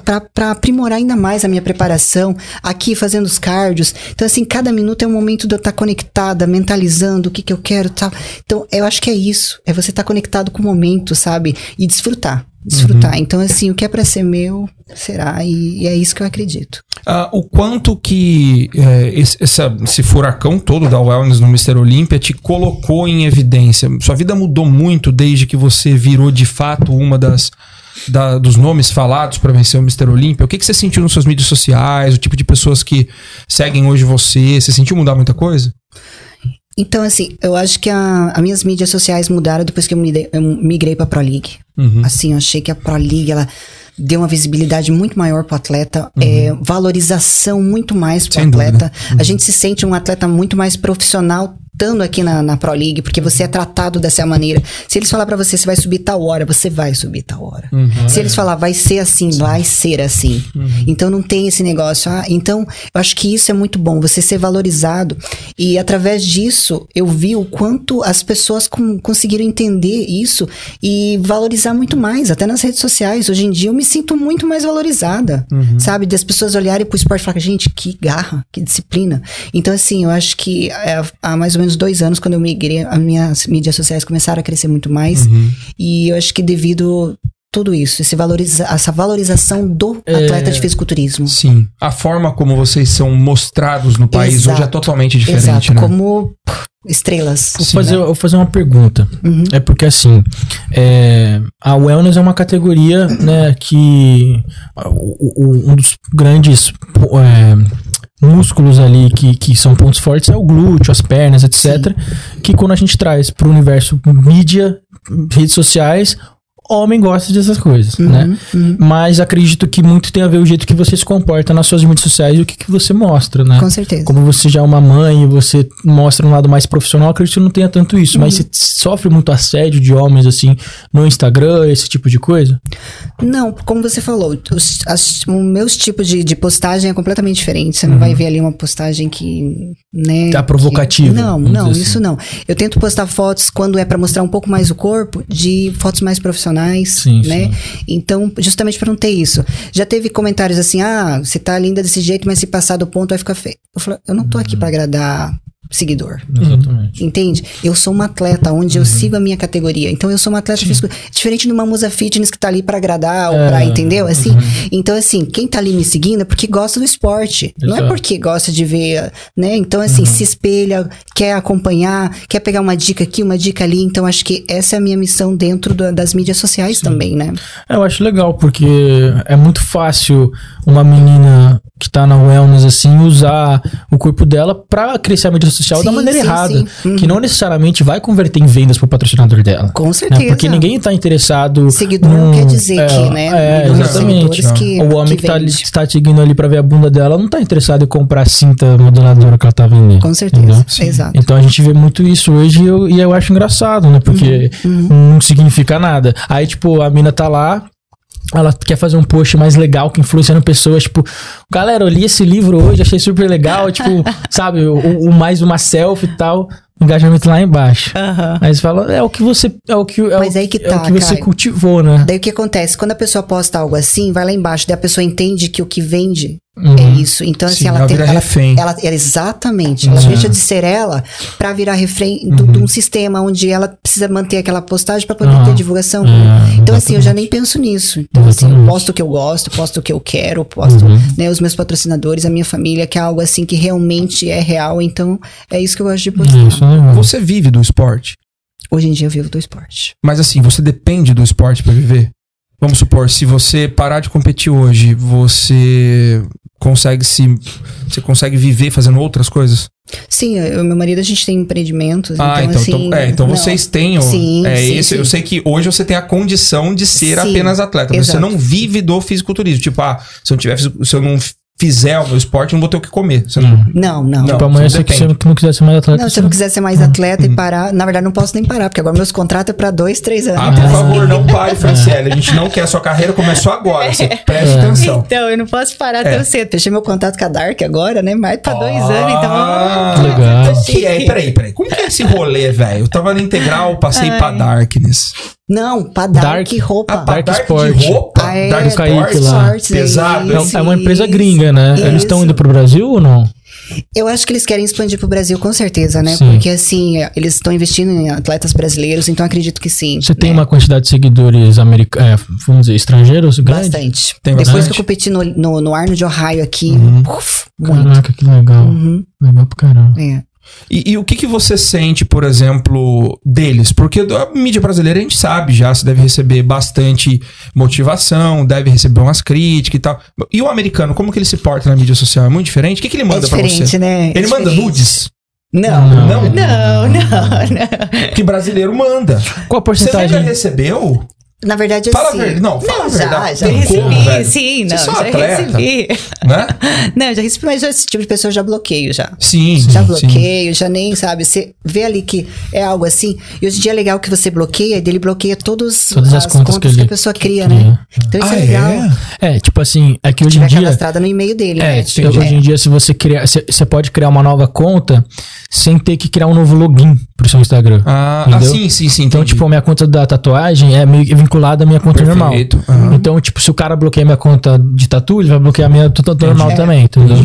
Speaker 3: para aprimorar ainda mais a minha preparação, aqui fazendo os cardios. Então, assim, cada minuto é um momento de eu estar conectada, mentalizando o que, que eu quero tal. Então, eu acho que é isso. É você estar conectado com o momento, sabe? E desfrutar. Desfrutar. Então, assim, o que é para ser meu, será. E, e é isso que eu acredito.
Speaker 1: Ah, o quanto que é, esse, esse furacão todo da wellness no Mr. Olímpia te colocou em evidência? Sua vida mudou muito desde que você virou de fato uma das da- dos nomes falados para vencer o Mr. Olímpia. O que, que você sentiu nas suas mídias sociais? O tipo de pessoas que seguem hoje você? Você sentiu mudar muita coisa?
Speaker 3: Então, assim, eu acho que as minhas mídias sociais mudaram depois que eu migrei, eu migrei pra Pro League.
Speaker 1: Uhum.
Speaker 3: Assim, eu achei que a Pro League, ela deu uma visibilidade muito maior pro atleta, é, valorização muito mais pro
Speaker 1: Uhum. Sem
Speaker 3: atleta.
Speaker 1: dúvida.
Speaker 3: A gente se sente um atleta muito mais profissional estando aqui na, na Pro League, porque você é tratado dessa maneira. Se eles falar pra você, você vai subir tal hora, você vai subir tal hora.
Speaker 1: Uhum.
Speaker 3: Se eles falar, vai ser assim, vai ser assim. Então não tem esse negócio. Ah, então, eu acho que isso é muito bom, você ser valorizado. E através disso, eu vi o quanto as pessoas com- conseguiram entender isso e valorizar muito mais, até nas redes sociais. Hoje em dia eu me sinto muito mais valorizada, sabe? Das pessoas olharem pro esporte e falarem, gente, que garra, que disciplina. Então, assim, eu acho que é, há mais ou menos dois anos, quando eu migrei, as minhas mídias sociais começaram a crescer muito mais. E eu acho que devido tudo isso, esse valoriza essa valorização do atleta de fisiculturismo.
Speaker 1: Sim. A forma como vocês são mostrados no país
Speaker 3: Exato.
Speaker 1: hoje é totalmente diferente,
Speaker 3: Exato,
Speaker 1: né?
Speaker 3: como estrelas.
Speaker 2: Vou
Speaker 1: Sim,
Speaker 2: fazer,
Speaker 1: né?
Speaker 2: vou fazer uma pergunta.
Speaker 3: Uhum.
Speaker 2: É porque assim, é, a wellness é uma categoria, né, que o- o- um dos grandes é, músculos ali que, que são pontos fortes é o glúteo, as pernas, etc. Que quando a gente traz para o universo mídia, redes sociais, homem gosta dessas coisas, né?
Speaker 3: uhum.
Speaker 2: Mas acredito que muito tem a ver o jeito que você se comporta nas suas mídias sociais e o que, que você mostra, né?
Speaker 3: Com certeza.
Speaker 2: Como você já é uma mãe e você mostra um lado mais profissional, acredito que não tenha tanto isso.
Speaker 3: Uhum.
Speaker 2: Mas você sofre muito assédio de homens, assim, no Instagram, esse tipo de coisa?
Speaker 3: Não, como você falou, os, as- os meus tipos de, de postagem é completamente diferente. Você não vai ver ali uma postagem que, né?
Speaker 2: Uhum. Tá
Speaker 3: que-
Speaker 2: provocativa,
Speaker 3: não,
Speaker 2: vamos
Speaker 3: não,
Speaker 2: dizer
Speaker 3: isso não. Eu tento postar fotos quando é pra mostrar um pouco mais o corpo, de fotos mais profissionais,
Speaker 2: Sim,
Speaker 3: né?
Speaker 2: sim.
Speaker 3: Então, justamente pra não ter isso. Já teve comentários assim: "Ah, você tá linda desse jeito, mas se passar do ponto vai ficar feio". Eu falo: "Eu não tô
Speaker 2: Uhum.
Speaker 3: aqui pra agradar seguidor.
Speaker 2: Exatamente.
Speaker 3: Entende? Eu sou uma atleta onde eu sigo a minha categoria. Então eu sou uma atleta diferente de uma musa fitness que tá ali pra agradar ou
Speaker 2: É,
Speaker 3: pra, entendeu? Assim, então assim, quem tá ali me seguindo é porque gosta do esporte. Não é
Speaker 2: Exato.
Speaker 3: porque gosta de ver, né? Então assim, se espelha, quer acompanhar, quer pegar uma dica aqui, uma dica ali. Então acho que essa é a minha missão dentro da- das mídias sociais também, né?
Speaker 2: É, Eu acho legal, porque é muito fácil uma menina que tá na wellness, assim, usar o corpo dela pra crescer a mídia social da
Speaker 3: Sim,
Speaker 2: maneira
Speaker 3: sim,
Speaker 2: errada.
Speaker 3: sim. Uhum.
Speaker 2: Que não necessariamente vai converter em vendas pro patrocinador dela.
Speaker 3: Com
Speaker 2: né?
Speaker 3: certeza.
Speaker 2: Porque ninguém tá interessado.
Speaker 3: Seguidor não quer dizer
Speaker 2: é,
Speaker 3: que, né,
Speaker 2: É, exatamente.
Speaker 3: que-
Speaker 2: o homem
Speaker 3: que
Speaker 2: que, tá, ali, tá te seguindo ali pra ver a bunda dela não tá interessado em comprar a cinta modeladora que ela tá vendendo.
Speaker 3: Com certeza. Exato.
Speaker 2: Então a gente vê muito isso hoje e eu, e eu acho engraçado, né? Porque
Speaker 3: Uhum.
Speaker 2: não significa nada. Aí, tipo, a mina tá lá, ela quer fazer um post mais legal que influenciando pessoas, tipo, galera, eu li esse livro hoje, achei super legal, tipo, sabe, o, o mais uma selfie e tal, engajamento lá embaixo. Aí você fala, é o que você, é o que, é
Speaker 3: Mas
Speaker 2: o,
Speaker 3: aí que
Speaker 2: é
Speaker 3: tá,
Speaker 2: o que você
Speaker 3: Caio.
Speaker 2: cultivou, né?
Speaker 3: Daí o que acontece? Quando a pessoa posta algo assim, vai lá embaixo, daí a pessoa entende que o que vende
Speaker 2: Uhum.
Speaker 3: é isso. Então, assim,
Speaker 1: Sim,
Speaker 3: ela,
Speaker 1: ela
Speaker 3: tem.
Speaker 1: vira
Speaker 3: Ela,
Speaker 1: refém.
Speaker 3: ela, ela- exatamente. Ela
Speaker 2: Uhum.
Speaker 3: deixa de ser ela pra virar refém do- de um sistema onde ela precisa manter aquela postagem pra poder
Speaker 2: Uhum.
Speaker 3: ter divulgação.
Speaker 2: É,
Speaker 3: então, assim, eu já nem penso nisso. Então, assim, eu posto o que eu gosto, posto o que eu quero, posto
Speaker 2: Uhum.
Speaker 3: né, os meus patrocinadores, a minha família, que é algo assim que realmente é real. Então, é isso que eu gosto de postar.
Speaker 2: É, isso é legal.
Speaker 1: Você vive do esporte.
Speaker 3: Hoje em dia eu vivo do esporte.
Speaker 1: Mas assim, você depende do esporte pra viver? Vamos supor, se você parar de competir hoje, você consegue se. Você consegue viver fazendo outras coisas?
Speaker 3: Sim, eu meu marido, a gente tem empreendimentos.
Speaker 1: ah, então,
Speaker 3: assim,
Speaker 1: então, é, então vocês têm.
Speaker 3: Sim,
Speaker 1: é
Speaker 3: sim,
Speaker 1: esse,
Speaker 3: sim.
Speaker 1: Eu sei que hoje você tem a condição de ser
Speaker 3: Sim,
Speaker 1: apenas atleta, mas você não vive do fisiculturismo. Tipo, ah, se eu, não tiver, se eu não fizer o meu esporte, eu não vou ter o que comer. Você não-
Speaker 2: Hum.
Speaker 3: Não, não.
Speaker 2: Tipo, amanhã
Speaker 1: você
Speaker 2: se você não quiser ser mais atleta.
Speaker 3: Não, se
Speaker 2: você
Speaker 3: eu não quiser ser mais
Speaker 2: Uhum.
Speaker 3: atleta e parar, na verdade não posso nem parar, porque agora meus contratos é pra dois, três anos.
Speaker 1: Ah, por favor, não pare, Franciele. A gente não quer a sua carreira, começou agora. Você preste atenção.
Speaker 3: Então, eu não posso parar
Speaker 1: É.
Speaker 3: tão cedo. Fechei meu contato com a Dark agora, né? Mais pra dois anos, então.
Speaker 1: Ah,
Speaker 2: Legal.
Speaker 1: Que é, peraí, peraí. Como que é esse rolê, velho? Eu tava na integral, passei pra Darkness.
Speaker 3: Não, pra Dark,
Speaker 2: Dark.
Speaker 3: roupa.
Speaker 1: Ah, pra
Speaker 2: Dark
Speaker 1: Dark,
Speaker 2: Sport.
Speaker 1: de roupa?
Speaker 3: Ah, é,
Speaker 1: Dark
Speaker 2: Kaique lá.
Speaker 1: Pesado.
Speaker 2: É,
Speaker 3: Isso,
Speaker 2: é uma empresa
Speaker 3: isso,
Speaker 2: gringa, né? Eles
Speaker 3: isso.
Speaker 2: estão indo pro Brasil ou não?
Speaker 3: Eu acho que eles querem expandir pro Brasil, com certeza, né?
Speaker 2: Sim.
Speaker 3: Porque assim, eles estão investindo em atletas brasileiros, então acredito que sim.
Speaker 2: Você tem
Speaker 3: né?
Speaker 2: uma quantidade de seguidores americanos, vamos dizer, estrangeiros grande?
Speaker 3: Bastante.
Speaker 1: Tem
Speaker 3: Depois
Speaker 1: bastante?
Speaker 3: que eu competi no, no, no Arnold de Ohio aqui, puf, muito.
Speaker 2: Caraca, que legal.
Speaker 3: Uhum,
Speaker 2: Legal pra caramba.
Speaker 3: é.
Speaker 1: E, e o que, que você sente, por exemplo, deles? Porque a mídia brasileira a gente sabe já, você deve receber bastante motivação, deve receber umas críticas e tal. E o americano, como que ele se porta na mídia social? É muito diferente? O que, que ele
Speaker 3: É
Speaker 1: manda pra
Speaker 3: diferente,
Speaker 1: você?
Speaker 3: né? É
Speaker 1: Ele manda nudes?
Speaker 3: Não,
Speaker 2: Não.
Speaker 3: não, não, não. não.
Speaker 1: Que brasileiro manda.
Speaker 2: Qual a
Speaker 1: Você nunca
Speaker 2: porcentagem?
Speaker 1: recebeu?
Speaker 3: Na verdade,
Speaker 1: Fala
Speaker 3: assim.
Speaker 1: verdade. Não, fala a
Speaker 3: já,
Speaker 1: verdade.
Speaker 3: já
Speaker 1: Tem
Speaker 3: recebi,
Speaker 1: como,
Speaker 3: sim, não,
Speaker 1: é
Speaker 3: já
Speaker 1: atleta.
Speaker 3: recebi.
Speaker 1: Né?
Speaker 3: Não, já recebi, mas esse tipo de pessoa eu já bloqueio já.
Speaker 1: Sim,
Speaker 3: Já
Speaker 1: sim.
Speaker 3: bloqueio, já nem, sabe? Você vê ali que é algo assim. E hoje em dia é legal que você bloqueia, e dele bloqueia todos
Speaker 2: Todas as contas que
Speaker 3: que,
Speaker 2: ele
Speaker 3: a pessoa cria,
Speaker 2: cria.
Speaker 3: né? Então isso
Speaker 1: Ah,
Speaker 3: é legal.
Speaker 2: É, tipo assim, é que hoje em
Speaker 3: Tiver
Speaker 2: dia.
Speaker 3: cadastrada no e-mail dele,
Speaker 2: É,
Speaker 3: né?
Speaker 2: hoje em dia, se você criar. Você pode criar uma nova conta sem ter que criar um novo login pro seu Instagram.
Speaker 1: Ah, ah, sim, sim, sim.
Speaker 2: Então,
Speaker 1: entendi.
Speaker 2: tipo, a minha conta da tatuagem é meio vinculada à minha conta normal.
Speaker 1: Perfeito. Aham.
Speaker 2: Então, tipo, se o cara bloqueia minha conta de tatu, ele vai bloquear a minha tatu normal
Speaker 3: É.
Speaker 2: também, entendeu?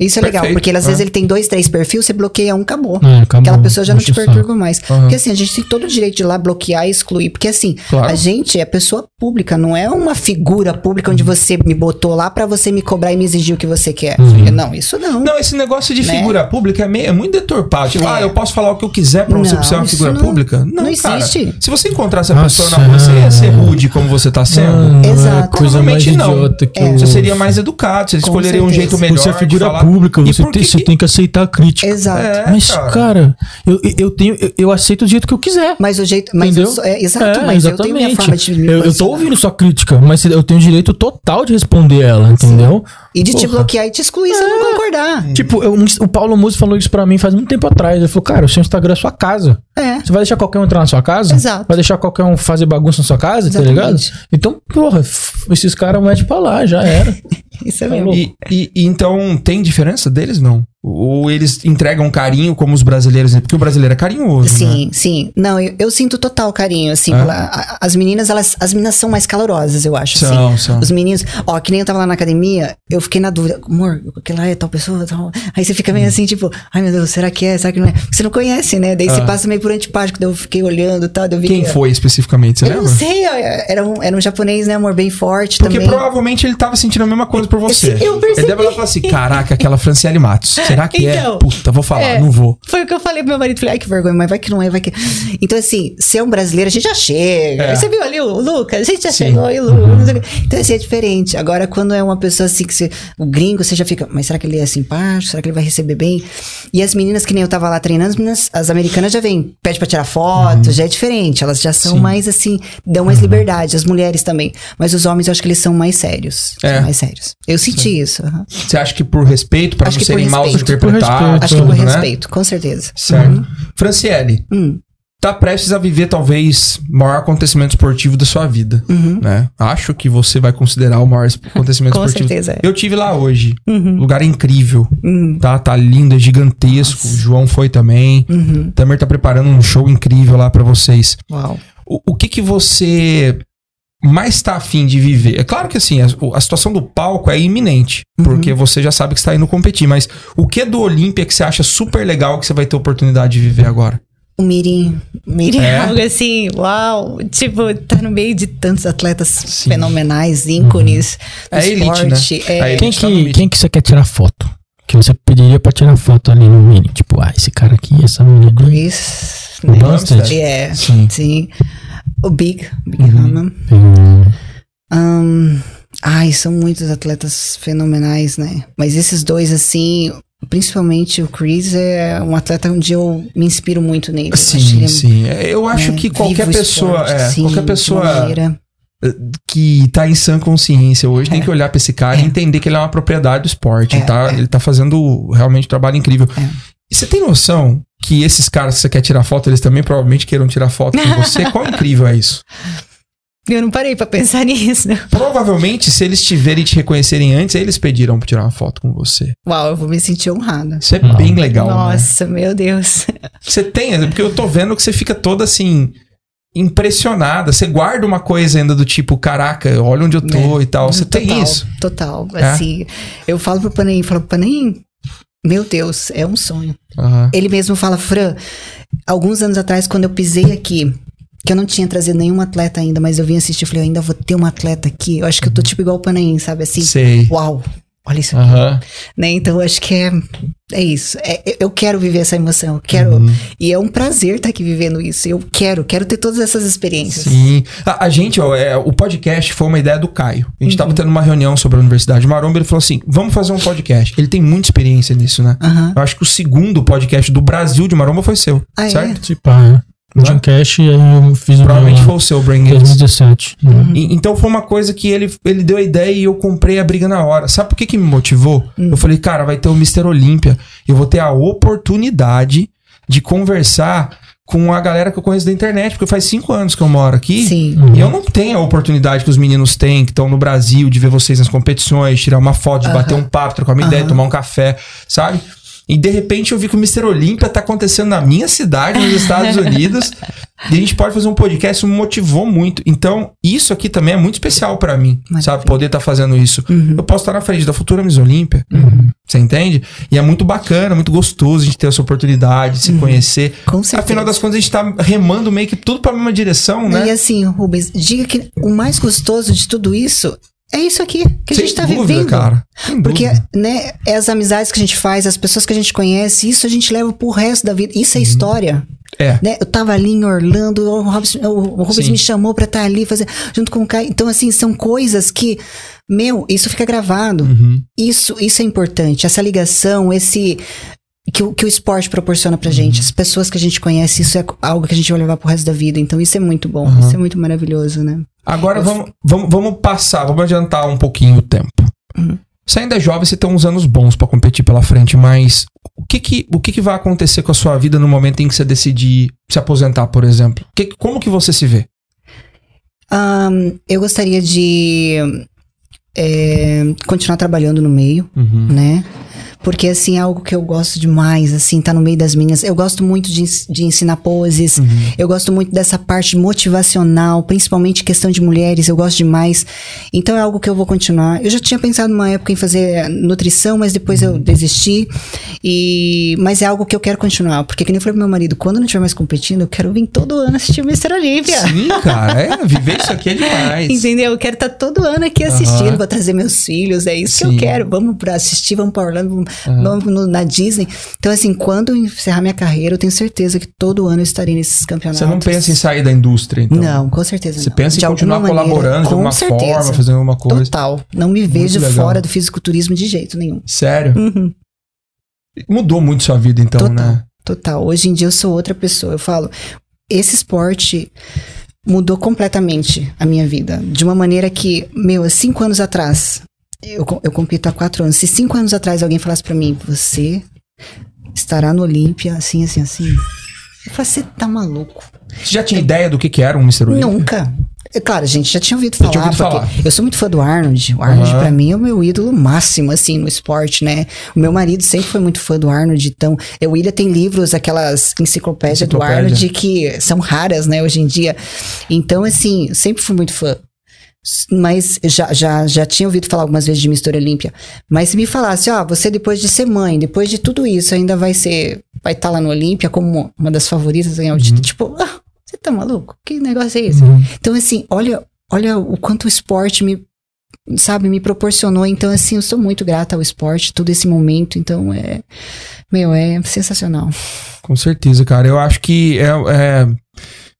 Speaker 3: Isso é legal,
Speaker 1: Perfeito.
Speaker 3: porque às vezes
Speaker 1: Ah.
Speaker 3: ele tem dois, três perfis, você bloqueia um, acabou.
Speaker 2: É, acabou.
Speaker 3: Aquela pessoa já não te perturba mais.
Speaker 1: Aham.
Speaker 3: Porque assim, a gente tem todo o direito de ir lá bloquear e excluir. Porque assim,
Speaker 1: Claro.
Speaker 3: a gente é pessoa pública, não é uma figura pública
Speaker 1: Uhum.
Speaker 3: onde você me botou lá pra você me cobrar e me exigir o que você quer.
Speaker 2: Uhum.
Speaker 3: Não, isso não.
Speaker 1: Não, esse negócio de
Speaker 3: Né?
Speaker 1: figura pública é, meio, é muito deturpado. Tipo,
Speaker 3: É.
Speaker 1: ah, eu posso falar o que eu quiser pra você
Speaker 3: Não,
Speaker 1: ser uma figura
Speaker 3: não-
Speaker 1: pública? Não,
Speaker 3: não
Speaker 1: cara.
Speaker 3: existe.
Speaker 1: Se você encontrasse a
Speaker 2: Nossa,
Speaker 1: pessoa na rua, você ia ser
Speaker 2: é.
Speaker 1: rude como você tá sendo?
Speaker 2: Mano, é
Speaker 3: Exato.
Speaker 1: Provavelmente não.
Speaker 3: É.
Speaker 1: Você seria mais educado, você escolheria um jeito melhor.
Speaker 2: Você é
Speaker 1: de
Speaker 2: figura
Speaker 1: falar.
Speaker 2: Pública, você
Speaker 1: por
Speaker 2: tem,
Speaker 1: que
Speaker 2: você tem que aceitar a crítica.
Speaker 3: Exato.
Speaker 1: É,
Speaker 2: Mas,
Speaker 1: cara.
Speaker 2: cara, eu, eu tenho, eu, eu aceito do jeito que eu quiser.
Speaker 3: Mas o jeito. Mas
Speaker 2: Entendeu?
Speaker 3: eu sou- é, exato,
Speaker 2: É,
Speaker 3: mas eu tenho minha forma de me
Speaker 2: eu, eu tô ouvindo sua crítica, mas eu tenho direito total de responder ela, entendeu?
Speaker 3: E de te
Speaker 2: Porra.
Speaker 3: bloquear e te excluir se eu não concordar.
Speaker 2: Tipo, eu- o Paulo Musi falou isso pra mim faz muito tempo atrás. Ele falou, cara, o seu Instagram é sua casa.
Speaker 3: É.
Speaker 2: Você vai deixar qualquer um entrar na sua casa?
Speaker 3: Exato.
Speaker 2: Vai deixar qualquer um fazer bagunça na sua casa, tá ligado?
Speaker 3: Exatamente.
Speaker 2: Então, porra, esses caras metem pra lá, já era.
Speaker 3: Isso é mesmo.
Speaker 2: louco.
Speaker 1: E, e- e então tem diferença deles, não? Ou eles entregam carinho como os brasileiros? Porque o brasileiro é carinhoso, né?
Speaker 3: Sim, sim. Não, eu, eu sinto total carinho, assim.
Speaker 1: É?
Speaker 3: pela- as meninas, elas, as meninas são mais calorosas, eu acho, assim.
Speaker 1: São, são.
Speaker 3: Os meninos, ó, que nem eu tava lá na academia, eu fiquei na dúvida, amor, aquele lá é tal pessoa, tal. Aí você fica meio assim, tipo, ai meu Deus, será que é? Será que não é? Porque você não conhece, né? Daí você
Speaker 1: Ah.
Speaker 3: passa meio por antipático, daí eu fiquei olhando e tal, daí eu vi
Speaker 1: Quem
Speaker 3: que-
Speaker 1: foi especificamente, você
Speaker 3: Eu não
Speaker 1: lembra?
Speaker 3: sei, ó, era um, era um japonês, né, amor, bem forte
Speaker 1: Porque
Speaker 3: também.
Speaker 1: provavelmente ele tava sentindo a mesma coisa por você.
Speaker 3: Eu percebi.
Speaker 1: Ele deve e falar assim: caraca, aquela Franciele Matos. Será que
Speaker 3: Então,
Speaker 1: é? Puta, vou falar,
Speaker 3: é.
Speaker 1: não vou.
Speaker 3: Foi o que eu falei pro meu marido. Falei, ai, que vergonha, mas vai que não é, vai que. Então, assim, ser um brasileiro, a gente já chega.
Speaker 1: É.
Speaker 3: Você viu ali o Lucas? A gente já
Speaker 1: Sim.
Speaker 3: chegou, e o Lucas. quê. Então, assim, é diferente. Agora, quando é uma pessoa assim que você. O gringo, você já fica, mas será que ele é simpático? Será que ele vai receber bem? E as meninas que nem eu tava lá treinando, as meninas, as americanas já vêm, pede pra tirar foto, já é diferente. Elas já são
Speaker 1: Sim.
Speaker 3: mais assim, dão mais liberdade. As mulheres também. Mas os homens, eu acho que eles são mais sérios.
Speaker 1: É.
Speaker 3: São mais sérios. Eu senti isso. aham.
Speaker 1: Você acha que por respeito, pra
Speaker 3: Acho
Speaker 1: não serem mal
Speaker 3: respeito. Acho que por
Speaker 1: né?
Speaker 3: respeito, com certeza.
Speaker 1: Certo. Franciele,
Speaker 3: Hum.
Speaker 1: tá prestes a viver talvez o maior acontecimento esportivo da sua vida, né? Acho que você vai considerar o maior acontecimento
Speaker 3: Uhum. Com
Speaker 1: esportivo.
Speaker 3: certeza, é.
Speaker 1: Eu tive lá hoje.
Speaker 3: Uhum.
Speaker 1: Lugar incrível,
Speaker 3: Hum.
Speaker 1: tá? Tá lindo, é gigantesco. O João foi também.
Speaker 3: Uhum.
Speaker 1: Tamer tá preparando um show incrível lá pra vocês.
Speaker 3: Uau.
Speaker 1: O, o que que você mais tá afim de viver? É claro que assim, a, a situação do palco é iminente,
Speaker 3: Uhum.
Speaker 1: porque você já sabe que está indo competir, mas o que do Olímpia que você acha super legal que você vai ter oportunidade de viver agora?
Speaker 3: O Mirim. Mirim
Speaker 1: É?
Speaker 3: é algo assim, uau. Tipo, tá no meio de tantos atletas
Speaker 1: Sim.
Speaker 3: fenomenais, ícones. do
Speaker 1: É elite,
Speaker 3: esporte.
Speaker 1: né?
Speaker 3: É,
Speaker 1: elite.
Speaker 2: Quem
Speaker 1: tá
Speaker 2: que,
Speaker 1: mid.
Speaker 2: quem que você quer tirar foto? Que você pediria pra tirar foto ali no mini? Tipo, ah, esse cara aqui, essa menina.
Speaker 3: Chris.
Speaker 2: O
Speaker 3: né? É,
Speaker 1: Sim.
Speaker 3: sim. O Big, Big
Speaker 1: Uhum.
Speaker 3: Hammond.
Speaker 2: Hum,
Speaker 3: Ahn, ai, são muitos atletas fenomenais, né? Mas esses dois, assim, principalmente o Chris, é um atleta onde eu me inspiro muito nele. Eu
Speaker 1: Sim,
Speaker 3: é-
Speaker 1: sim. É, Eu acho
Speaker 3: né,
Speaker 1: que qualquer pessoa,
Speaker 3: esporte,
Speaker 1: é,
Speaker 3: sim,
Speaker 1: qualquer pessoa que tá em sã consciência hoje tem que olhar pra esse cara e entender que ele é uma propriedade do esporte,
Speaker 3: É,
Speaker 1: tá?
Speaker 3: é.
Speaker 1: Ele tá fazendo realmente um trabalho incrível.
Speaker 3: É.
Speaker 1: E você tem noção que esses caras que você quer tirar foto, eles também provavelmente queiram tirar foto com você? Quão incrível é isso?
Speaker 3: Eu não parei pra pensar nisso.
Speaker 1: Provavelmente, se eles te verem e te reconhecerem antes, eles pediram pra tirar uma foto com você.
Speaker 3: Uau, eu vou me sentir honrada.
Speaker 1: Isso é bem legal, né?
Speaker 3: Nossa, meu Deus.
Speaker 1: Você tem, porque eu tô vendo que você fica toda assim impressionada. Você guarda uma coisa ainda do tipo, caraca, olha onde eu tô e tal. Você tem
Speaker 3: É. Total,
Speaker 1: isso.
Speaker 3: Total.
Speaker 1: É?
Speaker 3: Assim, eu falo pro Panem, falo, Panem, meu Deus, é um sonho.
Speaker 1: Aham.
Speaker 3: Ele mesmo fala, Fran, alguns anos atrás, quando eu pisei aqui, que eu não tinha trazido nenhum atleta ainda, mas eu vim assistir, eu falei, eu ainda vou ter um atleta aqui. Eu acho que eu tô tipo igual o Panem, sabe? Assim,
Speaker 1: Sei.
Speaker 3: uau, olha isso aqui. Né? Então, eu acho que é, é isso. É, eu quero viver essa emoção, eu quero.
Speaker 1: Uhum.
Speaker 3: E é um prazer estar aqui vivendo isso. Eu quero, quero ter todas essas experiências.
Speaker 1: Sim. A, a gente, ó, é, o podcast foi uma ideia do Caio. A gente
Speaker 3: Uhum.
Speaker 1: tava tendo uma reunião sobre a Universidade de Maromba. Ele falou assim: vamos fazer um podcast. Ele tem muita experiência nisso, né? Eu acho que o segundo podcast do Brasil de Maromba foi seu.
Speaker 3: Ah, é?
Speaker 1: certo?
Speaker 2: Se pá, né? O
Speaker 1: Né?
Speaker 2: Jim Cash, aí eu fiz o
Speaker 1: Provavelmente
Speaker 2: meu
Speaker 1: foi o seu, Brain
Speaker 2: em
Speaker 1: Games.
Speaker 2: 2017. né?
Speaker 1: E- então foi uma coisa que ele, ele deu a ideia e eu comprei a briga na hora. Sabe por que, que me motivou? Eu falei, cara, vai ter o Mr. Olímpia. Eu vou ter a oportunidade de conversar com a galera que eu conheço da internet, porque faz cinco anos que eu moro aqui.
Speaker 3: Sim.
Speaker 1: E eu não tenho a oportunidade que os meninos têm, que estão no Brasil, de ver vocês nas competições, tirar uma foto, de bater um papo, trocar uma ideia, tomar um café, sabe? E de repente eu vi que o Mr. Olímpia tá acontecendo na minha cidade, nos Estados Unidos. e a gente pode fazer um podcast, isso me motivou muito. Então, isso aqui também é muito especial pra mim,
Speaker 3: Maravilha.
Speaker 1: sabe? Poder estar fazendo isso.
Speaker 3: Uhum.
Speaker 1: Eu posso estar na frente da futura Miss Olímpia. Você entende? E é muito bacana, muito gostoso a gente ter essa oportunidade de se conhecer.
Speaker 3: Uhum. Com certeza.
Speaker 1: Afinal das contas, a gente tá remando meio que tudo pra mesma direção, né?
Speaker 3: E assim, Rubens, diga que o mais gostoso de tudo isso é isso aqui que a
Speaker 1: Sem
Speaker 3: gente tá
Speaker 1: dúvida,
Speaker 3: vivendo.
Speaker 1: cara. Sem
Speaker 3: Porque,
Speaker 1: dúvida.
Speaker 3: né, é as amizades que a gente faz, as pessoas que a gente conhece, isso a gente leva pro resto da vida. Isso é história.
Speaker 1: É.
Speaker 3: Né? Eu tava ali em Orlando, o Rubens, o
Speaker 1: Sim.
Speaker 3: me chamou pra estar ali, fazer, junto com o Caio. Então, assim, são coisas que, meu, isso fica gravado.
Speaker 1: Uhum.
Speaker 3: Isso, isso é importante. Essa ligação, esse. Que, o- que o esporte proporciona pra gente,
Speaker 1: Uhum.
Speaker 3: as pessoas que a gente conhece, isso é algo que a gente vai levar pro resto da vida. Então, isso é muito bom,
Speaker 1: Uhum.
Speaker 3: isso é muito maravilhoso, né?
Speaker 1: Agora vamos, vamos, vamos passar, vamos adiantar um pouquinho o tempo.
Speaker 3: Uhum.
Speaker 1: Você ainda é jovem, você tem uns anos bons pra competir pela frente, mas o que que, o que que vai acontecer com a sua vida no momento em que você decidir se aposentar, por exemplo? Que- como que você se vê?
Speaker 3: Ahn, eu gostaria de é, continuar trabalhando no meio,
Speaker 1: Uhum.
Speaker 3: né? Porque, assim, é algo que eu gosto demais, assim, tá no meio das minhas. Eu gosto muito de, de ensinar poses.
Speaker 1: Uhum.
Speaker 3: Eu gosto muito dessa parte motivacional, principalmente questão de mulheres. Eu gosto demais. Então, é algo que eu vou continuar. Eu já tinha pensado numa época em fazer nutrição, mas depois
Speaker 1: Uhum.
Speaker 3: eu desisti. E, mas é algo que eu quero continuar. Porque, que nem eu falei pro meu marido, quando eu não estiver mais competindo, eu quero vir todo ano assistir o Mr. Olímpia.
Speaker 1: Sim, cara. É, viver isso aqui é demais.
Speaker 3: Entendeu? Eu quero estar todo ano aqui assistindo, vou trazer meus filhos, é isso que
Speaker 1: Sim.
Speaker 3: eu quero. Vamos pra assistir, vamos pra Orlando, vamos, vamos no- na Disney. Então, assim, quando eu encerrar minha carreira, eu tenho certeza que todo ano eu estarei nesses campeonatos.
Speaker 1: Você não pensa em sair da indústria, então?
Speaker 3: Não, com certeza
Speaker 1: Você
Speaker 3: não.
Speaker 1: pensa em
Speaker 3: De
Speaker 1: continuar
Speaker 3: alguma maneira,
Speaker 1: colaborando de alguma
Speaker 3: certeza.
Speaker 1: forma, fazendo alguma coisa.
Speaker 3: Total. Não me vejo fora do fisiculturismo de jeito nenhum.
Speaker 1: Sério?
Speaker 3: Uhum.
Speaker 1: Mudou muito sua vida, então,
Speaker 3: Total.
Speaker 1: né?
Speaker 3: Total. Hoje em dia eu sou outra pessoa. Eu falo, esse esporte mudou completamente a minha vida. De uma maneira que, meu, há cinco anos atrás, eu, eu compito há quatro anos. Se cinco anos atrás alguém falasse pra mim, você estará no Olímpia, assim, assim, assim. Eu falei, você tá maluco?
Speaker 1: Você já tinha ideia do que, que era um Mr. Olympia?
Speaker 3: Nunca. É Claro, gente já tinha ouvido falar.
Speaker 1: tinha ouvido
Speaker 3: porque
Speaker 1: falar.
Speaker 3: Eu sou muito fã do Arnold. O Arnold,
Speaker 1: Aham.
Speaker 3: pra mim, é o meu ídolo máximo, assim, no esporte, né? O meu marido sempre foi muito fã do Arnold. Então, é, o William tem livros, aquelas enciclopédias do
Speaker 1: Enciclopédia.
Speaker 3: Arnold que são raras, né, hoje em dia. Então, assim, eu sempre fui muito fã. Mas já, já, já tinha ouvido falar algumas vezes de Mistura Olímpia. Mas se me falasse, ó, você depois de ser mãe, depois de tudo isso, ainda vai ser. Vai estar lá no Olímpia como uma das favoritas ganhar o
Speaker 1: Uhum.
Speaker 3: título. Tipo, ah, você tá maluco? Que negócio é esse? Então, assim, olha, olha o quanto o esporte me, sabe, me proporcionou. Então, assim, eu sou muito grata ao esporte, todo esse momento. Então, é, meu, é sensacional.
Speaker 1: Com certeza, cara. Eu acho que é, é-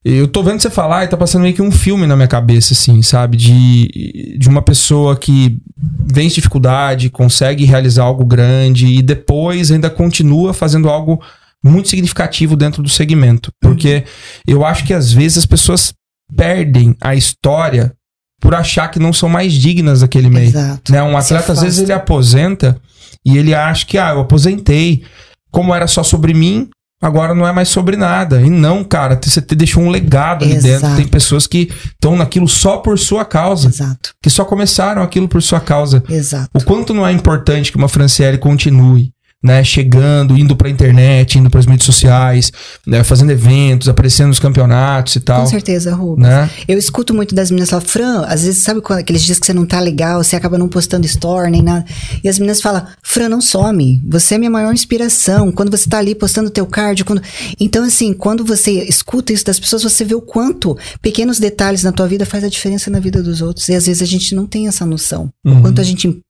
Speaker 1: Eu tô vendo você falar e tá passando meio que um filme na minha cabeça, assim, sabe? De, de uma pessoa que vence dificuldade, consegue realizar algo grande e depois ainda continua fazendo algo muito significativo dentro do segmento. Porque eu acho que às vezes as pessoas perdem a história por achar que não são mais dignas daquele meio.
Speaker 3: Exato.
Speaker 1: Né? Um
Speaker 3: Se
Speaker 1: atleta, às vezes, ele aposenta e ele acha que, ah, eu aposentei. Como era só sobre mim, agora não é mais sobre nada. E não, cara, você te deixou um legado ali
Speaker 3: Exato.
Speaker 1: dentro. Tem pessoas que estão naquilo só por sua causa,
Speaker 3: Exato,
Speaker 1: que só começaram aquilo por sua causa.
Speaker 3: exato.
Speaker 1: O quanto não é importante que uma Franciele continue, né? Chegando, indo pra internet, indo pras mídias sociais, né? Fazendo eventos, aparecendo nos campeonatos e tal.
Speaker 3: Com certeza, Rubens.
Speaker 1: Né?
Speaker 3: Eu escuto muito das meninas falar, Fran, às vezes, sabe quando, aqueles dias que você não tá legal, você acaba não postando story nem nada. E as meninas falam, Fran, não some. Você é minha maior inspiração. Quando você tá ali postando teu cardio. Quando... Então, assim, quando você escuta isso das pessoas, você vê o quanto pequenos detalhes na tua vida faz a diferença na vida dos outros. E às vezes a gente não tem essa noção.
Speaker 1: Uhum.
Speaker 3: O quanto a gente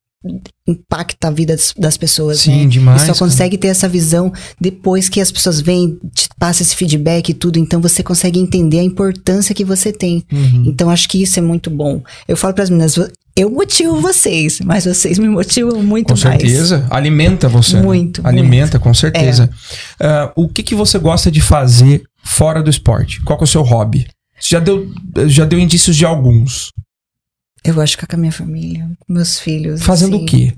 Speaker 3: impacta a vida das, pessoas,
Speaker 1: Sim,
Speaker 3: né?
Speaker 1: demais,
Speaker 3: E só
Speaker 1: cara.
Speaker 3: consegue ter essa visão depois que as pessoas vêm, te passam esse feedback e tudo. Então você consegue entender a importância que você tem.
Speaker 1: Uhum.
Speaker 3: Então acho que isso é muito bom. Eu falo para as meninas, eu motivo vocês, mas vocês me motivam muito
Speaker 1: Com
Speaker 3: mais.
Speaker 1: certeza. Alimenta você. né?
Speaker 3: Muito,
Speaker 1: Alimenta, com certeza. Ah, o que, que você gosta de fazer fora do esporte? Qual é o seu hobby? Você já deu, já deu indícios de alguns.
Speaker 3: Eu gosto de ficar com a minha família, com meus filhos.
Speaker 1: Fazendo
Speaker 3: assim.
Speaker 1: o quê?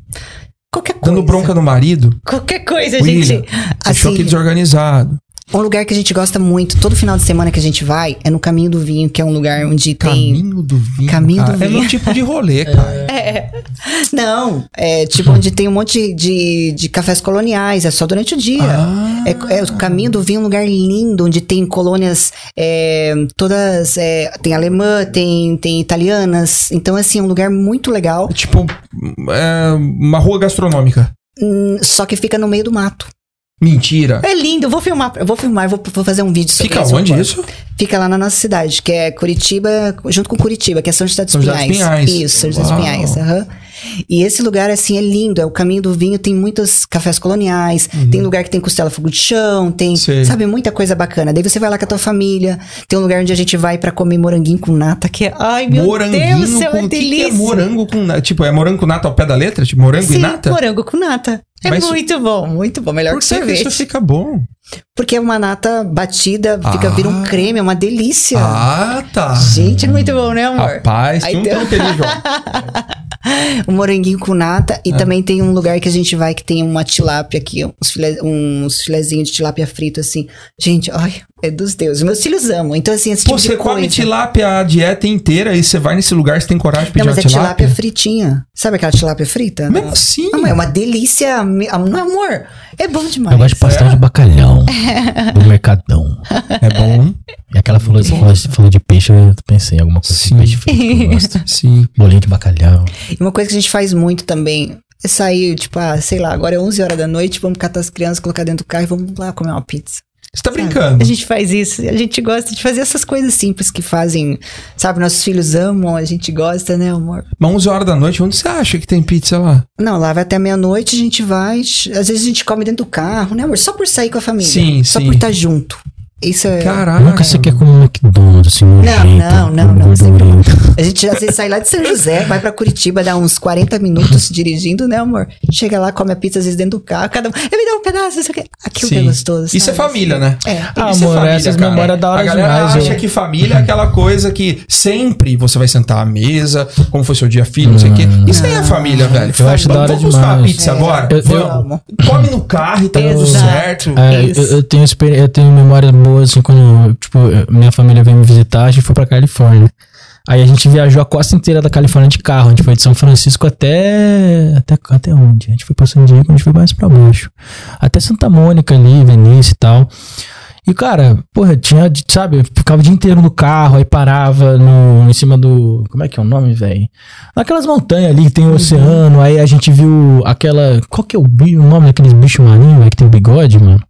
Speaker 3: Qualquer coisa.
Speaker 1: Dando bronca no marido?
Speaker 3: Qualquer coisa,
Speaker 1: William,
Speaker 3: gente.
Speaker 1: Você achou
Speaker 3: Assim,
Speaker 1: que desorganizado.
Speaker 3: Um lugar que a gente gosta muito, todo final de semana que a gente vai, é no Caminho do Vinho, que é um lugar onde tem.
Speaker 1: Caminho do vinho.
Speaker 3: Caminho do
Speaker 1: cara. É
Speaker 3: vinho.
Speaker 1: meu tipo de rolê, cara.
Speaker 3: Não, é tipo onde tem um monte de, de cafés coloniais, é só durante o dia.
Speaker 1: Ah.
Speaker 3: É, é o caminho do vinho, um lugar lindo, onde tem colônias é, todas. é, tem alemã, tem, tem italianas. Então, assim, é um lugar muito legal.
Speaker 1: É tipo é, uma rua gastronômica.
Speaker 3: hum, Só que fica no meio do mato.
Speaker 1: Mentira.
Speaker 3: É lindo, eu vou filmar, eu vou filmar, eu vou, vou fazer um vídeo sobre
Speaker 1: Fica
Speaker 3: isso.
Speaker 1: onde
Speaker 3: agora.
Speaker 1: isso?
Speaker 3: Fica lá na nossa cidade, que é Curitiba, junto com Curitiba, que é São José dos
Speaker 1: São José dos
Speaker 3: Pinhais.
Speaker 1: Pinhais.
Speaker 3: Isso, São José dos. Pinhais. aham. E esse lugar, assim, é lindo. É o caminho do vinho, tem muitos cafés coloniais, tem lugar que tem costela fogo de chão, tem,
Speaker 1: Uhum. Sei.
Speaker 3: sabe, muita coisa bacana. Daí você vai lá com a tua família, tem um lugar onde a gente vai pra comer moranguinho com nata, que é, ai meu
Speaker 1: Moranguinho
Speaker 3: Deus, céu,
Speaker 1: com
Speaker 3: é
Speaker 1: o que que
Speaker 3: delícia.
Speaker 1: é morango com nata? Tipo, é morango com nata ao pé da letra? Tipo, morango
Speaker 3: Sim,
Speaker 1: e nata?
Speaker 3: morango com nata. É
Speaker 1: Mas-
Speaker 3: muito bom, muito bom. Melhor
Speaker 1: Por
Speaker 3: que
Speaker 1: que,
Speaker 3: sorvete.
Speaker 1: isso fica bom?
Speaker 3: Porque é uma nata batida, fica, vira um
Speaker 1: Ah.
Speaker 3: creme, é uma delícia.
Speaker 1: Ah, tá.
Speaker 3: Gente, é muito bom, né, amor?
Speaker 1: Rapaz,
Speaker 3: Aí
Speaker 1: tem um
Speaker 3: tem-. um moranguinho com nata.
Speaker 1: É.
Speaker 3: E também tem um lugar que a gente vai que tem uma tilápia aqui, uns, filé, uns filezinhos de tilápia frito, assim. Gente, ai, É dos deuses. Meus filhos amam. Então, assim, esse
Speaker 1: Pô,
Speaker 3: tipo
Speaker 1: você
Speaker 3: de
Speaker 1: come
Speaker 3: coisa.
Speaker 1: tilápia a dieta inteira e você vai nesse lugar, você tem coragem de pedir
Speaker 3: Não, mas
Speaker 1: uma
Speaker 3: é
Speaker 1: tilápia?
Speaker 3: tilápia fritinha. Sabe aquela tilápia frita?
Speaker 1: Mesmo assim.
Speaker 3: Não, é uma delícia. me- Não, amor, é bom demais.
Speaker 2: Eu gosto de pastel de bacalhau. do Mercadão.
Speaker 1: É bom.
Speaker 2: E aquela falou, você falou, você falou de peixe, eu pensei em alguma coisa
Speaker 1: Sim.
Speaker 2: de peixe frito que eu gosto.
Speaker 1: Sim.
Speaker 2: Bolinho de bacalhau.
Speaker 3: E uma coisa que a gente faz muito também é sair, tipo, ah, sei lá, agora é 11 horas da noite, vamos catar as crianças, colocar dentro do carro e vamos lá comer uma pizza.
Speaker 1: Você tá brincando.
Speaker 3: A gente faz isso, a gente gosta de fazer essas coisas simples que fazem, sabe, nossos filhos amam, a gente gosta, né, amor?
Speaker 1: Mas 11 horas da noite, onde você acha que tem pizza lá?
Speaker 3: Não, lá vai até meia-noite, a gente vai, às vezes a gente come dentro do carro, né, amor? Só por sair com a família.
Speaker 1: Sim,
Speaker 3: Só
Speaker 1: sim.
Speaker 3: por estar junto. Isso é...
Speaker 1: Caraca.
Speaker 2: Nunca você quer comer um McDonald's, assim, nojento,
Speaker 3: não, não, não,
Speaker 2: gordurinha.
Speaker 3: A gente às vezes sai lá de São José, vai pra Curitiba, dá uns 40 minutos dirigindo, né, amor? Chega lá, come a pizza às vezes dentro do carro, cada um, "Eh, me dá um pedaço, isso aqui. Aquilo é gostoso.
Speaker 1: Isso é família, né?
Speaker 3: É.
Speaker 2: Ah,
Speaker 1: Isso é
Speaker 2: amor,
Speaker 1: família,
Speaker 2: essas memórias da hora
Speaker 1: A galera
Speaker 2: demais.
Speaker 1: acha
Speaker 2: eu-
Speaker 1: que família é aquela coisa que sempre você vai sentar à mesa, como foi seu dia filho, não sei o quê. Isso aí é família, velho.
Speaker 2: Eu acho da hora
Speaker 1: Vamos buscar a
Speaker 2: demais.
Speaker 1: pizza
Speaker 3: É.
Speaker 1: agora?
Speaker 2: Eu- eu-
Speaker 1: Vamos. Come no carro e tá tudo certo.
Speaker 2: É, eu, eu tenho eu tenho memórias assim, quando, tipo, minha família veio me visitar, a gente foi pra Califórnia. Aí a gente viajou a costa inteira da Califórnia de carro. A gente foi de São Francisco até. Até, até onde? A gente foi pra San Diego, a gente foi mais pra baixo. Até Santa Mônica ali, Venice e tal. E, cara, porra, tinha, sabe, ficava o dia inteiro no carro, aí parava no, em cima do. Como é que é o nome, velho? Naquelas montanhas ali que tem o oceano, aí a gente viu aquela. Qual que é o, o nome daqueles bichos marinhos, que tem bigode, mano?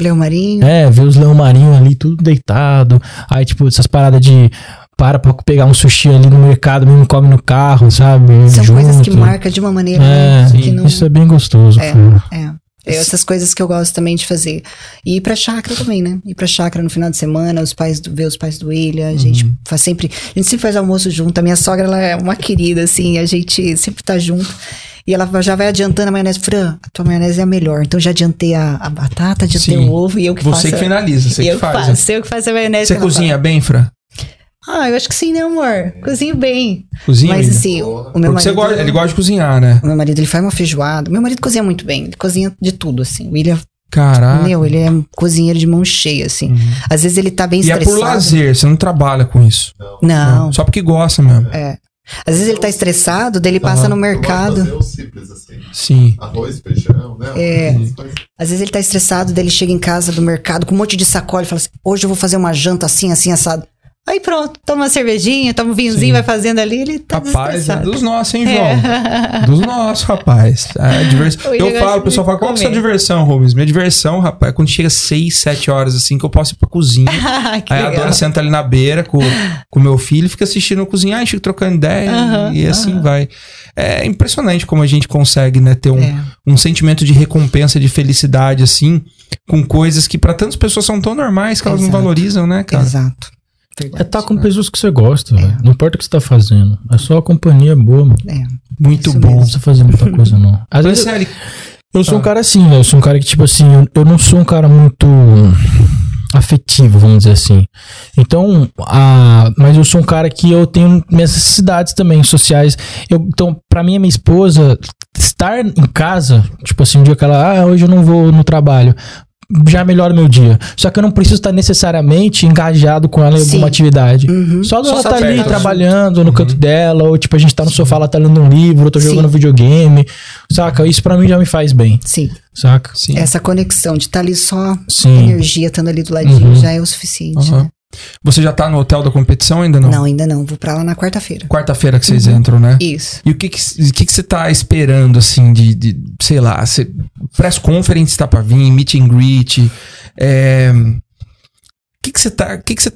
Speaker 3: Leão Marinho.
Speaker 2: É, ver os leão marinhos ali, tudo deitado. Aí, tipo, essas paradas de. Para pra pegar um sushi ali no mercado, mesmo come no carro, sabe?
Speaker 3: São coisas que
Speaker 2: Junto.
Speaker 3: marcam de uma maneira
Speaker 2: É,
Speaker 3: que não.
Speaker 2: isso é bem gostoso,
Speaker 3: É. É. É essas coisas que eu gosto também de fazer. E ir pra chácara também, né? Ir pra chácara no final de semana, os pais do, ver os pais do William. A gente faz sempre. A gente sempre faz almoço junto. A minha sogra, ela é uma querida, assim. A gente sempre tá junto. E ela já vai adiantando a maionese. Fran, a tua maionese é a melhor. Então já adiantei a, a batata, adiantei
Speaker 1: Sim.
Speaker 3: o ovo e eu que faço.
Speaker 1: Você que finaliza, você
Speaker 3: eu
Speaker 1: que faz.
Speaker 3: faço, eu que faço a maionese.
Speaker 1: Você cozinha bem, Fran?
Speaker 3: Ah, eu acho que sim, né, amor? Cozinho bem.
Speaker 1: Cozinha,
Speaker 3: Mas assim, o, o meu
Speaker 1: Porque
Speaker 3: marido.
Speaker 1: você gosta, ele gosta de cozinhar, né?
Speaker 3: O meu marido, ele faz uma feijoada. Meu marido cozinha muito bem. Ele cozinha de tudo, assim. O William
Speaker 1: Caraca.
Speaker 3: Meu, ele é cozinheiro de mão cheia, assim. Às vezes ele tá bem
Speaker 1: E é
Speaker 3: estressado.
Speaker 1: por lazer, você não trabalha com isso.
Speaker 3: Não.
Speaker 1: Só porque gosta mesmo.
Speaker 3: É. Às vezes ele tá estressado, daí ele passa no mercado.
Speaker 4: simples assim.
Speaker 1: Sim.
Speaker 4: Arroz, feijão, né?
Speaker 3: É. Às vezes ele tá estressado, daí ele chega em casa do mercado com um monte de sacola e fala assim: hoje eu vou fazer uma janta assim, assim, assado. Aí pronto, toma uma cervejinha, toma um vinhozinho,
Speaker 1: Sim.
Speaker 3: vai fazendo ali, ele tá
Speaker 1: Rapaz, é dos nossos, hein, João?
Speaker 3: É.
Speaker 1: Dos nossos, rapaz. É, divers... Eu falo, o pessoal fala, qual que é a sua diversão, Rubens? Minha diversão, rapaz, é quando chega 6, 7 horas, assim, que eu posso ir pra cozinha. Aí a
Speaker 3: legal.
Speaker 1: dona senta ali na beira com o meu filho, fica assistindo eu cozinhar, e fica trocando ideia e assim vai. É impressionante como a gente consegue, né, ter um,
Speaker 3: É.
Speaker 1: um sentimento de recompensa, de felicidade, assim, com coisas que pra tantas pessoas são tão normais que elas não valorizam, né, cara?
Speaker 3: Exato.
Speaker 2: É
Speaker 3: Verdade.
Speaker 2: estar com pessoas que você gosta, velho. Não importa o que você tá fazendo. É só a companhia boa, mano.
Speaker 3: É.
Speaker 1: Muito
Speaker 3: Isso
Speaker 1: bom.
Speaker 2: Não precisa fazer muita coisa, não. Às vezes,
Speaker 1: Franciele,
Speaker 2: eu sou um
Speaker 1: Ah.
Speaker 2: cara assim, velho. Eu sou um cara que, tipo assim, eu, eu não sou um cara muito afetivo, vamos dizer assim. Então, a, mas eu sou um cara que eu tenho minhas necessidades também sociais. Eu, então, pra mim, a minha esposa estar em casa, tipo assim, um dia que ela, ah, hoje eu não vou no trabalho. Já melhora o meu dia. Só que eu não preciso estar necessariamente engajado com ela em
Speaker 3: Sim.
Speaker 2: alguma atividade.
Speaker 3: Uhum.
Speaker 2: Só
Speaker 1: Só
Speaker 2: ela
Speaker 1: tá
Speaker 2: tá ali trabalhando no canto dela, ou tipo, a gente tá no sofá, ela tá lendo um livro, eu tô
Speaker 3: Sim.
Speaker 2: jogando videogame, saca? Isso pra mim já me faz bem,
Speaker 3: Sim.
Speaker 2: saca?
Speaker 1: sim.
Speaker 3: Essa conexão de estar ali só
Speaker 2: Sim.
Speaker 3: energia estando ali do ladinho
Speaker 2: Uhum.
Speaker 3: já é o suficiente. Né?
Speaker 1: Você já tá no hotel da competição ainda não?
Speaker 3: Não, ainda não. Vou pra lá na quarta-feira.
Speaker 1: Quarta-feira que vocês
Speaker 3: Uhum.
Speaker 1: entram, né?
Speaker 3: Isso.
Speaker 1: E o que que, que que você tá esperando, assim, de, de sei lá, você, press conference tá pra vir, meet and greet, é... O que que você tá, o que que você,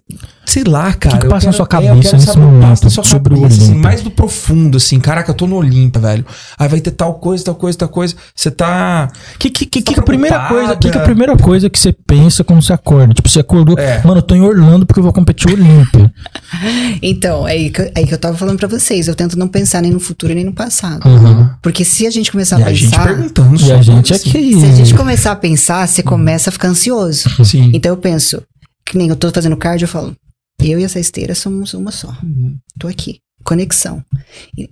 Speaker 1: sei lá, cara.
Speaker 2: que
Speaker 1: eu
Speaker 2: passa na
Speaker 1: quero-
Speaker 2: sua
Speaker 1: é, eu
Speaker 2: cabeça
Speaker 1: quero
Speaker 2: nesse
Speaker 1: saber o que passa
Speaker 2: momento
Speaker 1: na sua
Speaker 2: sobre o
Speaker 1: cabeça, assim, mais do profundo, assim, caraca, eu tô no Olímpia, velho. Aí vai ter tal coisa, tal coisa, tal coisa. Você tá...
Speaker 2: Que, que, que,
Speaker 1: Tá
Speaker 2: que a primeira coisa, que, que a primeira coisa que você pensa quando você acorda? Tipo, você acordou,
Speaker 1: É.
Speaker 2: mano, eu tô em Orlando porque eu vou competir Olímpia.
Speaker 3: Então, é aí que, é aí que eu tava falando pra vocês. Eu tento não pensar nem no futuro nem no passado.
Speaker 2: Uhum.
Speaker 3: Porque se a gente começar
Speaker 1: E
Speaker 3: a
Speaker 1: a gente
Speaker 3: pensar.
Speaker 1: perguntando
Speaker 2: E
Speaker 1: só,
Speaker 2: a gente
Speaker 1: assim.
Speaker 2: aqui.
Speaker 3: Se a gente começar a pensar, você começa a ficar ansioso.
Speaker 1: Sim.
Speaker 3: Então eu penso, que nem eu tô fazendo cardio, eu falo, eu e essa esteira somos uma só.
Speaker 1: Uhum.
Speaker 3: Tô aqui. Conexão.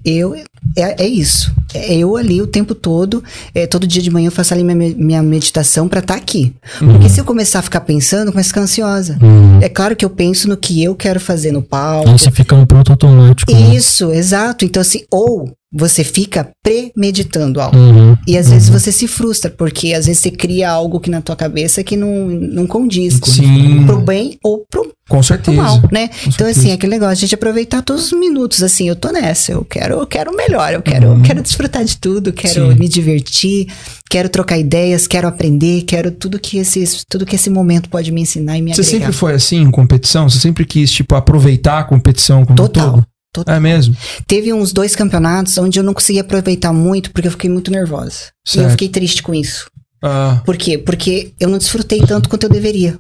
Speaker 3: Eu, é, é isso. é eu ali o tempo todo, é, todo dia de manhã eu faço ali minha, minha meditação pra estar aqui.
Speaker 2: Uhum.
Speaker 3: Porque se eu começar a ficar pensando, eu começo a ficar ansiosa. É claro que eu penso no que eu quero fazer no palco.
Speaker 2: Aí você fica no ponto automático. né?
Speaker 3: Isso, exato. Então, assim, ou você fica premeditando algo.
Speaker 2: Uhum.
Speaker 3: E às vezes você se frustra, porque às vezes você cria algo que na tua cabeça que não, não condiz.
Speaker 1: Sim.
Speaker 3: Pro bem ou pro,
Speaker 1: Com
Speaker 3: pro
Speaker 1: certeza.
Speaker 3: mal, né? Então,
Speaker 1: certeza.
Speaker 3: assim, aquele negócio de a gente aproveitar todos os minutos, assim, eu tô nessa, eu quero, eu quero o melhor, eu quero, eu quero desfrutar de tudo, quero
Speaker 1: Uhum. Sim.
Speaker 3: me divertir, quero trocar ideias, quero aprender, quero tudo que esse, tudo que esse momento pode me ensinar e me
Speaker 1: Você
Speaker 3: agregar.
Speaker 1: sempre foi assim em competição? Você sempre quis, tipo, aproveitar a competição como um
Speaker 3: Total.
Speaker 1: todo?
Speaker 3: Total.
Speaker 1: É mesmo?
Speaker 3: Teve uns dois campeonatos onde eu não consegui aproveitar muito porque eu fiquei muito nervosa. E
Speaker 1: Certo.
Speaker 3: eu fiquei triste com isso.
Speaker 1: Ah,
Speaker 3: Por quê? Porque eu não desfrutei tanto quanto eu deveria.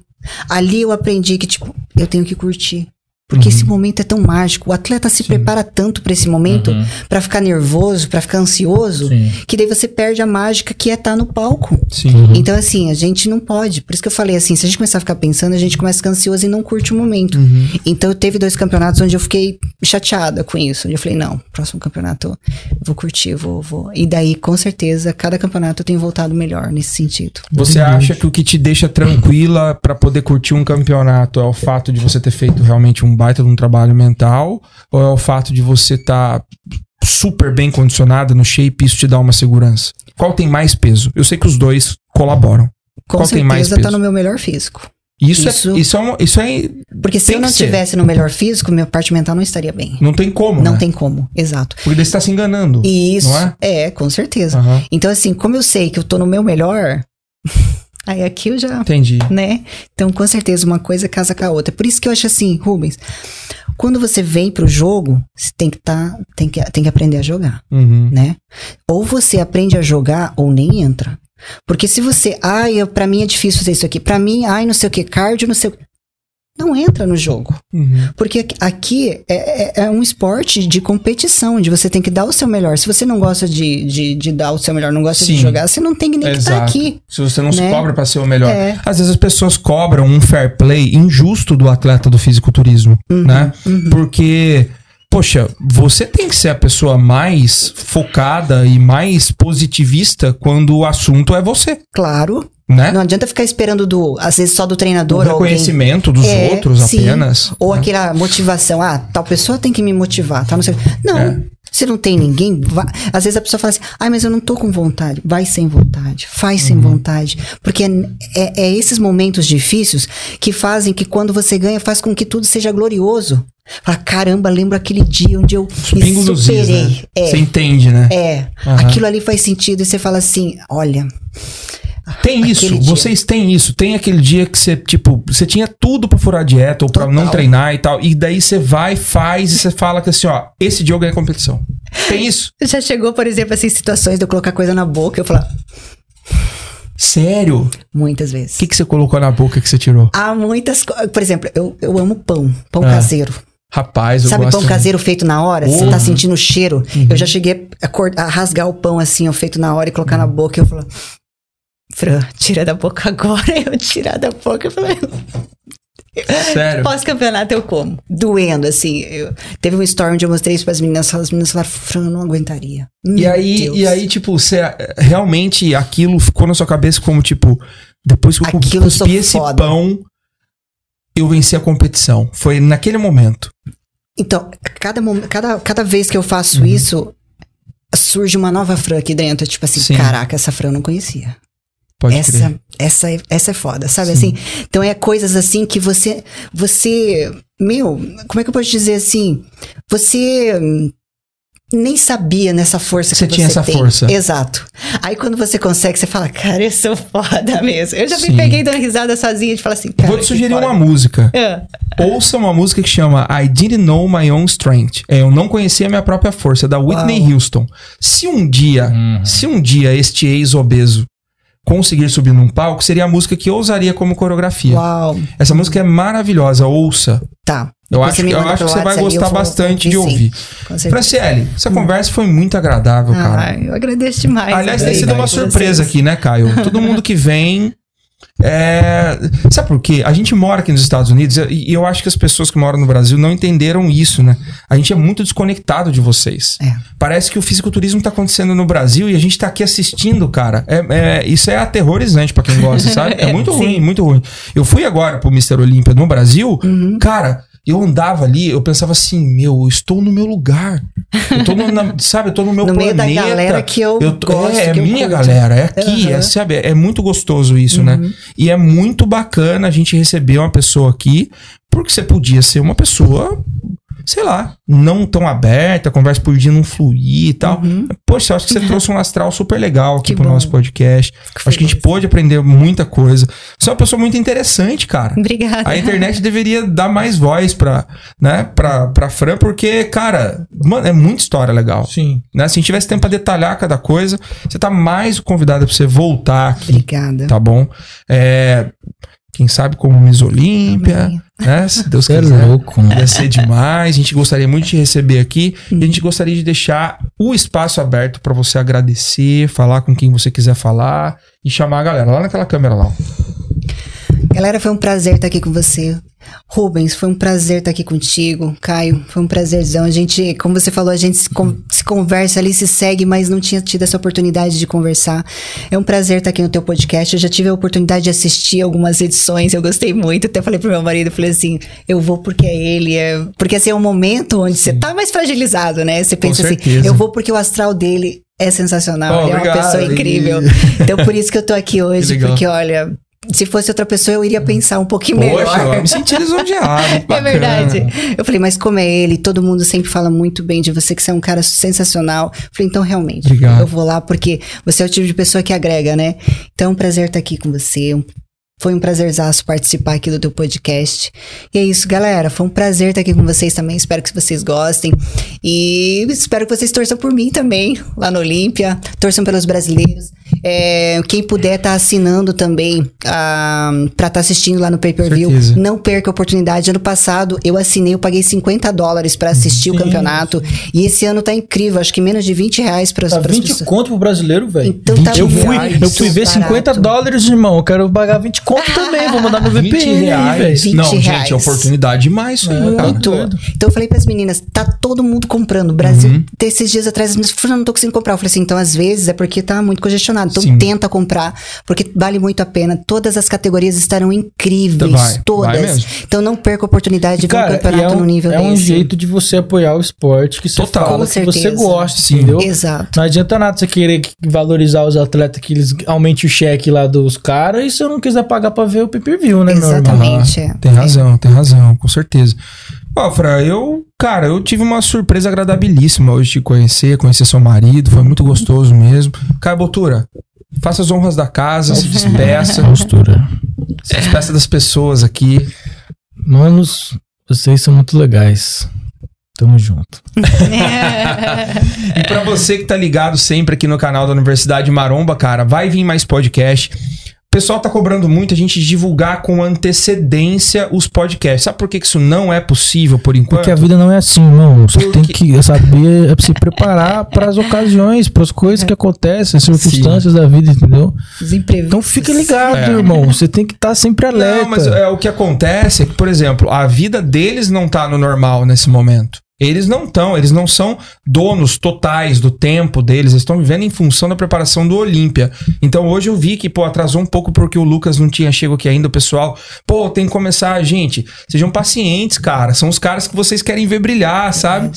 Speaker 3: Ali eu aprendi que, tipo, eu tenho que curtir. Porque
Speaker 1: Uhum.
Speaker 3: esse momento é tão mágico. O atleta se prepara tanto pra esse momento,
Speaker 2: Uhum.
Speaker 3: pra ficar nervoso, pra ficar ansioso,
Speaker 2: Sim.
Speaker 3: que daí você perde a mágica que é estar no palco.
Speaker 1: sim.
Speaker 3: Então, assim, a gente não pode. Por isso que eu falei assim: se a gente começar a ficar pensando, a gente começa a ficar ansioso e não curte o momento.
Speaker 1: Uhum.
Speaker 3: Então, teve dois campeonatos onde eu fiquei chateada com isso. Onde eu falei: não, próximo campeonato eu vou curtir, vou, vou. E daí, com certeza, cada campeonato eu tenho voltado melhor nesse sentido.
Speaker 1: Você acha que o que te deixa tranquila pra poder curtir um campeonato é o fato de você ter feito realmente um baita de um trabalho mental? Ou é o fato de você estar super bem condicionada no shape e isso te dá uma segurança? Qual tem mais peso? Eu sei que os dois colaboram.
Speaker 3: Com
Speaker 1: Qual tem mais
Speaker 3: certeza tá
Speaker 1: peso?
Speaker 3: no meu melhor físico.
Speaker 1: Isso,
Speaker 3: Isso-
Speaker 1: é. Isso é, uma- isso é.
Speaker 3: Porque se eu não estivesse no melhor físico, minha parte mental não estaria bem.
Speaker 1: Não tem como.
Speaker 3: Não
Speaker 1: né?
Speaker 3: tem como, exato.
Speaker 1: Porque daí você tá se enganando.
Speaker 3: Isso,
Speaker 1: Não é?
Speaker 3: com certeza.
Speaker 1: Aham.
Speaker 3: Então, assim, como eu sei que eu tô no meu melhor, aí aqui eu já,
Speaker 1: Entendi.
Speaker 3: né? Então, com certeza, uma coisa casa com a outra. Por isso que eu acho assim, Rubens, quando você vem pro jogo, você tem que tá, tem que, tem que aprender a jogar,
Speaker 1: Uhum.
Speaker 3: né? Ou você aprende a jogar ou nem entra. Porque se você, ai, eu, pra mim é difícil fazer isso aqui. Pra mim, ai, não sei o que, cardio, não sei o que. Não entra no jogo.
Speaker 1: Uhum.
Speaker 3: Porque aqui- é, é- é um esporte de competição, onde você tem que dar o seu melhor. Se você não gosta de, de, de dar o seu melhor, não gosta
Speaker 1: Sim.
Speaker 3: de jogar, você não tem nem que estar
Speaker 1: Exato.
Speaker 3: aqui.
Speaker 1: Se você não se
Speaker 3: Né?
Speaker 1: cobra pra ser o melhor.
Speaker 3: É.
Speaker 1: Às vezes as pessoas cobram um fair play injusto do atleta do fisiculturismo,
Speaker 3: Uhum,
Speaker 1: né? Porque, poxa, você tem que ser a pessoa mais focada e mais positivista quando o assunto é você,
Speaker 3: Claro.
Speaker 1: Né?
Speaker 3: Não adianta ficar esperando do, às vezes só do
Speaker 1: o
Speaker 3: treinador alguém.
Speaker 1: reconhecimento dos
Speaker 3: É,
Speaker 1: outros
Speaker 3: sim.
Speaker 1: apenas.
Speaker 3: Ou
Speaker 1: né?
Speaker 3: aquela motivação, ah, tal pessoa tem que me motivar, tá? Não, sei. não
Speaker 1: É.
Speaker 3: se não tem ninguém, vai. às vezes a pessoa fala assim, ai, mas eu não tô com vontade. Vai sem vontade, faz
Speaker 1: Uhum.
Speaker 3: sem vontade. Porque é, é- é esses momentos difíceis que fazem que quando você ganha, faz com que tudo seja glorioso. Fala, caramba, lembro aquele dia onde eu
Speaker 1: pingos nos is,
Speaker 3: superei.
Speaker 1: né?
Speaker 3: É,
Speaker 1: Você entende, né?
Speaker 3: é.
Speaker 1: Aham.
Speaker 3: Aquilo ali faz sentido e você fala assim, olha,
Speaker 1: Tem
Speaker 3: Aquele
Speaker 1: isso,
Speaker 3: dia.
Speaker 1: vocês têm isso. Tem aquele dia que você, tipo, você tinha tudo pra furar a dieta ou pra
Speaker 3: Total.
Speaker 1: não treinar e tal. E daí você vai, faz e você fala que assim, ó, esse dia eu ganhei a competição. Tem isso.
Speaker 3: já chegou, por exemplo, assim, situações de eu colocar coisa na boca, eu falar,
Speaker 1: Sério?
Speaker 3: muitas
Speaker 1: O
Speaker 3: vezes.
Speaker 1: que, que você colocou na boca que você tirou?
Speaker 3: Há muitas coisas. Por exemplo, eu, eu amo pão. Pão
Speaker 1: Ah,
Speaker 3: caseiro.
Speaker 1: Rapaz, eu
Speaker 3: Sabe
Speaker 1: gosto.
Speaker 3: pão caseiro feito na hora? Você
Speaker 1: Oh.
Speaker 3: tá sentindo o cheiro.
Speaker 1: Uhum.
Speaker 3: Eu já cheguei a, cor- a rasgar o pão assim, ó, feito na hora e colocar na
Speaker 1: Uhum.
Speaker 3: boca. E eu falo, Fran, tira da boca agora. Eu tirar da boca. Eu falei,
Speaker 1: Sério?
Speaker 3: pós-campeonato eu como. Doendo, assim. Eu- teve um story onde eu mostrei isso pras meninas. As meninas falaram, Fran, eu não aguentaria.
Speaker 1: E aí,
Speaker 3: Deus.
Speaker 1: e aí, tipo, você realmente aquilo ficou na sua cabeça como, tipo, depois que eu
Speaker 3: Aquilo
Speaker 1: cuspi esse
Speaker 3: foda.
Speaker 1: pão, eu venci a competição. Foi naquele momento.
Speaker 3: Então, cada, cada, cada vez que eu
Speaker 1: Uhum.
Speaker 3: faço isso, surge uma nova Fran aqui dentro. Tipo assim,
Speaker 1: Sim.
Speaker 3: caraca, essa Fran eu não conhecia.
Speaker 1: Pode
Speaker 3: essa,
Speaker 1: crer.
Speaker 3: essa, é- essa é foda, sabe
Speaker 1: Sim.
Speaker 3: assim? Então é coisas assim que você, você, meu, como é que eu posso dizer assim? Você nem sabia nessa força
Speaker 1: Você
Speaker 3: que
Speaker 1: tinha
Speaker 3: você
Speaker 1: essa
Speaker 3: tem.
Speaker 1: força.
Speaker 3: Exato. Aí quando você consegue, você fala, cara, eu sou foda mesmo. Eu já
Speaker 1: Sim.
Speaker 3: me peguei dando risada sozinha de falar assim, cara.
Speaker 1: Vou te sugerir
Speaker 3: foda.
Speaker 1: uma música.
Speaker 3: É.
Speaker 1: Ouça uma música que chama I Didn't Know My Own Strength. É, eu não conhecia a minha própria força, da Whitney
Speaker 3: Uau.
Speaker 1: Houston. Se um dia,
Speaker 2: Uhum.
Speaker 1: se um dia este ex-obeso conseguir subir num palco, seria a música que eu usaria como coreografia.
Speaker 3: Uau.
Speaker 1: Essa música é maravilhosa, ouça.
Speaker 3: Tá.
Speaker 1: Eu acho, eu acho que você vai gostar bastante de
Speaker 3: ouvir.
Speaker 1: Franciele, essa conversa foi muito agradável, cara.
Speaker 3: Ai, eu agradeço demais.
Speaker 1: Aliás, tem sido uma surpresa aqui, né, Caio? Todo mundo que vem É, sabe por quê? A gente mora aqui nos Estados Unidos e eu acho que as pessoas que moram no Brasil não entenderam isso, né? A gente é muito desconectado de vocês.
Speaker 3: É.
Speaker 1: Parece que o fisiculturismo tá acontecendo no Brasil e a gente tá aqui assistindo, cara. É, é- isso é aterrorizante pra quem gosta, sabe? É muito ruim, muito ruim. Eu fui agora pro Mr. Olímpia no Brasil,
Speaker 3: Uhum.
Speaker 1: cara. Eu andava ali, eu pensava assim, meu, eu estou no meu lugar. Eu tô no, na- sabe, eu tô no meu
Speaker 3: No meio
Speaker 1: planeta.
Speaker 3: da galera que eu,
Speaker 1: Eu tô-
Speaker 3: gosto,
Speaker 1: é, é minha
Speaker 3: curto.
Speaker 1: galera, é aqui,
Speaker 3: Aham.
Speaker 1: é, sabe? É muito gostoso isso, né?
Speaker 3: Uhum.
Speaker 1: E é muito bacana a gente receber uma pessoa aqui, porque você podia ser uma pessoa, sei lá, não tão aberta, a conversa podia não fluir e tal.
Speaker 3: Uhum.
Speaker 1: Poxa, eu acho que você trouxe um astral super legal aqui
Speaker 3: Que
Speaker 1: pro
Speaker 3: bom.
Speaker 1: nosso podcast. Acho que a gente pôde aprender muita coisa. Você é uma pessoa muito interessante, cara.
Speaker 3: Obrigada.
Speaker 1: A internet deveria dar mais voz pra, né, pra, pra Fran, porque, cara, mano, é muita história legal
Speaker 2: Sim.
Speaker 1: né? Se a gente tivesse tempo pra detalhar cada coisa, você tá mais convidada pra você voltar aqui,
Speaker 3: Obrigada.
Speaker 1: tá bom? É, quem sabe como Miss Olímpia, né? Se Deus
Speaker 2: é
Speaker 1: quiser.
Speaker 2: louco, né?
Speaker 1: Ia ser demais. A gente gostaria muito de te receber aqui. E a gente gostaria de deixar o espaço aberto pra você agradecer, falar com quem você quiser falar e chamar a galera lá naquela câmera lá.
Speaker 3: Galera, foi um prazer estar aqui com você. Rubens, foi um prazer estar aqui contigo. Caio, foi um prazerzão. A gente, como você falou, a gente se, con- se conversa ali, se segue, mas não tinha tido essa oportunidade de conversar. É um prazer estar aqui no teu podcast. Eu já tive a oportunidade de assistir algumas edições, eu gostei muito. Até falei pro meu marido, falei assim, eu vou porque é ele. É... Porque assim, é um momento onde você tá mais fragilizado, né? Você pensa assim, eu vou porque o astral dele é sensacional.
Speaker 1: Oh,
Speaker 3: ele é uma pessoa incrível. Então, por isso que eu tô aqui hoje, porque olha, se fosse outra pessoa, eu iria pensar um pouquinho
Speaker 1: Poxa,
Speaker 3: melhor.
Speaker 1: eu me senti lisonjeado.
Speaker 3: É verdade. Eu falei, mas como é ele, todo mundo sempre fala muito bem de você, que você é um cara sensacional. Eu falei, então realmente,
Speaker 1: Obrigado.
Speaker 3: eu vou lá porque você é o tipo de pessoa que agrega, né? Então é um prazer estar aqui com você. um- Foi um prazerzaço participar aqui do teu podcast. E é isso, galera. Foi um prazer estar aqui com vocês também. Espero que vocês gostem. E espero que vocês torçam por mim também, lá no Olímpia. Torçam pelos brasileiros. É, quem puder estar assinando também ah, pra estar assistindo lá no pay-per-view. Não perca a oportunidade. Ano passado eu assinei, eu paguei 50 dólares pra assistir o
Speaker 2: Sim.
Speaker 3: campeonato. E esse ano tá incrível. Acho que menos de 20 reais para
Speaker 2: Tá
Speaker 3: as
Speaker 2: 20
Speaker 3: pessoas.
Speaker 2: conto pro brasileiro, velho.
Speaker 3: Então tá
Speaker 2: eu fui,
Speaker 3: muito
Speaker 2: eu fui ver 50
Speaker 3: barato.
Speaker 2: dólares, irmão. Eu quero pagar 20 conto também. Vou mandar
Speaker 1: 20
Speaker 2: VPN, aí,
Speaker 1: reais.
Speaker 2: velho.
Speaker 3: 20
Speaker 1: Não, gente,
Speaker 3: reais.
Speaker 1: é oportunidade demais isso aí, cara.
Speaker 3: Muito. Então eu falei pras meninas, tá todo mundo comprando. O Brasil,
Speaker 1: Uhum.
Speaker 3: esses dias atrás, mas Fernando, não tô conseguindo comprar. Eu falei assim, então às vezes é porque tá muito congestionado. Então
Speaker 1: Sim.
Speaker 3: tenta comprar, porque vale muito a pena. Todas as categorias estarão incríveis.
Speaker 1: Vai, vai
Speaker 3: todas.
Speaker 1: mesmo.
Speaker 3: então não perca a oportunidade de ver um
Speaker 2: Cara, e
Speaker 3: campeonato
Speaker 2: é um,
Speaker 3: no nível
Speaker 2: é um
Speaker 3: desse.
Speaker 2: jeito de você apoiar o esporte que você
Speaker 1: Total.
Speaker 2: fala
Speaker 3: Com
Speaker 2: que você gosta,
Speaker 1: Sim.
Speaker 2: entendeu?
Speaker 3: Exato.
Speaker 2: Não adianta nada você querer que- valorizar os atletas que eles aumentem o cheque lá dos caras e se eu não quiser pagar pra ver o pay-per-view, né, meu irmão?
Speaker 3: Exatamente. é.
Speaker 1: Tem razão, tem razão, com certeza. Ó, Fra, eu, cara, eu tive uma surpresa agradabilíssima hoje de te conhecer, conhecer seu marido, foi muito gostoso mesmo. Caio Botura, faça as honras da casa, se despeça,
Speaker 2: Postura.
Speaker 1: se despeça das pessoas aqui.
Speaker 2: Manos, vocês são muito legais. Tamo junto.
Speaker 1: E pra você que tá ligado sempre aqui no canal da Universidade Maromba, cara, vai vir mais podcast. O pessoal tá cobrando muito a gente divulgar com antecedência os podcasts. Sabe por que que isso não é possível por enquanto?
Speaker 2: Porque a vida não é assim, irmão. Você
Speaker 1: Porque-
Speaker 2: tem que saber se preparar para as ocasiões, para as coisas que acontecem, as circunstâncias da vida, entendeu? Então fica ligado,
Speaker 1: É.
Speaker 2: irmão. Você tem que estar sempre alerta.
Speaker 1: Não, mas é, o que acontece é que, por exemplo, a vida deles não tá no normal nesse momento. Eles não estão, eles não são donos totais do tempo deles, eles estão vivendo em função da preparação do Olímpia. Então hoje eu vi que, pô, atrasou um pouco porque o Lucas não tinha chego aqui ainda, o pessoal, pô, tem que começar, gente, sejam pacientes, cara, são os caras que vocês querem ver brilhar, sabe?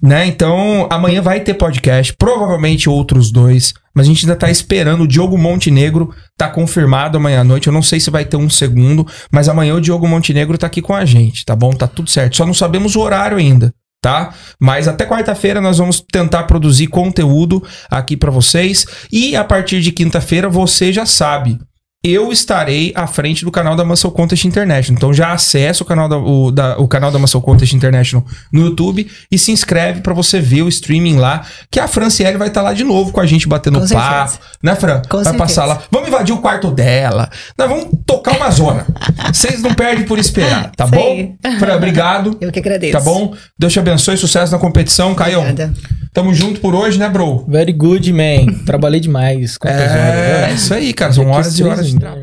Speaker 1: Né? Então, amanhã vai ter podcast, provavelmente outros dois, mas a gente ainda tá esperando. O Diogo Montenegro tá confirmado amanhã à noite. Eu não sei se vai ter um segundo, mas amanhã o Diogo Montenegro tá aqui com a gente, tá bom? Tá tudo certo. Só não sabemos o horário ainda. Tá? Mas até quarta-feira nós vamos tentar produzir conteúdo aqui pra vocês. E a partir de quinta-feira você já sabe. Eu estarei à frente do canal da Muscle Contest International. Então já acessa o canal da, o, da- o canal da Muscle Contest International no YouTube e se inscreve pra você ver o streaming lá. Que a Franciele vai estar lá de novo com a gente batendo
Speaker 3: Com
Speaker 1: papo.
Speaker 3: certeza.
Speaker 1: Né, Fran?
Speaker 3: Com
Speaker 1: vai
Speaker 3: certeza.
Speaker 1: passar lá. Vamos invadir o quarto dela. Nós vamos tocar uma zona. Vocês não perdem por esperar, tá bom? Fran, obrigado.
Speaker 3: Eu que agradeço.
Speaker 1: Tá bom? Deus te abençoe, sucesso na competição, Caião.
Speaker 3: Obrigada.
Speaker 1: Tamo junto por hoje, né, bro?
Speaker 2: Very good, man. Trabalhei demais. Quantas horas?
Speaker 1: É,
Speaker 2: né?
Speaker 1: isso aí, cara. São horas e horas de
Speaker 2: e meia.